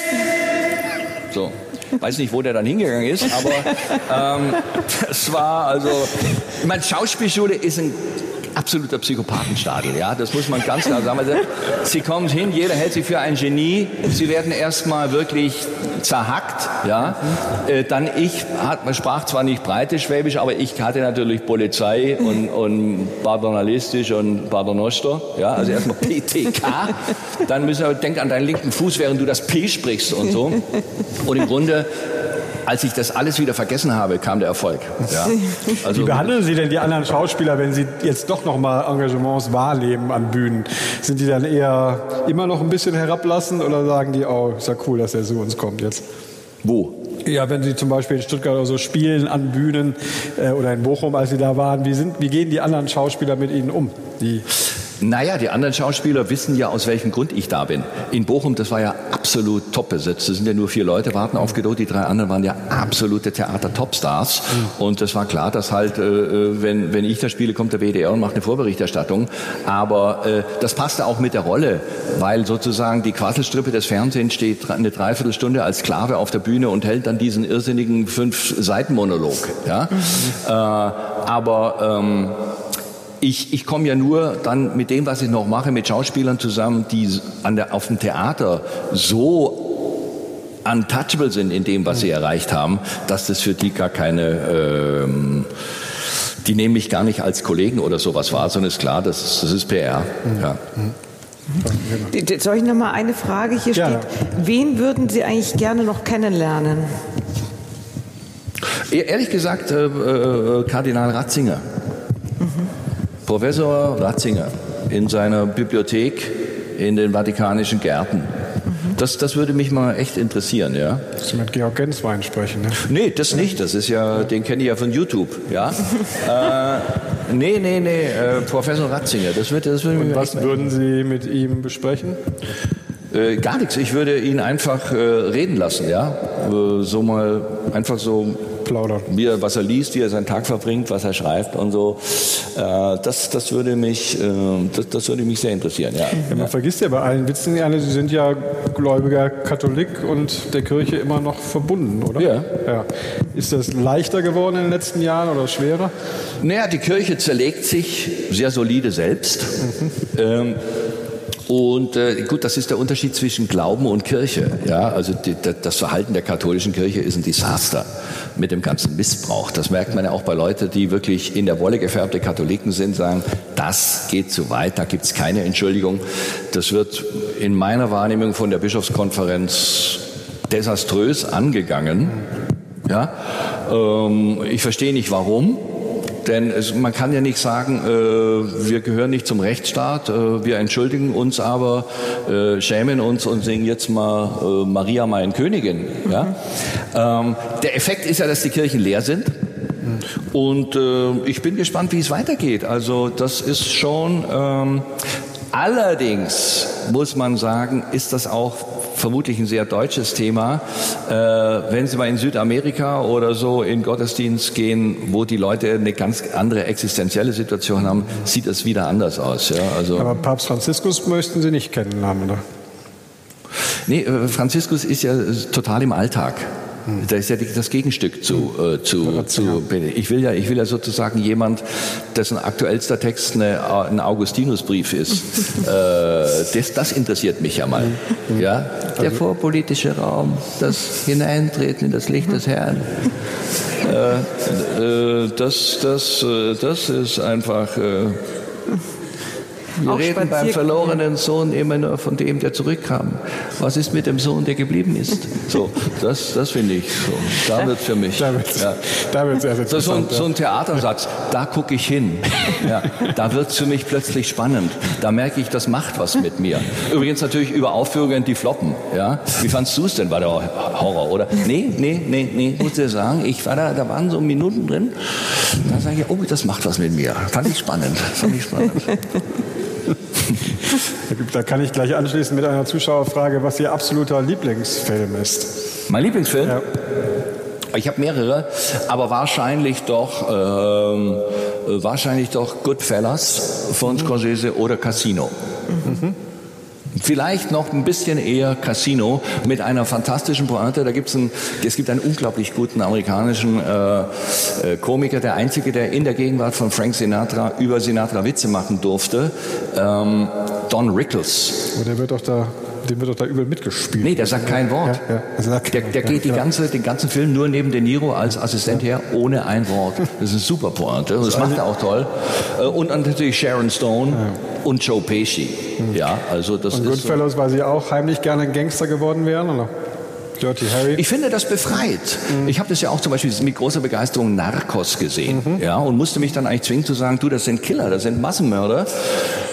So. Weiß nicht, wo der dann hingegangen ist, aber ähm, das war also, ich meine, Schauspielschule ist ein absoluter Psychopathenstadel. Ja, das muss man ganz klar sagen. Also, sie kommen hin, jeder hält sie für ein Genie. Sie werden erstmal wirklich zerhackt. Ja, äh, dann ich hat, man sprach zwar nicht breites Schwäbisch, aber ich hatte natürlich Polizei und, und Badernalistisch und Badernoster. Ja, also erstmal PTK. Dann müssen wir denk an deinen linken Fuß, während du das P sprichst und so. Und im Grunde als ich das alles wieder vergessen habe, kam der Erfolg. Ja. Also, Wie behandeln Sie denn die anderen Schauspieler, wenn sie jetzt doch noch mal Engagements wahrnehmen an Bühnen? Sind die dann eher immer noch ein bisschen herablassen oder sagen die, oh, ist ja cool, dass er zu uns kommt jetzt? Wo? Ja, wenn Sie zum Beispiel in Stuttgart oder so spielen an Bühnen äh, oder in Bochum, als Sie da waren, wie, sind, wie gehen die anderen Schauspieler mit Ihnen um? Die naja, die anderen Schauspieler wissen ja, aus welchem Grund ich da bin. In Bochum, das war ja absolut top besetzt. Es sind ja nur vier Leute, warten auf Godot. Die drei anderen waren ja absolute Theater-Topstars. Und es war klar, dass halt, äh, äh wenn, wenn ich da spiele, kommt der WDR und macht eine Vorberichterstattung. Aber äh, das passte auch mit der Rolle, weil sozusagen die Quasselstrippe des Fernsehens steht eine Dreiviertelstunde als Sklave auf der Bühne und hält dann diesen irrsinnigen Fünf-Seiten-Monolog. Ja? Mhm. Äh, aber... Ähm, ich, ich komme ja nur dann mit dem, was ich noch mache, mit Schauspielern zusammen, die an der, auf dem Theater so untouchable sind in dem, was sie erreicht haben, dass das für die gar keine, ähm, die nehmen mich gar nicht als Kollegen oder sowas wahr, sondern ist klar, das, das ist PR. Ja. Soll ich noch mal eine Frage hier ja. steht? Wen würden Sie eigentlich gerne noch kennenlernen? Ehrlich gesagt, äh, äh, Kardinal Ratzinger. Professor Ratzinger in seiner Bibliothek in den Vatikanischen Gärten. Das, das würde mich mal echt interessieren, ja. Sie mit Georg Genswein sprechen, ne? Nee, das nicht. Das ist ja, den kenne ich ja von YouTube, ja. äh, nee, nee, nee, äh, Professor Ratzinger. Das wird, das würde Und was würden Sie mit ihm besprechen? Äh, gar nichts. Ich würde ihn einfach äh, reden lassen, ja. Äh, so mal einfach so plaudern. Wie er, was er liest, wie er seinen Tag verbringt, was er schreibt und so. Äh, das, das, würde mich, äh, das, das, würde mich sehr interessieren. Ja. ja man vergisst ja bei allen Witzen gerne, Sie sind ja gläubiger Katholik und der Kirche immer noch verbunden, oder? Ja. ja. Ist das leichter geworden in den letzten Jahren oder schwerer? Naja, die Kirche zerlegt sich sehr solide selbst. Mhm. Ähm, und äh, gut, das ist der Unterschied zwischen Glauben und Kirche. Ja, also die, das Verhalten der katholischen Kirche ist ein Desaster mit dem ganzen Missbrauch. Das merkt man ja auch bei Leuten, die wirklich in der Wolle gefärbte Katholiken sind, sagen, das geht zu weit, da gibt's keine Entschuldigung. Das wird in meiner Wahrnehmung von der Bischofskonferenz desaströs angegangen. Ja, ähm, ich verstehe nicht warum. Denn es, man kann ja nicht sagen, äh, wir gehören nicht zum Rechtsstaat, äh, wir entschuldigen uns aber, äh, schämen uns und singen jetzt mal äh, Maria, mein Königin. Ja? Ähm, der Effekt ist ja, dass die Kirchen leer sind. Und äh, ich bin gespannt, wie es weitergeht. Also das ist schon. Ähm, allerdings muss man sagen, ist das auch vermutlich ein sehr deutsches Thema. Äh, wenn Sie mal in Südamerika oder so in Gottesdienst gehen, wo die Leute eine ganz andere existenzielle Situation haben, sieht es wieder anders aus. Ja? Also, Aber Papst Franziskus möchten Sie nicht kennenlernen, oder? Nee, äh, Franziskus ist ja total im Alltag. Hm. Das ist ja das Gegenstück zu, hm. äh, zu, zu ich will ja, ich will ja sozusagen jemand, dessen aktuellster Text eine, ein Augustinusbrief ist. äh, das, das interessiert mich ja mal. Hm. Ja? Der also vorpolitische Raum, das Hineintreten in das Licht des Herrn. Äh, äh, das, das, äh, das ist einfach. Wir reden beim verlorenen Sohn immer nur von dem, der zurückkam. Was ist mit dem Sohn, der geblieben ist? So, das, das finde ich so. Da wird für mich. Da wird ja. da wird's erst so, so, ein, so ein Theatersatz, da gucke ich hin. Ja, da wird es für mich plötzlich spannend. Da merke ich, das macht was mit mir. Übrigens natürlich über Aufführungen, die floppen. Ja? Wie fandst du es denn? War der Horror, oder? Nee, nee, nee, nee, muss ich sagen. Ich war da, da waren so Minuten drin. Da sage ich, oh, das macht was mit mir. Fand ich spannend. Fand ich spannend. da kann ich gleich anschließen mit einer Zuschauerfrage, was Ihr absoluter Lieblingsfilm ist. Mein Lieblingsfilm? Ja. Ich habe mehrere, aber wahrscheinlich doch, ähm, wahrscheinlich doch Goodfellas von Scorsese oder Casino. Mhm. Vielleicht noch ein bisschen eher Casino mit einer fantastischen Pointe. Da gibt's ein, es gibt einen unglaublich guten amerikanischen äh, äh, Komiker, der einzige, der in der Gegenwart von Frank Sinatra über Sinatra Witze machen durfte. Ähm, Don Rickles. Aber der wird doch da dem wird doch da übel mitgespielt. Nee, der sagt kein Wort. Ja, ja. Sagt, der, der geht die ganze, den ganzen Film nur neben De Niro als Assistent her, ohne ein Wort. Das ist ein super Pointe. Das macht er auch toll. Äh, und natürlich Sharon Stone und Joe Pesci. Ja, also das und ist Goodfellas, so. weil sie auch heimlich gerne Gangster geworden wären, oder? Dirty Harry. Ich finde das befreit. Mhm. Ich habe das ja auch zum Beispiel mit großer Begeisterung Narcos gesehen. Mhm. Ja, und musste mich dann eigentlich zwingen zu sagen, du, das sind Killer, das sind Massenmörder.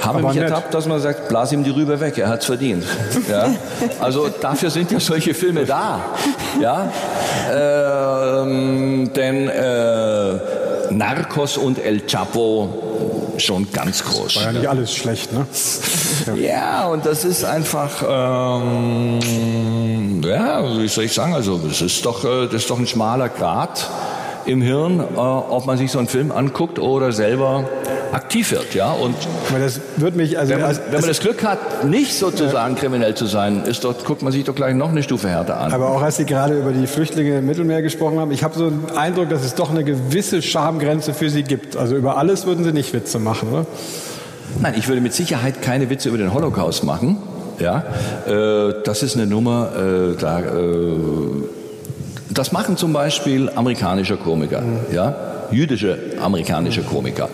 Habe mich nett. ertappt, dass man sagt, blas ihm die Rübe weg, er hat's verdient. Ja? Also dafür sind ja solche Filme da. Ja? Ähm, denn äh, Narcos und El Chapo schon ganz groß. War ja nicht alles schlecht, ne? Ja, und das ist einfach, ähm, ja, wie soll ich sagen, also das ist doch, äh, das ist doch ein schmaler Grat im Hirn, äh, ob man sich so einen Film anguckt oder selber aktiv wird, ja. Und das wird mich also wenn man, wenn man das Glück hat, nicht sozusagen ja. kriminell zu sein, ist dort guckt man sich doch gleich noch eine Stufe härter an. Aber auch als Sie gerade über die Flüchtlinge im Mittelmeer gesprochen haben, ich habe so einen Eindruck, dass es doch eine gewisse Schamgrenze für Sie gibt. Also über alles würden Sie nicht Witze machen, oder? Nein, ich würde mit Sicherheit keine Witze über den Holocaust machen. Ja, äh, das ist eine Nummer, äh, da, äh, das machen zum Beispiel amerikanische Komiker. Mhm. Ja, jüdische amerikanische Komiker.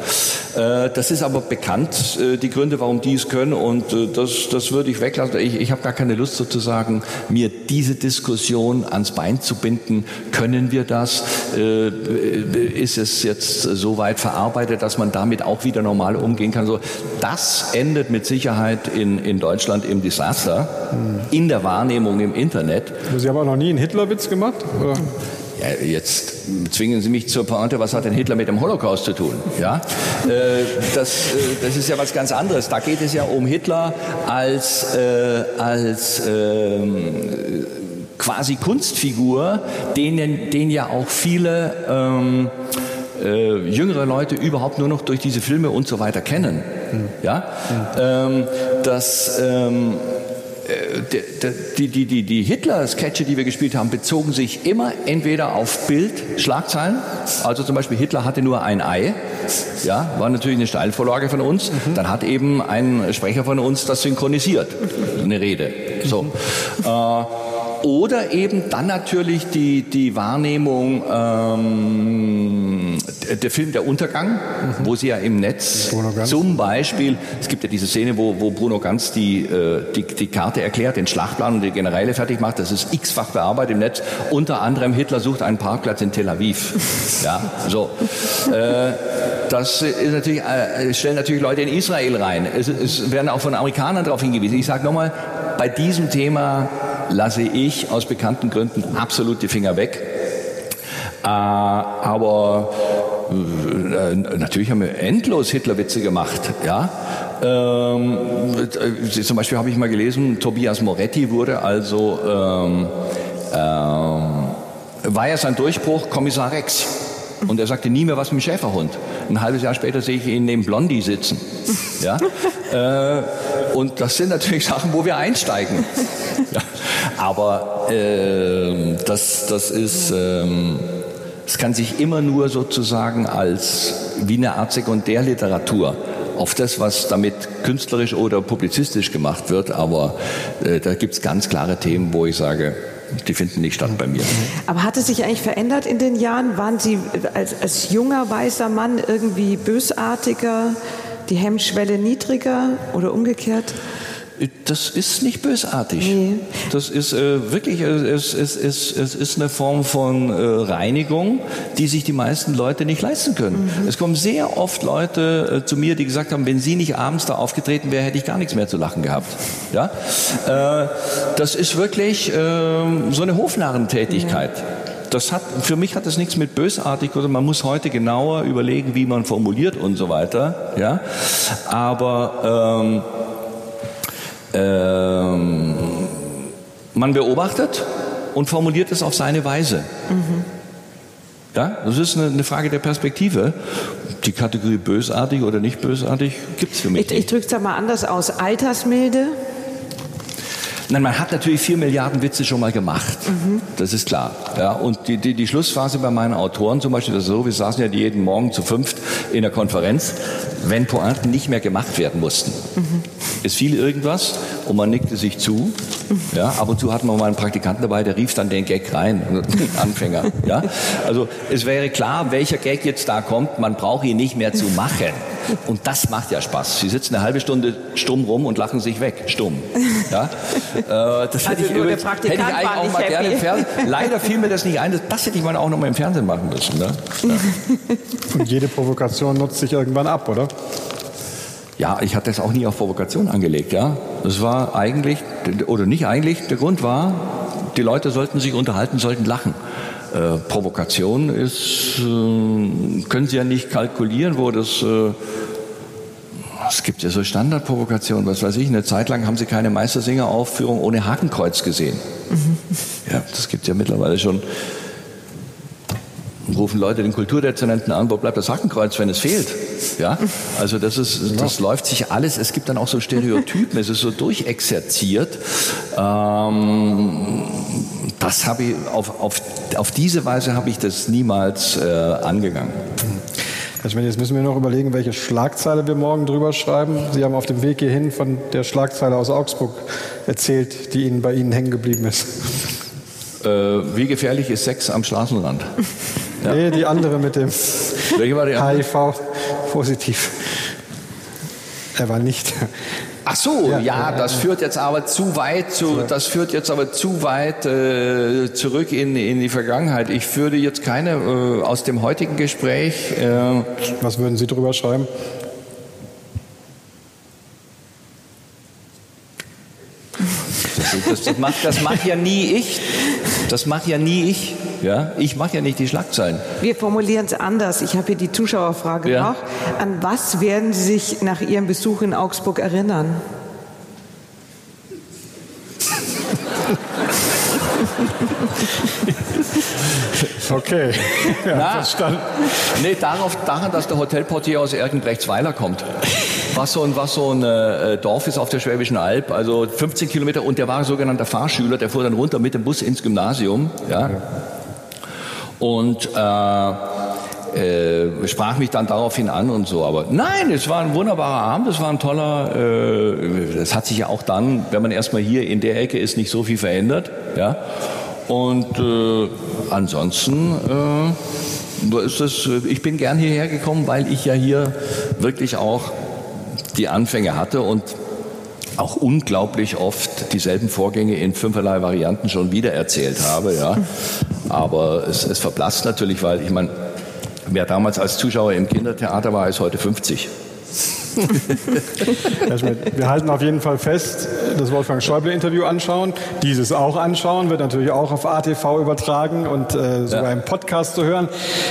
Äh, das ist aber bekannt, äh, die Gründe, warum die es können und äh, das, das würde ich weglassen. Ich, ich habe gar keine Lust sozusagen, mir diese Diskussion ans Bein zu binden. Können wir das? Ist es jetzt so weit verarbeitet, dass man damit auch wieder normal umgehen kann? So, das endet mit Sicherheit in, in Deutschland im Desaster, hm. in der Wahrnehmung im Internet. Sie haben auch noch nie einen Hitlerwitz gemacht? Oder? Ja, jetzt zwingen Sie mich zur Pointe, was hat denn Hitler mit dem Holocaust zu tun? Ja? Äh, das, äh, das ist ja was ganz anderes. Da geht es ja um Hitler als, äh, als ähm, quasi Kunstfigur, den, den ja auch viele ähm, äh, jüngere Leute überhaupt nur noch durch diese Filme und so weiter kennen. Mhm. Ja? Mhm. Ähm, das ähm, äh, die, die, die, die Hitler-Sketche, die wir gespielt haben, bezogen sich immer entweder auf Bild, Schlagzeilen, also zum Beispiel Hitler hatte nur ein Ei, ja, war natürlich eine Steilvorlage von uns, mhm. dann hat eben ein Sprecher von uns das synchronisiert, eine Rede. So. Mhm. Äh, oder eben dann natürlich die, die Wahrnehmung, ähm, der Film Der Untergang, mhm. wo sie ja im Netz zum Beispiel, es gibt ja diese Szene, wo, wo Bruno Ganz die, äh, die, die Karte erklärt, den Schlachtplan und die Generäle fertig macht, das ist x-fach bearbeitet im Netz. Unter anderem Hitler sucht einen Parkplatz in Tel Aviv. Ja, so. Äh, das ist natürlich, äh, stellen natürlich Leute in Israel rein. Es, es werden auch von Amerikanern darauf hingewiesen. Ich sage nochmal, bei diesem Thema lasse ich aus bekannten Gründen absolut die Finger weg. Äh, aber äh, natürlich haben wir endlos Hitlerwitze gemacht, ja. Ähm, äh, zum Beispiel habe ich mal gelesen, Tobias Moretti wurde also, ähm, ähm, war ja sein Durchbruch Kommissar Rex. Und er sagte nie mehr was mit dem Schäferhund. Ein halbes Jahr später sehe ich ihn neben Blondie sitzen. Ja? äh, und das sind natürlich Sachen, wo wir einsteigen. Ja. Aber äh, das das, das ist, ähm, es kann sich immer nur sozusagen als wie eine Art Sekundärliteratur auf das, was damit künstlerisch oder publizistisch gemacht wird, aber äh, da gibt es ganz klare Themen, wo ich sage, die finden nicht statt bei mir. Aber hat es sich eigentlich verändert in den Jahren? Waren Sie als, als junger weißer Mann irgendwie bösartiger, die Hemmschwelle niedriger oder umgekehrt? Das ist nicht bösartig. Nee. Das ist äh, wirklich, äh, es, es, es, es ist eine Form von äh, Reinigung, die sich die meisten Leute nicht leisten können. Mhm. Es kommen sehr oft Leute äh, zu mir, die gesagt haben, wenn Sie nicht abends da aufgetreten wäre, hätte ich gar nichts mehr zu lachen gehabt. Ja? Äh, das ist wirklich ähm, so eine Hofnarrentätigkeit. Ja. Das hat, für mich hat das nichts mit bösartig oder man muss heute genauer überlegen, wie man formuliert und so weiter. Ja? Aber ähm, ähm, man beobachtet und formuliert es auf seine Weise. Mhm. Ja, das ist eine, eine, Frage der Perspektive. Die Kategorie bösartig oder nicht bösartig gibt es für mich. Ich, ich drücke es mal anders aus. Altersmilde? Nein, man hat natürlich vier Milliarden Witze schon mal gemacht. Mhm. Das ist klar. Ja, und die, die, die Schlussphase bei meinen Autoren zum Beispiel, das ist so, wir saßen ja jeden Morgen zu fünft in der Konferenz, wenn Pointen nicht mehr gemacht werden mussten. Mhm. Es fiel irgendwas und man nickte sich zu. Ja, ab und zu hatten wir mal einen Praktikanten dabei, der rief dann den Gag rein, Anfänger. Ja, also es wäre klar, welcher Gag jetzt da kommt. Man braucht ihn nicht mehr zu machen. Und das macht ja Spaß. Sie sitzen eine halbe Stunde stumm rum und lachen sich weg, stumm. Ja? Äh, das hätte, also ich, übrigens, hätte ich eigentlich auch mal happy. gerne im Fernsehen. Leider fiel mir das nicht ein. Das hätte ich mal auch noch mal im Fernsehen machen müssen. Ne? Ja. Und jede Provokation nutzt sich irgendwann ab, oder? Ja, ich hatte das auch nie auf Provokation angelegt. Ja, das war eigentlich oder nicht eigentlich. Der Grund war, die Leute sollten sich unterhalten, sollten lachen. Äh, Provokation ist, äh, können Sie ja nicht kalkulieren, wo das äh, es gibt ja so Standardprovokationen, was weiß ich, eine Zeit lang haben Sie keine Meistersinger-Aufführung ohne Hakenkreuz gesehen. Mhm. Ja, das gibt ja mittlerweile schon rufen Leute den Kulturdezernenten an, wo bleibt das Hakenkreuz, wenn es fehlt? Ja, also das ist, das läuft sich alles. Es gibt dann auch so Stereotypen. es ist so durchexerziert. Ähm, das habe ich auf, auf, auf diese Weise habe ich das niemals äh, angegangen. Also jetzt müssen wir noch überlegen, welche Schlagzeile wir morgen drüber schreiben. Sie haben auf dem Weg hierhin von der Schlagzeile aus Augsburg erzählt, die Ihnen bei Ihnen hängen geblieben ist. Äh, wie gefährlich ist Sex am Straßenrand? Ja. Nee, die andere mit dem HIV positiv. Er war nicht. Ach so, ja, ja, das führt jetzt aber zu weit, zu, das führt jetzt aber zu weit äh, zurück in, in die Vergangenheit. Ich würde jetzt keine äh, aus dem heutigen Gespräch. Äh, Was würden Sie drüber schreiben? Das, das, macht, das macht ja nie ich. Das mache ja nie ich. Ja? Ich mache ja nicht die Schlagzeilen. Wir formulieren es anders. Ich habe hier die Zuschauerfrage ja. noch. An was werden Sie sich nach Ihrem Besuch in Augsburg erinnern? Okay, ja, Na, verstanden. Nee, darauf, daran, dass der Hotelportier aus Erkenbrechtsweiler kommt. Was so ein, was so ein äh, Dorf ist auf der Schwäbischen Alb, also 15 Kilometer und der war sogenannter Fahrschüler, der fuhr dann runter mit dem Bus ins Gymnasium. Ja. Und äh, äh, sprach mich dann daraufhin an und so. Aber nein, es war ein wunderbarer Abend, es war ein toller, äh, es hat sich ja auch dann, wenn man erstmal hier in der Ecke ist, nicht so viel verändert. Ja. Und äh, ansonsten äh, es, ich bin gern hierher gekommen, weil ich ja hier wirklich auch die Anfänge hatte und auch unglaublich oft dieselben Vorgänge in fünferlei Varianten schon wieder erzählt habe. Ja. Aber es, es verblasst natürlich, weil ich meine, wer damals als Zuschauer im Kindertheater war, ist heute 50. Herr Schmidt, wir halten auf jeden Fall fest, das Wolfgang Schäuble-Interview anschauen, dieses auch anschauen, wird natürlich auch auf ATV übertragen und äh, sogar ja. im Podcast zu hören.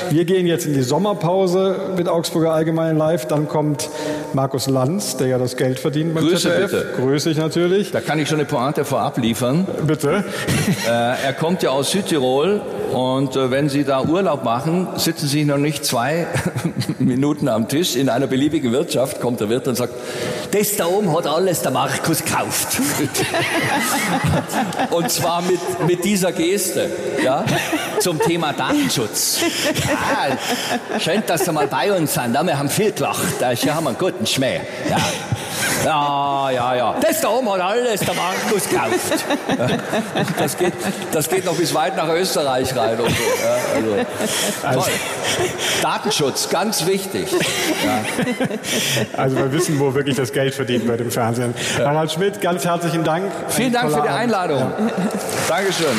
Wir gehen jetzt in die Sommerpause mit Augsburger Allgemeinen Live, dann kommt Markus Lanz, der ja das Geld verdient beim Grüße ZDF. Bitte. Grüße ich natürlich. Da kann ich schon eine Pointe vorab liefern. Bitte. Äh, er kommt ja aus Südtirol und äh, wenn Sie da Urlaub machen, sitzen Sie noch nicht zwei Minuten am Tisch in einer beliebigen Wirtschaft, kommen kommt der Wirt und sagt, das da oben hat alles der Markus gekauft. und zwar mit, mit dieser Geste, ja, zum Thema Datenschutz. Ja, schön, dass Sie mal bei uns sind. Ja, wir haben viel gelacht. Wir haben einen guten Schmäh. Ja. Ja, ja, ja. Das da oben hat alles der Markus gekauft. Das geht, das geht noch bis weit nach Österreich rein. Und so. ja, also, also. Datenschutz, ganz wichtig. Ja. Also wir wissen, wo wirklich das Geld verdient wird im Fernsehen. Ja. Harald Schmidt, ganz herzlichen Dank. Vielen Dank für die Einladung. Ja. Dankeschön.